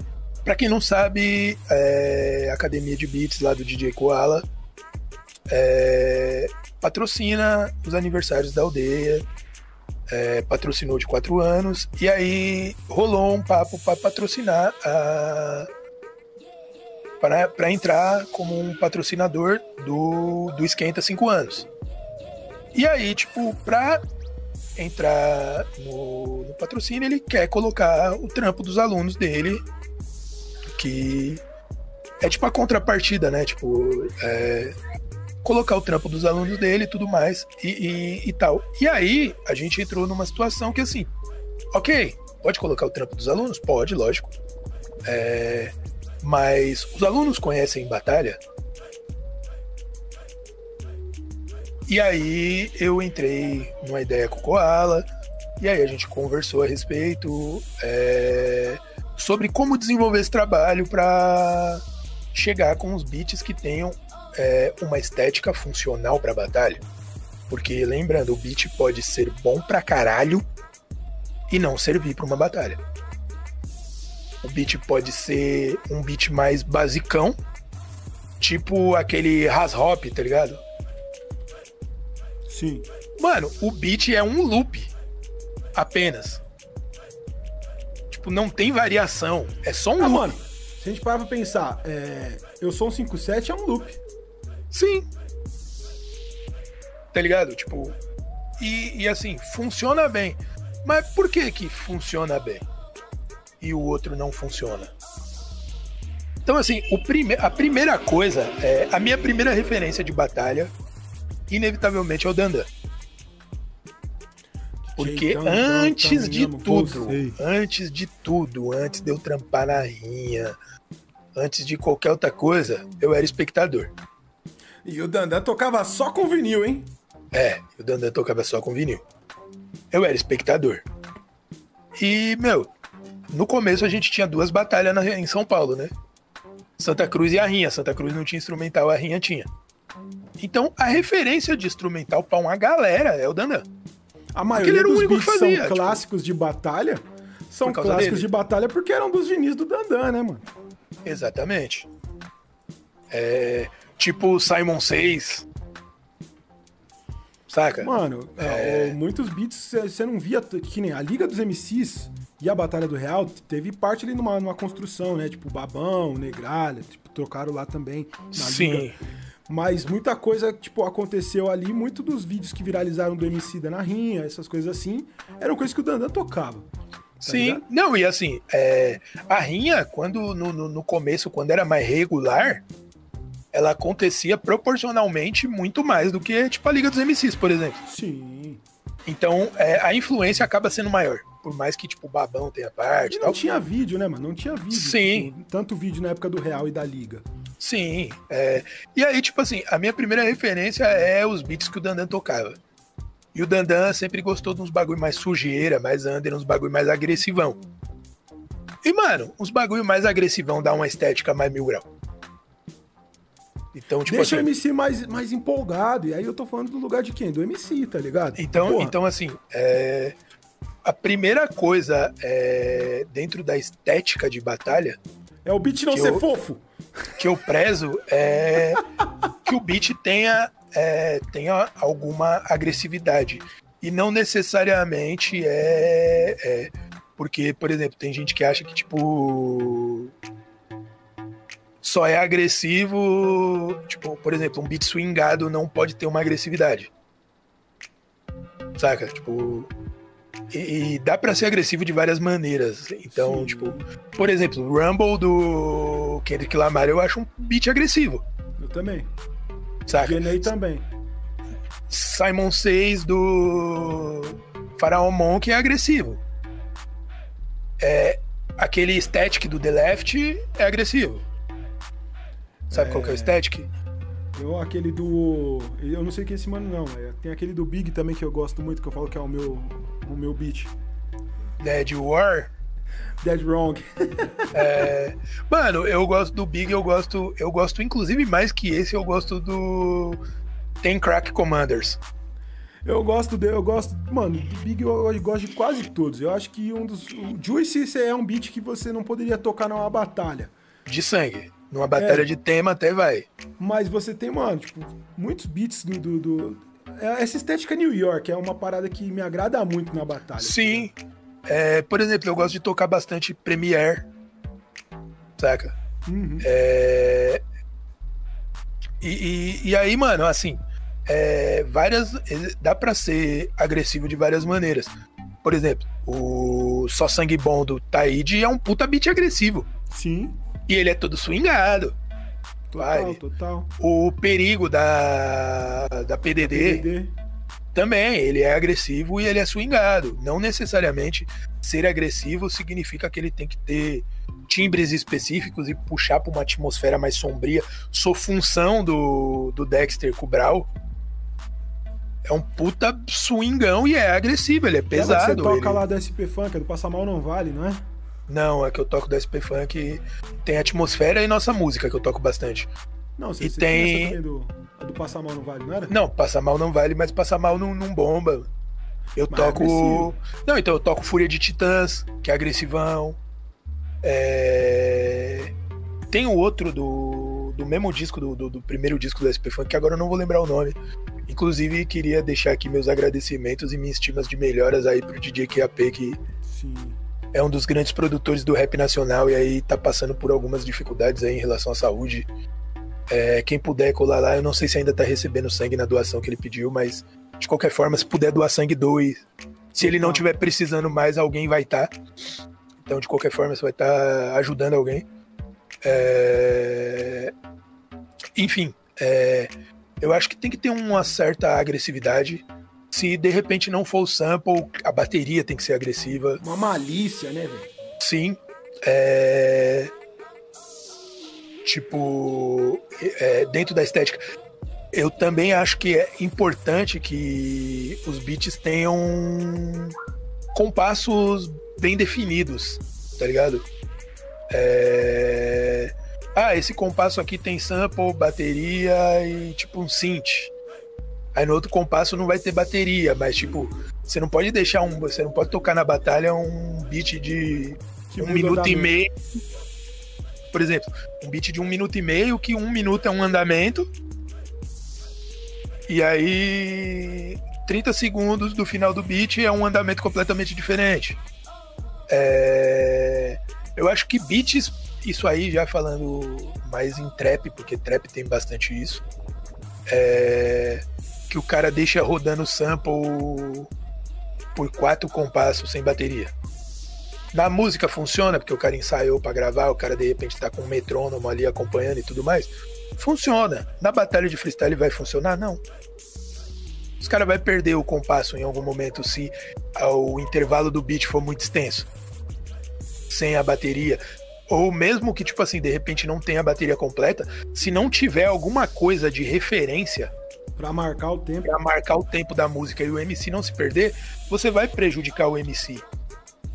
para quem não sabe, é, a Academia de Beats lá do DJ Koala é, patrocina os aniversários da aldeia. É, patrocinou de quatro anos e aí rolou um papo para patrocinar a para entrar como um patrocinador do, do Esquenta 5 anos. E aí, tipo, pra entrar no, no, patrocínio, ele quer colocar o trampo dos alunos dele, que é tipo a contrapartida, né? Tipo, é, colocar o trampo dos alunos dele e tudo mais e, e, e, tal. E aí, a gente entrou numa situação que assim, ok, pode colocar o trampo dos alunos? Pode, lógico. É, mas os alunos conhecem batalha? E aí eu entrei numa ideia com o Koala, e aí a gente conversou a respeito é, sobre como desenvolver esse trabalho para chegar com os beats que tenham é, uma estética funcional para batalha. Porque lembrando, o beat pode ser bom pra caralho e não servir para uma batalha. O beat pode ser um beat mais basicão, tipo aquele Has Hop, tá ligado? Sim. Mano, o beat é um loop apenas. Tipo, não tem variação, é só um ah, loop. Mano, se a gente parar pra pensar, é... eu sou um 57 é um loop. Sim. Tá ligado? Tipo, e, e assim, funciona bem. Mas por que que funciona bem? E o outro não funciona. Então, assim, o prime a primeira coisa, é, a minha primeira referência de batalha, inevitavelmente é o Dandan. Porque então, antes então, de tudo, antes de tudo, antes de eu trampar na rinha, antes de qualquer outra coisa, eu era espectador. E o Dandan tocava só com vinil, hein? É, o Dandan tocava só com vinil. Eu era espectador. E, meu, no começo a gente tinha duas batalhas na, em São Paulo, né? Santa Cruz e a Rinha. Santa Cruz não tinha instrumental, a Rinha tinha. Então, a referência de instrumental pra uma galera é o Dandan. A maioria dos beats fazia, são tipo... clássicos de batalha. São clássicos dele. de batalha porque eram dos vinis do Dandan, né, mano? Exatamente. É, tipo Simon 6. Saca? Mano, é... muitos beats você não via. Que nem a Liga dos MCs e a Batalha do Real teve parte ali numa, numa construção, né? Tipo, Babão, Negralha, tipo, trocaram lá também na Sim. Liga. Mas muita coisa, tipo, aconteceu ali. Muito dos vídeos que viralizaram do MC da na rinha, essas coisas assim, eram coisas que o Dandan tocava. Tá Sim, ligado? não, e assim, é, a rinha, quando no, no, no, começo, quando era mais regular, ela acontecia proporcionalmente muito mais do que, tipo, a Liga dos MCs, por exemplo. Sim. Então, é, a influência acaba sendo maior. Por mais que, tipo, o Babão tenha parte. E não tal. tinha vídeo, né, mano? Não tinha vídeo. Sim. Tipo, tanto vídeo na época do Real e da Liga. Sim. É... E aí, tipo assim, a minha primeira referência é os beats que o Dandan tocava. E o Dandan sempre gostou de uns bagulho mais sujeira, mais under, uns bagulho mais agressivão. E, mano, uns bagulho mais agressivão dá uma estética mais mil grau. Então, tipo Deixa assim, o MC mais, mais empolgado. E aí eu tô falando do lugar de quem? Do MC, tá ligado? Então, então assim, é... a primeira coisa é... dentro da estética de batalha. É o beat não ser eu... fofo que eu prezo é que o beat tenha, é, tenha alguma agressividade. E não necessariamente é, é, Porque, por exemplo, tem gente que acha que, tipo. Só é agressivo. Tipo, por exemplo, um beat swingado não pode ter uma agressividade. Saca? Tipo. E, e, dá para ser agressivo de várias maneiras. Então, Sim. tipo, por exemplo, o Rumble do Kendrick Lamar eu acho um beat agressivo. Eu também. Saca? Genei também. Simon 6 do Faraon Monk é agressivo. É, aquele static do The Left é agressivo. Sabe é... qual que é o é. static? Eu, aquele do. Eu não sei quem é esse mano, não. É, tem aquele do Big também que eu gosto muito, que eu falo que é o meu, o meu beat. Dead War? Dead Wrong. é, mano, eu gosto do Big, eu gosto. Eu gosto, inclusive, mais que esse, eu gosto do. Tem Crack Commanders. Eu gosto dele, eu gosto. Mano, do Big eu, eu, gosto de quase todos. Eu acho que um dos. O Juice é um beat que você não poderia tocar numa batalha. De sangue. Numa batalha é, de tema até vai. Mas você tem, mano, tipo, muitos beats do, do, do, é, Essa estética New York é uma parada que me agrada muito na batalha. Sim. É, por exemplo, eu gosto de tocar bastante Premiere. Saca? Uhum. É... E, e, e, aí, mano, assim, é, várias. Dá pra ser agressivo de várias maneiras. Por exemplo, o Só Sangue Bom do Taíde é um puta beat agressivo. Sim. E ele é todo swingado. Total, vai. total. O perigo da, da PDD, PDD, também, ele é agressivo e ele é swingado. Não necessariamente ser agressivo significa que ele tem que ter timbres específicos e puxar para uma atmosfera mais sombria. Sou função do, do Dexter Kubral. É um puta swingão e é agressivo, ele é pesado. Você toca ele... lá da SP Funk, é do Passar Mal Não Vale, não é? Não, é que eu toco da SP Funk. Tem atmosfera e nossa música que eu toco bastante. Não, você, e você tem. tem do, do Passar Mal não vale, não era? Não, Passar Mal não vale, mas Passar Mal não, não bomba. Eu mas toco. É não, então eu toco Fúria de Titãs, que é agressivão. É... Tem o outro do, do mesmo disco, do, do, do, primeiro disco do SP Funk, que agora eu não vou lembrar o nome. Inclusive, queria deixar aqui meus agradecimentos e minhas estimas de melhoras aí pro DJ QAP, que Sim é um dos grandes produtores do rap nacional e aí tá passando por algumas dificuldades aí em relação à saúde. É, quem puder colar lá, eu não sei se ainda tá recebendo sangue na doação que ele pediu, mas de qualquer forma, se puder doar sangue, doe. Se ele não tiver precisando mais, alguém vai estar. Tá. Então, de qualquer forma, você vai estar tá ajudando alguém. É... Enfim, é... eu acho que tem que ter uma certa agressividade. Se de repente não for o sample, a bateria tem que ser agressiva. Uma malícia, né, velho? Sim. É... Tipo, é, dentro da estética. Eu também acho que é importante que os beats tenham compassos bem definidos, tá ligado? É... Ah, esse compasso aqui tem sample, bateria e tipo um synth. Aí no outro compasso não vai ter bateria, mas tipo, você não pode deixar um. Você não pode tocar na batalha um beat de que um minuto e meio. Por exemplo, um beat de um minuto e meio, que um minuto é um andamento. E aí 30 segundos do final do beat é um andamento completamente diferente. É... Eu acho que beats, isso aí já falando mais em trap, porque trap tem bastante isso. É... Que o cara deixa rodando sample por quatro compassos sem bateria. Na música funciona, porque o cara ensaiou para gravar, o cara de repente tá com um metrônomo ali acompanhando e tudo mais. Funciona. Na batalha de freestyle vai funcionar? Não. Os caras vai perder o compasso em algum momento se o intervalo do beat for muito extenso. Sem a bateria. Ou mesmo que, tipo assim, de repente não tenha a bateria completa, se não tiver alguma coisa de referência. Pra marcar o tempo. Pra marcar o tempo da música e o MC não se perder, você vai prejudicar o MC.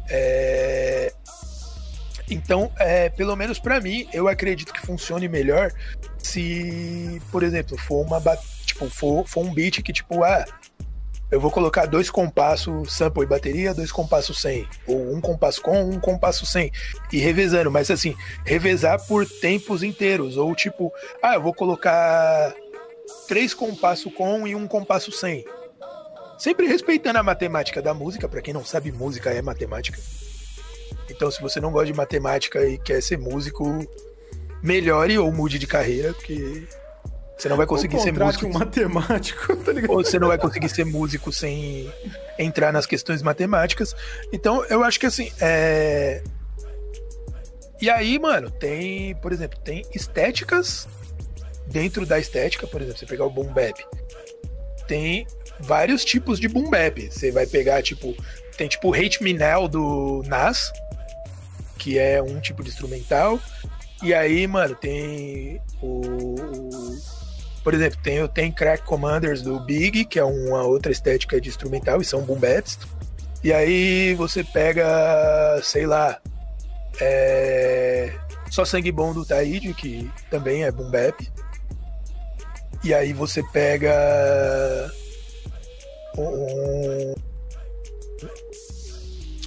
É... Então, é, pelo menos para mim, eu acredito que funcione melhor se, por exemplo, for uma tipo, for, for um beat que, tipo, ah, eu vou colocar dois compassos sample e bateria, dois compassos sem, ou um compasso com, um compasso sem, e revezando, mas assim, revezar por tempos inteiros, ou tipo, ah, eu vou colocar três compassos com e um compasso sem. Sempre respeitando a matemática da música, para quem não sabe, música é matemática. Então, se você não gosta de matemática e quer ser músico, melhore ou mude de carreira, porque você não vai conseguir ser músico. um matemático, tá ligado? Ou você não vai conseguir ser músico sem entrar nas questões matemáticas. Então, eu acho que assim, é... E aí, mano, tem, por exemplo, tem estéticas dentro da estética, por exemplo, você pegar o boom bap. Tem vários tipos de boom bap. Você vai pegar, tipo, tem tipo o Hate Me Now do Nas, que é um tipo de instrumental. E aí, mano, tem o, por exemplo, tem, tem Crack Commanders do Big, que é uma outra estética de instrumental, e são boom baps. E aí você pega, sei lá, é... Só Sangue Bom do Taíde, que também é boom bap. E aí você pega um...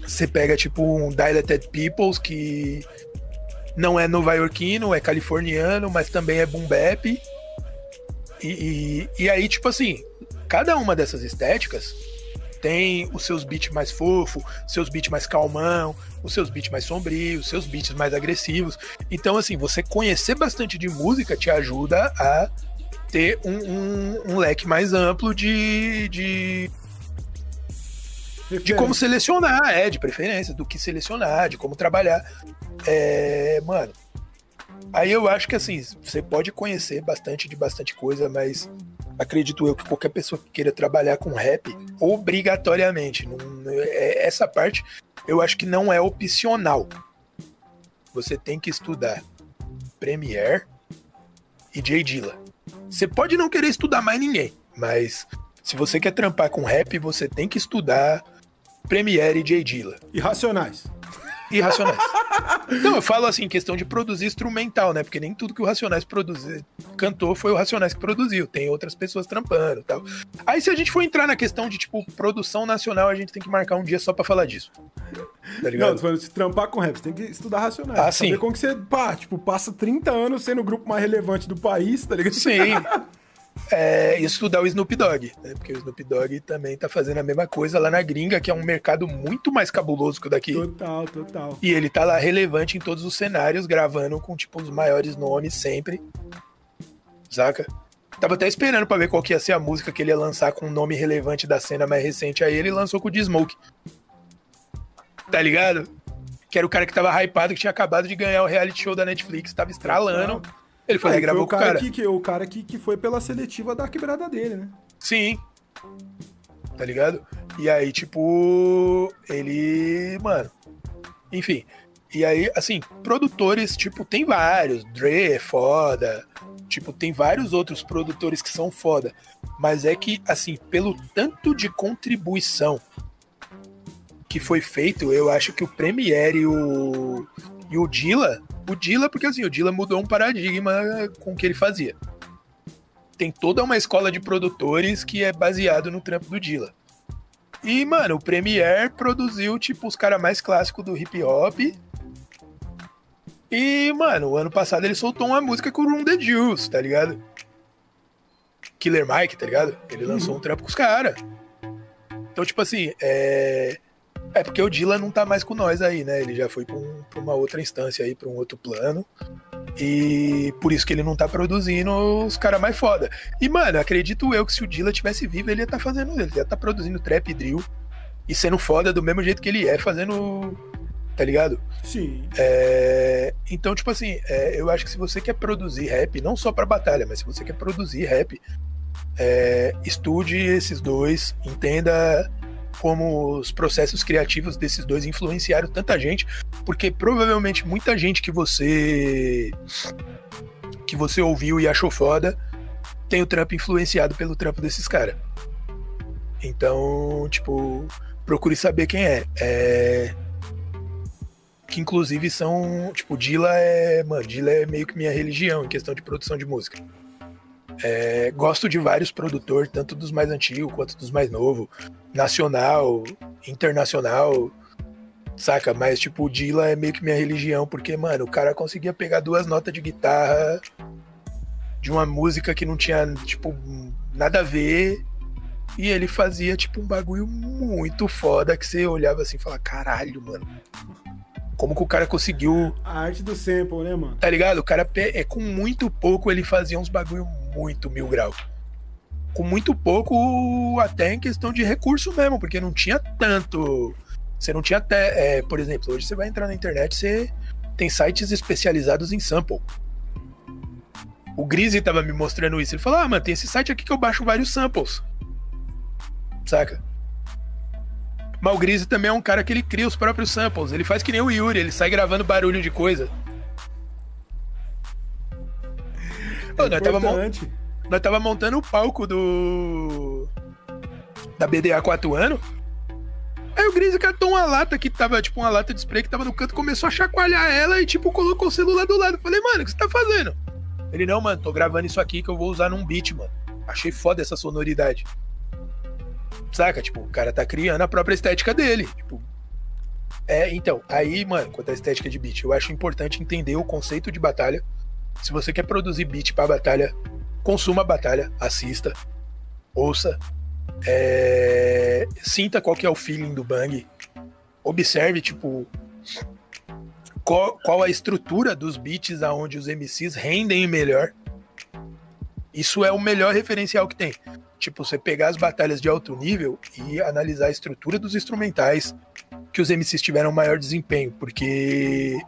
Você pega tipo um Dilated Peoples, que não é nova-iorquino, é californiano, mas também é boom bap. E, e, e, aí, tipo assim, cada uma dessas estéticas tem os seus beats mais fofo, seus beats mais calmão, os seus beats mais sombrios, seus beats mais agressivos. Então, assim, você conhecer bastante de música te ajuda a ter um, um, um leque mais amplo de, de de como selecionar, é, de preferência, do que selecionar, de como trabalhar. É, mano, Aí eu acho que assim, você pode conhecer bastante de bastante coisa, mas acredito eu que qualquer pessoa que queira trabalhar com rap, obrigatoriamente, não, é, essa parte eu acho que não é opcional. Você tem que estudar Premiere e J Dilla. Você pode não querer estudar mais ninguém, mas se você quer trampar com rap, você tem que estudar Premiere e J Dilla. E Racionais e Racionais. Não, eu falo assim, questão de produzir instrumental, né? Porque nem tudo que o Racionais produziu, cantou foi o Racionais que produziu. Tem outras pessoas trampando tal. Aí se a gente for entrar na questão de, tipo, produção nacional, a gente tem que marcar um dia só pra falar disso. Tá ligado? Não, se trampar com rap, você tem que estudar Racionais. Ah, sim. como que você, pá, tipo, passa 30 anos sendo o grupo mais relevante do país, tá ligado? Sim. é, estudar o Snoop Dogg, né? Porque o Snoop Dogg também tá fazendo a mesma coisa lá na gringa, que é um mercado muito mais cabuloso que o daqui. Total, total. E ele tá lá relevante em todos os cenários, gravando com, tipo, os maiores nomes sempre. Saca? Tava até esperando pra ver qual que ia ser a música que ele ia lançar com um nome relevante da cena mais recente. Aí ele lançou com o D-Smoke. Tá ligado? que era o cara que tava hypado, que tinha acabado de ganhar o reality show da Netflix, tava estralando. Ele foi lá e gravou o cara. Que, que, o cara que, que foi pela seletiva da quebrada dele, né? Sim. Tá ligado? E aí, tipo, ele. Mano. Enfim. E aí, assim, produtores, tipo, tem vários. Dre é foda. Tipo, tem vários outros produtores que são foda. Mas é que, assim, pelo tanto de contribuição que foi feito, eu acho que o Premiere e o, e o Dilla. O Dilla, porque assim, o Dilla mudou um paradigma com o que ele fazia. Tem toda uma escola de produtores que é baseado no trampo do Dilla. E, mano, o Premiere produziu, tipo, os caras mais clássicos do hip hop. E, mano, o ano passado ele soltou uma música com o Room the Juice, tá ligado? Killer Mike, tá ligado? Ele lançou um trampo com os caras. Então, tipo assim, é. É porque o Dylan não tá mais com nós aí, né? Ele já foi pra, um, pra uma outra instância aí, pra um outro plano. E por isso que ele não tá produzindo os caras mais foda. E, mano, acredito eu que se o Dilla tivesse vivo, ele ia estar tá fazendo. Ele ia estar tá produzindo trap e drill. E sendo foda do mesmo jeito que ele é, fazendo. Tá ligado? Sim. É, então, tipo assim, é, eu acho que se você quer produzir rap, não só pra batalha, mas se você quer produzir rap, é, estude esses dois, entenda como os processos criativos desses dois influenciaram tanta gente, porque provavelmente muita gente que você que você ouviu e achou foda tem o trampo influenciado pelo trampo desses caras. Então, tipo, procure saber quem é. é. Que inclusive são. Tipo, Dila é. Mano, Dila é meio que minha religião em questão de produção de música. É, gosto de vários produtores, tanto dos mais antigos quanto dos mais novos, nacional, internacional, saca? Mas, tipo, o Dilla é meio que minha religião, porque, mano, o cara conseguia pegar duas notas de guitarra de uma música que não tinha, tipo, nada a ver, e ele fazia, tipo, um bagulho muito foda que você olhava assim e falava, caralho, mano. Como que o cara conseguiu. A arte do sample, né, mano? Tá ligado? O cara, é, com muito pouco, ele fazia uns bagulho muito mil graus. Com muito pouco, até em questão de recurso mesmo, porque não tinha tanto. Você não tinha até. É, por exemplo, hoje você vai entrar na internet, você tem sites especializados em sample. O Grizzy tava me mostrando isso. Ele falou: Ah, mano, tem esse site aqui que eu baixo vários samples. Saca? Mas o Grizzy também é um cara que ele cria os próprios samples. Ele faz que nem o Yuri, ele sai gravando barulho de coisa. É nós, tava nós tava montando o palco do. Da BDA 4 anos. Aí o Grizzy catou uma lata que tava, tipo, uma lata de spray que tava no canto, começou a chacoalhar ela e, tipo, colocou o celular do lado. Falei, mano, o que você tá fazendo? Ele, não, mano, tô gravando isso aqui que eu vou usar num beat, mano. Achei foda essa sonoridade. Saca? Tipo, o cara tá criando a própria estética dele. Tipo. É, então, aí, mano, quanto à estética de beat, eu acho importante entender o conceito de batalha. Se você quer produzir beat pra batalha, consuma a batalha, assista, ouça, é, sinta qual que é o feeling do bang, observe, tipo, qual, qual a estrutura dos beats aonde os MCs rendem melhor. Isso é o melhor referencial que tem. Tipo, você pegar as batalhas de alto nível e analisar a estrutura dos instrumentais que os MCs tiveram maior desempenho, porque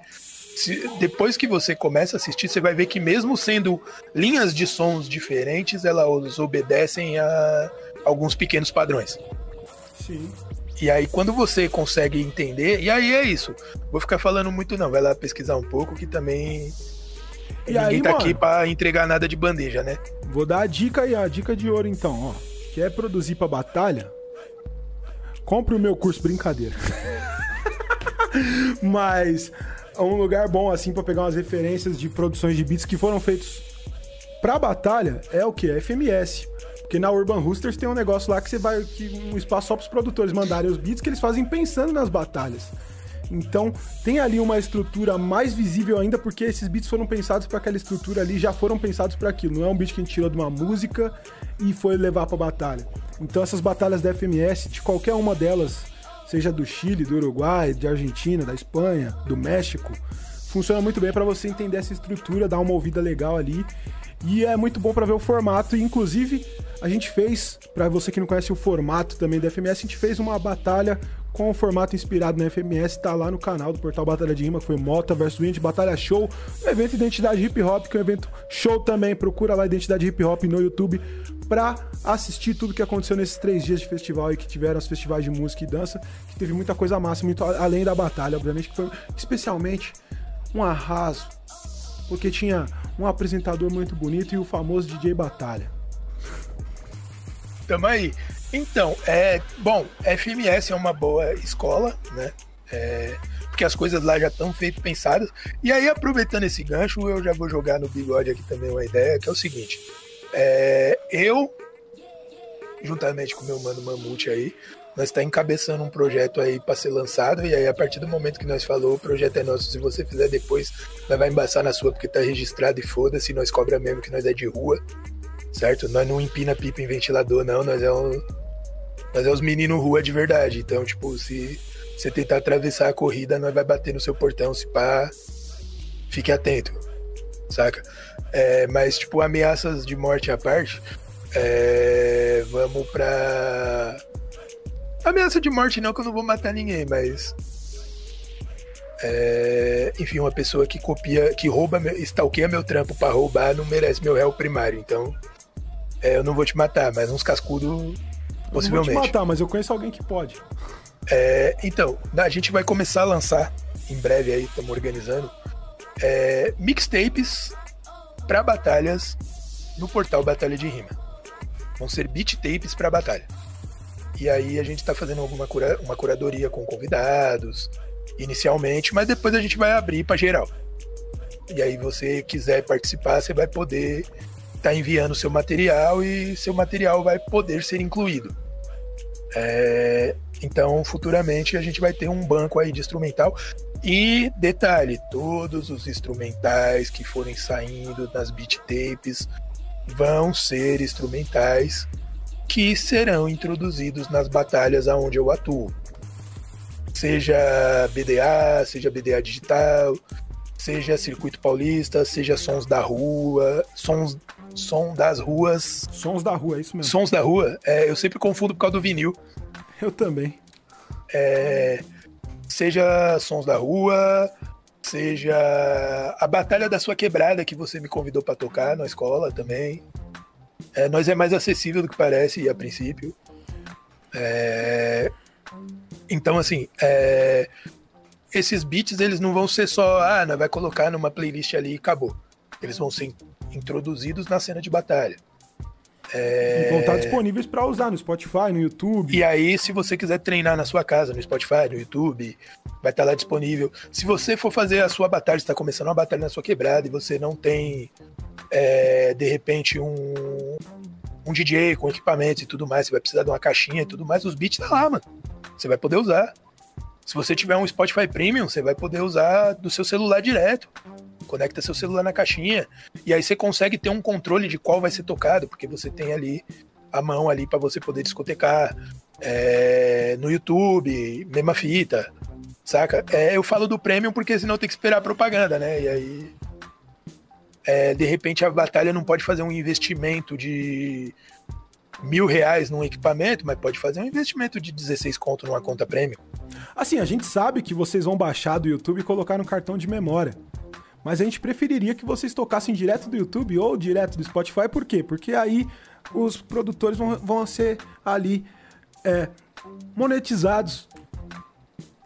se, depois que você começa a assistir, você vai ver que mesmo sendo linhas de sons diferentes, elas obedecem a alguns pequenos padrões. Sim. E aí, quando você consegue entender, e aí é isso. Vou ficar falando muito, não. Vai lá pesquisar um pouco, que também e Ninguém aí, tá mano, aqui pra entregar nada de bandeja, né? Vou dar a dica aí, a dica de ouro então, ó. Quer produzir pra batalha? Compre o meu curso brincadeira. Mas um lugar bom assim para pegar umas referências de produções de beats que foram feitos pra batalha é o que? É FMS. Porque na Urban Roosters tem um negócio lá que você vai. Que um espaço só pros produtores mandarem os beats que eles fazem pensando nas batalhas. Então, tem ali uma estrutura mais visível ainda, porque esses beats foram pensados para aquela estrutura ali, já foram pensados para aquilo. Não é um beat que a gente tirou de uma música e foi levar para batalha. Então, essas batalhas da FMS, de qualquer uma delas, seja do Chile, do Uruguai, de Argentina, da Espanha, do México, funciona muito bem para você entender essa estrutura, dar uma ouvida legal ali. E é muito bom para ver o formato. Inclusive, a gente fez, para você que não conhece o formato também da FMS, a gente fez uma batalha com o formato inspirado na FMS, tá lá no canal do portal Batalha de Rima, que foi Mota vs Wind, Batalha Show, um evento Identidade Hip Hop, que é um evento show também. Procura lá Identidade Hip Hop no YouTube pra assistir tudo que aconteceu nesses três dias de festival e que tiveram os festivais de música e dança, que teve muita coisa massa, muito além da batalha, obviamente, que foi especialmente um arraso, porque tinha um apresentador muito bonito e o famoso DJ Batalha. Tamo aí. Então, é. Bom, FMS é uma boa escola, né? É, porque as coisas lá já estão feitas, pensadas. E aí, aproveitando esse gancho, eu já vou jogar no bigode aqui também uma ideia, que é o seguinte. É, eu, juntamente com meu mano Mamute aí, nós está encabeçando um projeto aí para ser lançado, e aí a partir do momento que nós falou, o projeto é nosso, se você fizer depois, nós vai embaçar na sua, porque tá registrado e foda-se, nós cobra mesmo que nós é de rua, certo? Nós não empina pipa em ventilador, não, nós é um, nós é os meninos rua de verdade, então, tipo, se você tentar atravessar a corrida, nós vai bater no seu portão, se pá, fique atento, saca? É, mas, tipo, ameaças de morte à parte, é, vamos pra. Ameaça de morte não, que eu não vou matar ninguém, mas. É, enfim, uma pessoa que copia, que rouba, stalkeia meu trampo para roubar, não merece meu réu primário. Então, é, eu não vou te matar, mas uns cascudos, possivelmente. Eu não vou te matar, mas eu conheço alguém que pode. É, então, a gente vai começar a lançar em breve aí, estamos organizando, é, mixtapes para batalhas no portal Batalha de Rima. Vão ser beat tapes para batalha. E aí a gente está fazendo alguma cura, uma curadoria com convidados inicialmente, mas depois a gente vai abrir para geral. E aí você quiser participar, você vai poder estar tá enviando seu material e seu material vai poder ser incluído. É, então, futuramente a gente vai ter um banco aí de instrumental. E detalhe, todos os instrumentais que forem saindo das beat tapes vão ser instrumentais que serão introduzidos nas batalhas aonde eu atuo. Seja BDA, seja BDA digital, seja circuito paulista, seja sons da rua, sons som das ruas. Sons da rua, é isso mesmo. Sons da rua, é, eu sempre confundo por causa do vinil. Eu também. É, seja sons da rua, seja a batalha da sua quebrada que você me convidou para tocar na escola também. É, nós é mais acessível do que parece a princípio. É, então, assim, é, esses beats eles não vão ser só, ah, nós vai colocar numa playlist ali e acabou. Eles vão ser introduzidos na cena de batalha. É... E vão estar disponíveis para usar no Spotify, no YouTube. E aí, se você quiser treinar na sua casa, no Spotify, no YouTube, vai estar lá disponível. Se você for fazer a sua batalha, está começando uma batalha na sua quebrada e você não tem, é, de repente, um, um DJ com equipamento e tudo mais, você vai precisar de uma caixinha e tudo mais, os beats tá lá, mano. Você vai poder usar. Se você tiver um Spotify Premium, você vai poder usar do seu celular direto conecta seu celular na caixinha e aí você consegue ter um controle de qual vai ser tocado, porque você tem ali a mão ali para você poder discotecar é, no YouTube, mesma fita, saca? É, eu falo do premium porque senão tem que esperar a propaganda, né? E aí, é, de repente, a batalha não pode fazer um investimento de mil reais num equipamento, mas pode fazer um investimento de 16 conto numa conta premium. Assim, a gente sabe que vocês vão baixar do YouTube e colocar no cartão de memória mas a gente preferiria que vocês tocassem direto do YouTube ou direto do Spotify, por quê? Porque aí os produtores vão, vão ser ali é, monetizados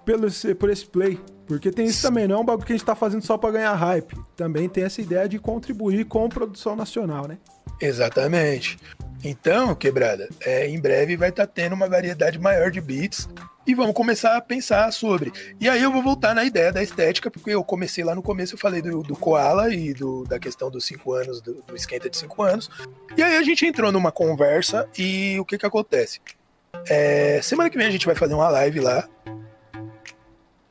pelo por esse play. Porque tem isso também, não é um bagulho que a gente tá fazendo só para ganhar hype. Também tem essa ideia de contribuir com produção nacional, né? Exatamente. Então, quebrada, é, em breve vai estar tá tendo uma variedade maior de beats e vamos começar a pensar sobre. E aí eu vou voltar na ideia da estética, porque eu comecei lá no começo, eu falei do, do Koala e do, da questão dos cinco anos, do, do esquenta de cinco anos. E aí a gente entrou numa conversa e o que que acontece? É, semana que vem a gente vai fazer uma live lá,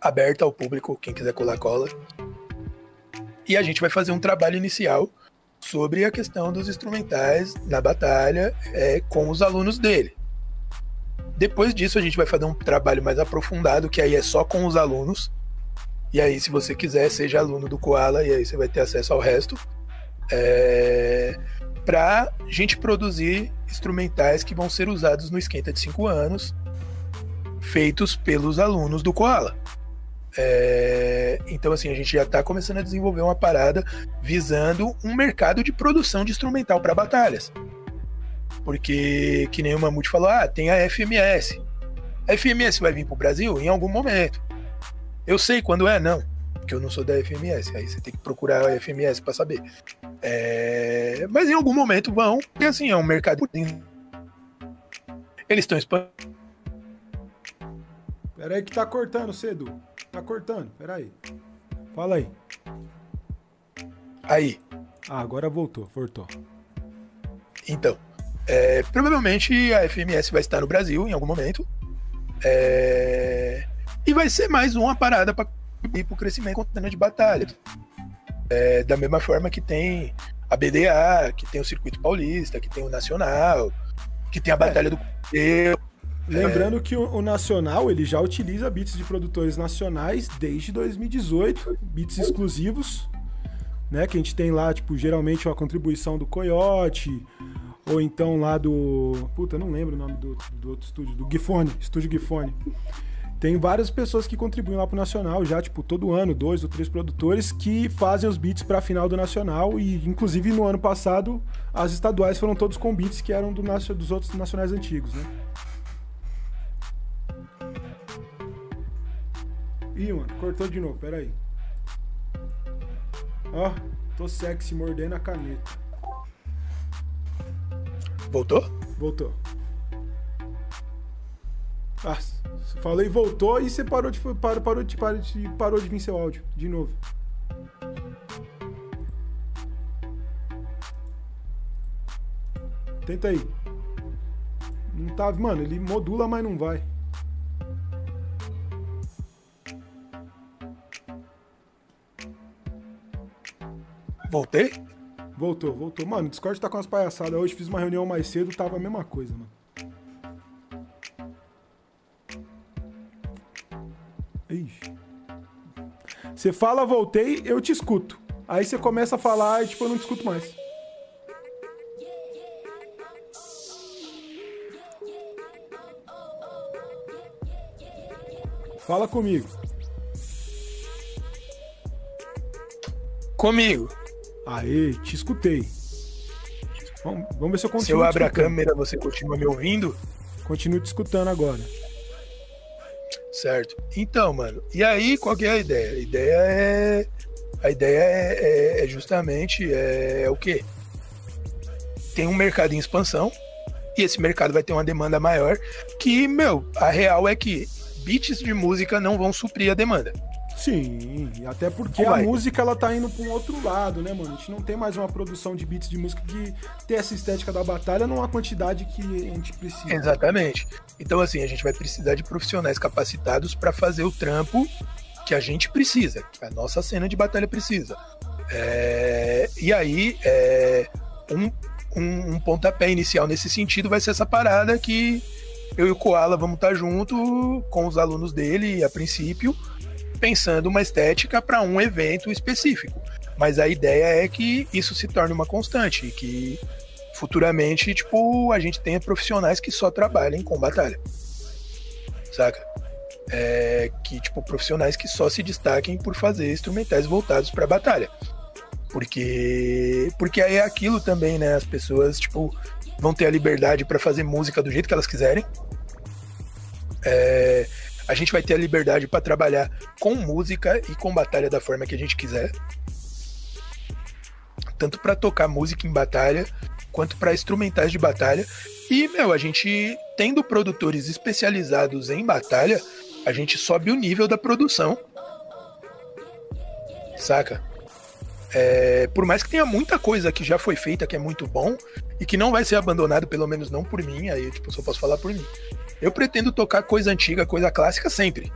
aberta ao público, quem quiser colar cola. E a gente vai fazer um trabalho inicial sobre a questão dos instrumentais na batalha é, com os alunos dele. Depois disso, a gente vai fazer um trabalho mais aprofundado, que aí é só com os alunos. E aí, se você quiser, seja aluno do Koala, e aí você vai ter acesso ao resto. É... Pra gente produzir instrumentais que vão ser usados no Esquenta de 5 anos, feitos pelos alunos do Koala. É... Então, assim, a gente já está começando a desenvolver uma parada visando um mercado de produção de instrumental para batalhas. Porque, que nem o Mamute falou, ah, tem a FMS. A FMS vai vir pro Brasil em algum momento. Eu sei quando é, não. Porque eu não sou da FMS. Aí você tem que procurar a FMS para saber. É... Mas em algum momento vão. Porque assim, é um mercado. Eles estão expandindo. Peraí que tá cortando, cedo. Tá cortando, peraí. Fala aí. Aí. Ah, agora voltou, voltou. Então, é, provavelmente a FMS vai estar no Brasil em algum momento. É, e vai ser mais uma parada para ir para o crescimento contínua de batalha. É, da mesma forma que tem a BDA, que tem o Circuito Paulista, que tem o Nacional, que tem a Batalha do Cordeiro. Lembrando é... que o, o, Nacional ele já utiliza beats de produtores nacionais desde 2018, beats exclusivos, né? Que a gente tem lá, tipo, geralmente uma contribuição do Coyote, ou então lá do. Puta, não lembro o nome do, do outro estúdio, do Gifone, Estúdio Gifone. Tem várias pessoas que contribuem lá pro Nacional já, tipo, todo ano, dois ou três produtores que fazem os beats pra final do Nacional. E, inclusive, no ano passado, as estaduais foram todos com beats que eram do, dos outros nacionais antigos, né? Ih, mano, cortou de novo, pera aí. Ó, tô sexy mordendo a caneta. Voltou? Voltou. Ah, falei voltou e você parou de, parou, parou, de, parou, de, parou de vir seu áudio de novo. Tenta aí. Não tá. Mano, ele modula, mas não vai. Voltei? Voltou, voltou. Mano, o Discord tá com as palhaçadas. Hoje fiz uma reunião mais cedo, tava a mesma coisa, mano. Ixi. Você fala, voltei, eu te escuto. Aí você começa a falar e, tipo, eu não te escuto mais. Fala comigo. Comigo. Aê, te escutei. Vamos, vamos ver se eu continuo. Se eu abro a câmera, você continua me ouvindo? Continuo te escutando agora. Certo. Então, mano, e aí qual que é a ideia? A ideia é. A ideia é, é, é justamente é, é o quê? Tem um mercado em expansão e esse mercado vai ter uma demanda maior. Que, meu, a real é que beats de música não vão suprir a demanda. Sim, até porque a música ela tá indo para um outro lado, né, mano? A gente não tem mais uma produção de beats de música que tem essa estética da batalha numa quantidade que a gente precisa. Exatamente. Então, assim, a gente vai precisar de profissionais capacitados para fazer o trampo que a gente precisa, que a nossa cena de batalha precisa. É... E aí, é... um, um, um pontapé inicial nesse sentido vai ser essa parada que eu e o Koala vamos estar tá junto com os alunos dele a princípio pensando uma estética para um evento específico. Mas a ideia é que isso se torne uma constante que futuramente, tipo, a gente tenha profissionais que só trabalhem com batalha. Saca? É, que, tipo, profissionais que só se destaquem por fazer instrumentais voltados para batalha. Porque porque aí é aquilo também, né? As pessoas, tipo, vão ter a liberdade para fazer música do jeito que elas quiserem. É, a gente vai ter a liberdade para trabalhar com música e com batalha da forma que a gente quiser. Tanto para tocar música em batalha, quanto para instrumentais de batalha. E, meu, a gente tendo produtores especializados em batalha, a gente sobe o nível da produção. Saca? É, por mais que tenha muita coisa que já foi feita que é muito bom e que não vai ser abandonado, pelo menos não por mim, aí tipo, só posso falar por mim. Eu pretendo tocar coisa antiga, coisa clássica sempre.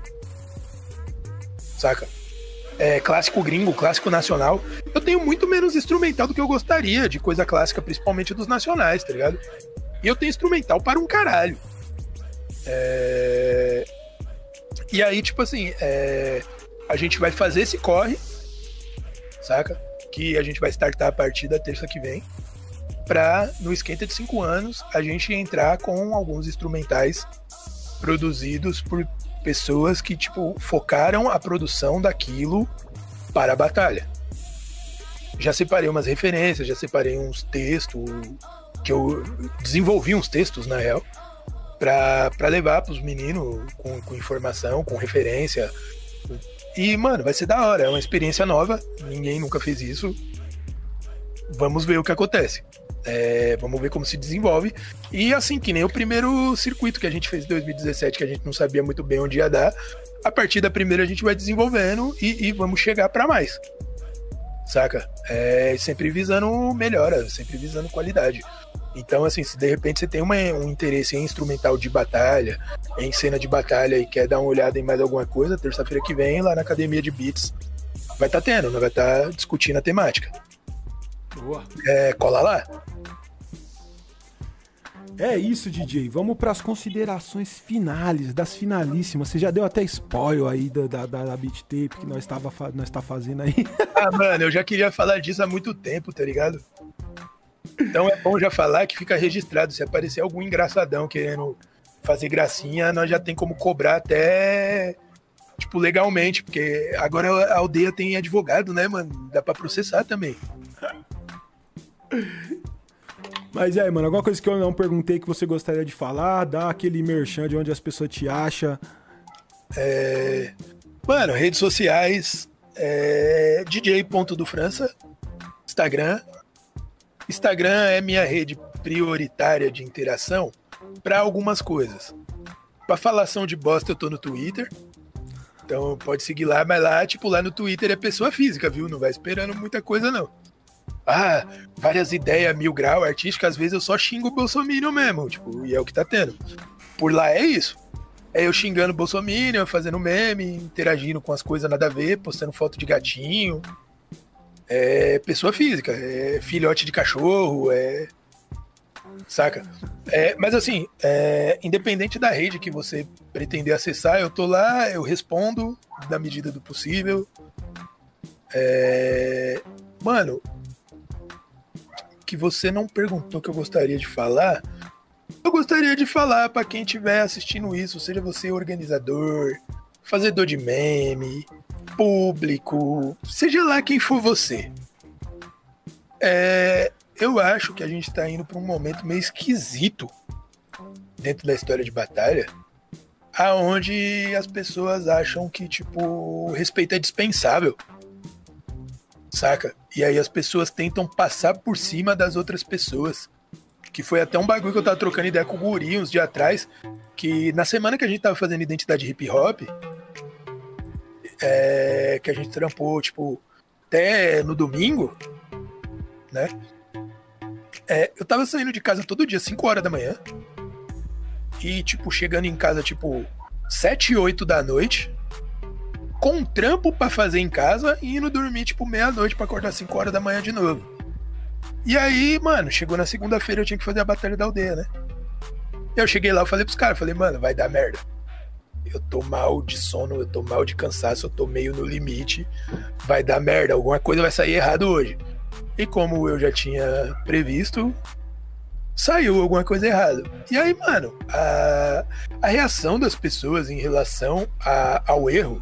Saca? É, clássico gringo, clássico nacional. Eu tenho muito menos instrumental do que eu gostaria de coisa clássica, principalmente dos nacionais, tá ligado? E eu tenho instrumental para um caralho. É... E aí, tipo assim, é... a gente vai fazer esse corre, saca? Que a gente vai startar a partir da terça que vem. Pra, no esquenta de cinco anos, a gente entrar com alguns instrumentais produzidos por pessoas que, tipo, focaram a produção daquilo para a batalha. Já separei umas referências, já separei uns textos, que eu desenvolvi uns textos, na real, para levar pros meninos com, com informação, com referência. E, mano, vai ser da hora, é uma experiência nova, ninguém nunca fez isso. Vamos ver o que acontece. É, vamos ver como se desenvolve. E assim, que nem o primeiro circuito que a gente fez em 2017, que a gente não sabia muito bem onde ia dar. A partir da primeira a gente vai desenvolvendo e, e vamos chegar para mais. Saca? É, sempre visando melhora, sempre visando qualidade. Então, assim, se de repente você tem uma, um interesse em instrumental de batalha, em cena de batalha e quer dar uma olhada em mais alguma coisa, terça-feira que vem, lá na Academia de Beats, vai estar tá tendo, né? vai estar tá discutindo a temática. Boa. É, cola lá. É isso, DJ. Vamos para as considerações finais, das finalíssimas. Você já deu até spoiler aí da, da, da beat tape que nós estava nós tá fazendo aí. Ah, mano, eu já queria falar disso há muito tempo, tá ligado? Então é bom já falar que fica registrado. Se aparecer algum engraçadão querendo fazer gracinha, nós já tem como cobrar até, tipo, legalmente, porque agora a aldeia tem advogado, né, mano? Dá pra processar também. Mas aí, mano, alguma coisa que eu não perguntei que você gostaria de falar, dá aquele merchan de onde as pessoas te acham. É... Mano, redes sociais, é... DJ.dofrança, Instagram. Instagram é minha rede prioritária de interação para algumas coisas. Pra falação de bosta, eu tô no Twitter. Então pode seguir lá, mas lá, tipo, lá no Twitter é pessoa física, viu? Não vai esperando muita coisa, não ah, várias ideias mil grau artísticas, às vezes eu só xingo o Bolsonaro mesmo, tipo, e é o que tá tendo. Por lá é isso. É eu xingando o Bolsonaro, fazendo meme, interagindo com as coisas nada a ver, postando foto de gatinho. É pessoa física, é filhote de cachorro, é. Saca? É, mas assim, é, independente da rede que você pretender acessar, eu tô lá, eu respondo na medida do possível. É, mano, que você não perguntou que eu gostaria de falar, eu gostaria de falar para quem estiver assistindo isso, seja você organizador, fazedor de meme, público, seja lá quem for você. É, eu acho que a gente está indo para um momento meio esquisito dentro da história de batalha, aonde as pessoas acham que tipo respeito é dispensável saca? E aí as pessoas tentam passar por cima das outras pessoas. Que foi até um bagulho que eu tava trocando ideia com o Guri uns dias atrás, que na semana que a gente tava fazendo identidade hip hop, é, que a gente trampou, tipo, até no domingo, né? É, eu tava saindo de casa todo dia, 5 horas da manhã. E, tipo, chegando em casa, tipo, 7, 8 da noite com um trampo para fazer em casa e indo dormir tipo meia-noite para acordar 5 horas da manhã de novo. E aí, mano, chegou na segunda-feira eu tinha que fazer a batalha da aldeia, né? Eu cheguei lá, eu falei pros caras, falei, mano, vai dar merda. Eu tô mal de sono, eu tô mal de cansaço, eu tô meio no limite. Vai dar merda, alguma coisa vai sair errado hoje. E como eu já tinha previsto, saiu alguma coisa errada. E aí, mano, a, a reação das pessoas em relação a, ao erro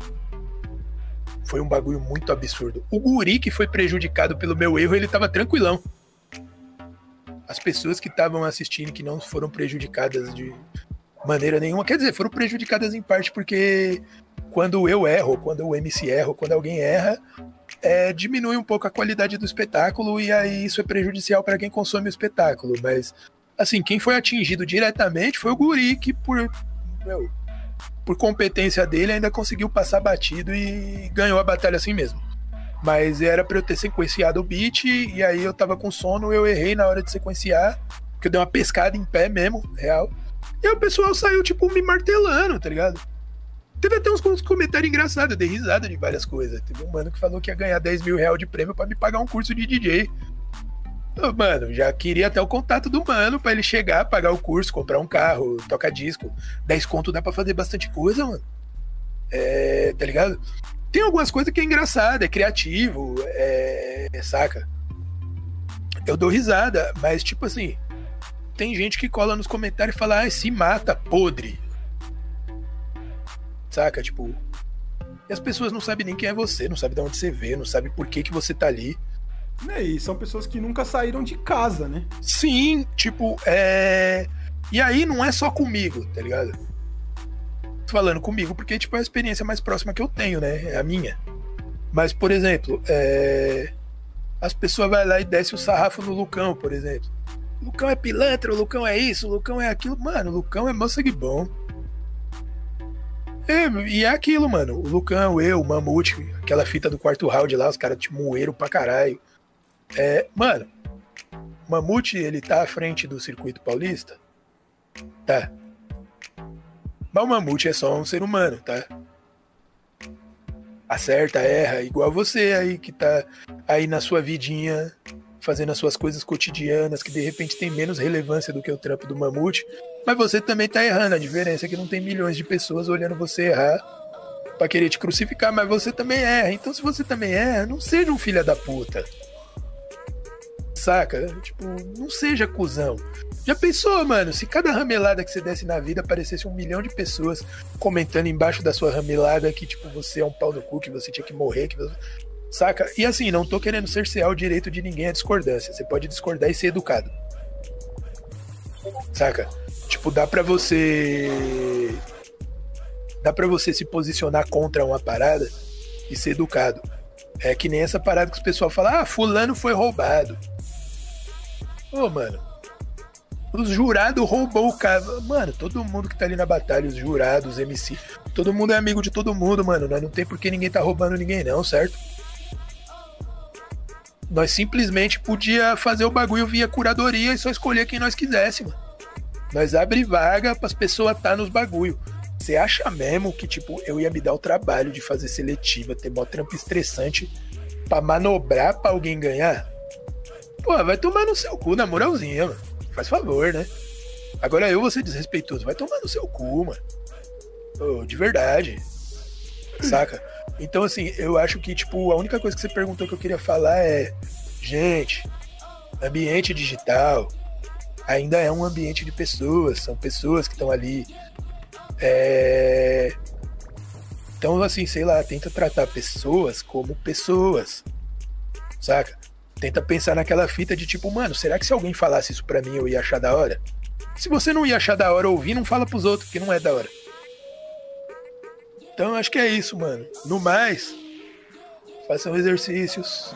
foi um bagulho muito absurdo. O guri que foi prejudicado pelo meu erro, ele tava tranquilão. As pessoas que estavam assistindo que não foram prejudicadas de maneira nenhuma, quer dizer, foram prejudicadas em parte porque quando eu erro, quando o MC erra, quando alguém erra, é, diminui um pouco a qualidade do espetáculo e aí isso é prejudicial para quem consome o espetáculo. Mas, assim, quem foi atingido diretamente foi o guri que por. Meu, por competência dele, ainda conseguiu passar batido e ganhou a batalha assim mesmo. Mas era pra eu ter sequenciado o beat, e aí eu tava com sono, eu errei na hora de sequenciar, que eu dei uma pescada em pé mesmo, real. E aí o pessoal saiu, tipo, me martelando, tá ligado? Teve até uns comentários engraçados, eu dei risada de várias coisas. Teve um mano que falou que ia ganhar 10 mil reais de prêmio para me pagar um curso de DJ. Mano, já queria até o contato do mano pra ele chegar, pagar o curso, comprar um carro, tocar disco. 10 conto dá pra fazer bastante coisa, mano. É, tá ligado? Tem algumas coisas que é engraçado, é criativo, é. saca? Eu dou risada, mas tipo assim. Tem gente que cola nos comentários e fala, ah, se mata, podre. Saca? Tipo. E as pessoas não sabem nem quem é você, não sabem de onde você vê, não sabem por que, que você tá ali. É, e são pessoas que nunca saíram de casa, né? Sim, tipo, é. E aí não é só comigo, tá ligado? Tô falando comigo porque, tipo, é a experiência mais próxima que eu tenho, né? É a minha. Mas, por exemplo, é... as pessoas vão lá e descem o sarrafo no Lucão, por exemplo. Lucão é pilantra, o Lucão é isso, o Lucão é aquilo. Mano, o Lucão é sangue bom. É, e é aquilo, mano. O Lucão, eu, o Mamute, aquela fita do quarto round lá, os caras te moeram pra caralho. É, mano, o Mamute, ele tá à frente do circuito paulista? Tá. Mas o Mamute é só um ser humano, tá? Acerta, erra, igual você aí que tá aí na sua vidinha, fazendo as suas coisas cotidianas, que de repente tem menos relevância do que o trampo do Mamute, mas você também tá errando. A diferença é que não tem milhões de pessoas olhando você errar para querer te crucificar, mas você também erra. Então, se você também erra, não seja um filho da puta. Saca? Tipo, não seja cuzão. Já pensou, mano, se cada ramelada que você desse na vida aparecesse um milhão de pessoas comentando embaixo da sua ramelada que, tipo, você é um pau no cu, que você tinha que morrer, que você... Saca? E assim, não tô querendo cercear o direito de ninguém à discordância. Você pode discordar e ser educado. Saca? Tipo, dá para você dá para você se posicionar contra uma parada e ser educado. É que nem essa parada que os pessoal fala: "Ah, fulano foi roubado". Ô, mano. Os jurados roubou o cara. Mano, todo mundo que tá ali na batalha, os jurados, os MC, todo mundo é amigo de todo mundo, mano. Não tem por que ninguém tá roubando ninguém, não, certo? Nós simplesmente podia fazer o bagulho via curadoria e só escolher quem nós quisesse, nós abre vaga para as pessoas estar tá nos bagulho. Você acha mesmo que, tipo, eu ia me dar o trabalho de fazer seletiva, ter mó trampo estressante pra manobrar pra alguém ganhar? Pô, vai tomar no seu cu, na moralzinha, mano. Faz favor, né? Agora eu vou ser desrespeitoso. Vai tomar no seu cu, mano. De verdade. Saca? Então, assim, eu acho que, tipo, a única coisa que você perguntou que eu queria falar é: gente, ambiente digital, ainda é um ambiente de pessoas, são pessoas que estão ali. É... Então, assim, sei lá, tenta tratar pessoas como pessoas, saca? Tenta pensar naquela fita de tipo, mano, será que se alguém falasse isso pra mim eu ia achar da hora? Se você não ia achar da hora ouvir, não fala pros outros, que não é da hora. Então, acho que é isso, mano. No mais, façam exercícios,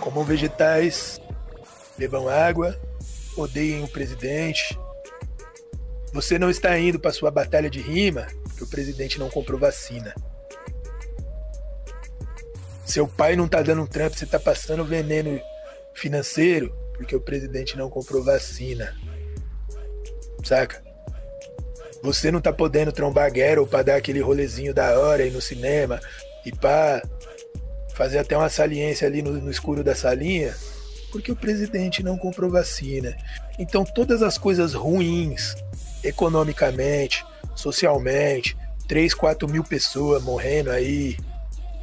comam vegetais, bebam água odeiem o presidente. Você não está indo para sua batalha de rima porque o presidente não comprou vacina. Seu pai não tá dando um trampo, você tá passando veneno financeiro porque o presidente não comprou vacina. Saca? Você não tá podendo trombar guerra ou pra dar aquele rolezinho da hora aí no cinema e pá, fazer até uma saliência ali no, no escuro da salinha porque o presidente não comprou vacina. Então, todas as coisas ruins, economicamente, socialmente, 3, 4 mil pessoas morrendo aí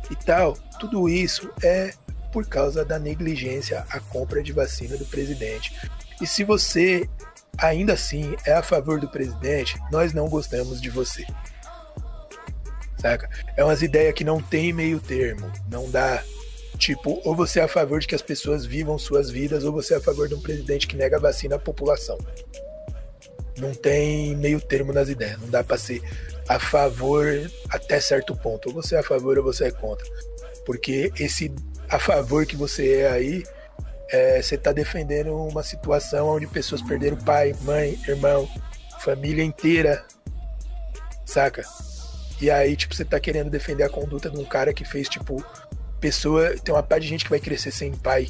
e tal, tudo isso é por causa da negligência à compra de vacina do presidente. E se você ainda assim é a favor do presidente, nós não gostamos de você. Saca? É umas ideias que não tem meio termo, não dá Tipo, ou você é a favor de que as pessoas vivam suas vidas, ou você é a favor de um presidente que nega a vacina à população. Não tem meio termo nas ideias. Não dá para ser a favor até certo ponto. Ou você é a favor ou você é contra. Porque esse a favor que você é aí, é, você tá defendendo uma situação onde pessoas perderam pai, mãe, irmão, família inteira. Saca? E aí, tipo, você tá querendo defender a conduta de um cara que fez, tipo, pessoa. Tem uma parte de gente que vai crescer sem pai,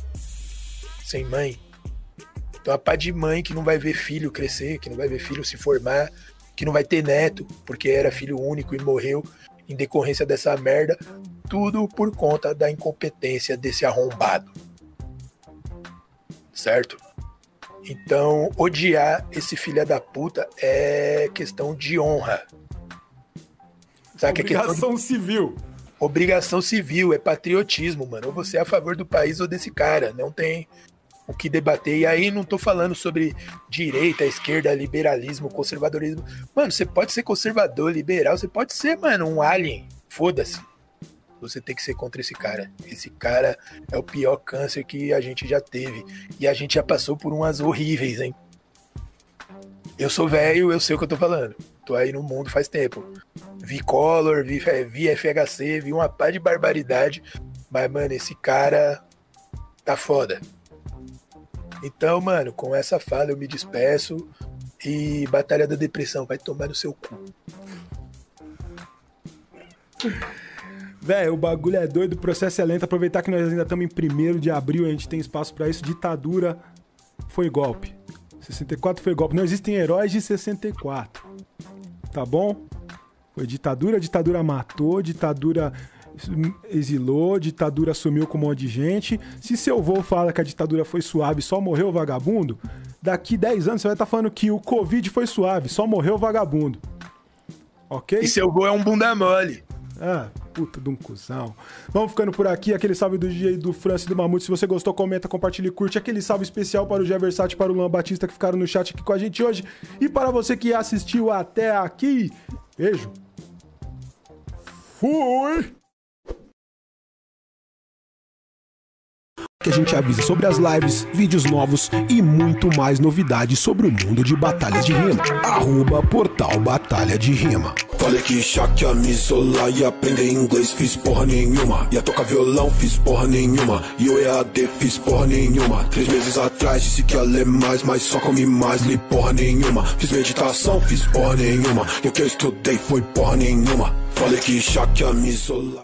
sem mãe. Tem uma parte de mãe que não vai ver filho crescer, que não vai ver filho se formar, que não vai ter neto, porque era filho único e morreu em decorrência dessa merda. Tudo por conta da incompetência desse arrombado. Certo? Então, odiar esse filho da puta é questão de honra. Sabe Obrigação que é questão de... civil. obrigação civil, é patriotismo, mano. Ou você é a favor do país ou desse cara. Não tem o que debater. E aí não tô falando sobre direita, esquerda, liberalismo, conservadorismo. Mano, você pode ser conservador, liberal, você pode ser, mano, um alien. Foda-se. Você tem que ser contra esse cara. Esse cara é o pior câncer que a gente já teve. E a gente já passou por umas horríveis, hein? Eu sou velho, eu sei o que eu tô falando. Tô aí no mundo faz tempo. Vi Color, vi, vi FHC, vi uma pá de barbaridade. Mas, mano, esse cara tá foda. Então, mano, com essa fala eu me despeço. E Batalha da Depressão, vai tomar no seu cu. Velho, o bagulho é doido, o processo é lento. Aproveitar que nós ainda estamos em 1 de abril, a gente tem espaço para isso. Ditadura foi golpe. 64 foi golpe. Não existem heróis de 64. Tá bom? Foi ditadura, ditadura matou, ditadura exilou, ditadura sumiu com um monte de gente. Se seu avô fala que a ditadura foi suave, só morreu vagabundo, daqui 10 anos você vai estar tá falando que o Covid foi suave, só morreu vagabundo. Ok? E seu avô é um bunda mole. Ah, puta de um cuzão. Vamos ficando por aqui. Aquele salve do DJ do Francis do Mamute. Se você gostou, comenta, compartilha e curte. Aquele salve especial para o Geversat e para o Luan Batista que ficaram no chat aqui com a gente hoje. E para você que assistiu até aqui, beijo. Fui! Que a gente avisa sobre as lives, vídeos novos e muito mais novidades sobre o mundo de batalhas de rima. Arroba Portal Batalha de Rima. Falei que já que a me isolar e aprender inglês fiz porra nenhuma. Ia tocar violão, fiz porra nenhuma. E o EAD fiz porra nenhuma. Três meses atrás disse que ia ler mais, mas só comi mais, li porra nenhuma. Fiz meditação, fiz porra nenhuma. E o que eu estudei foi porra nenhuma. Falei que já que a me isolar.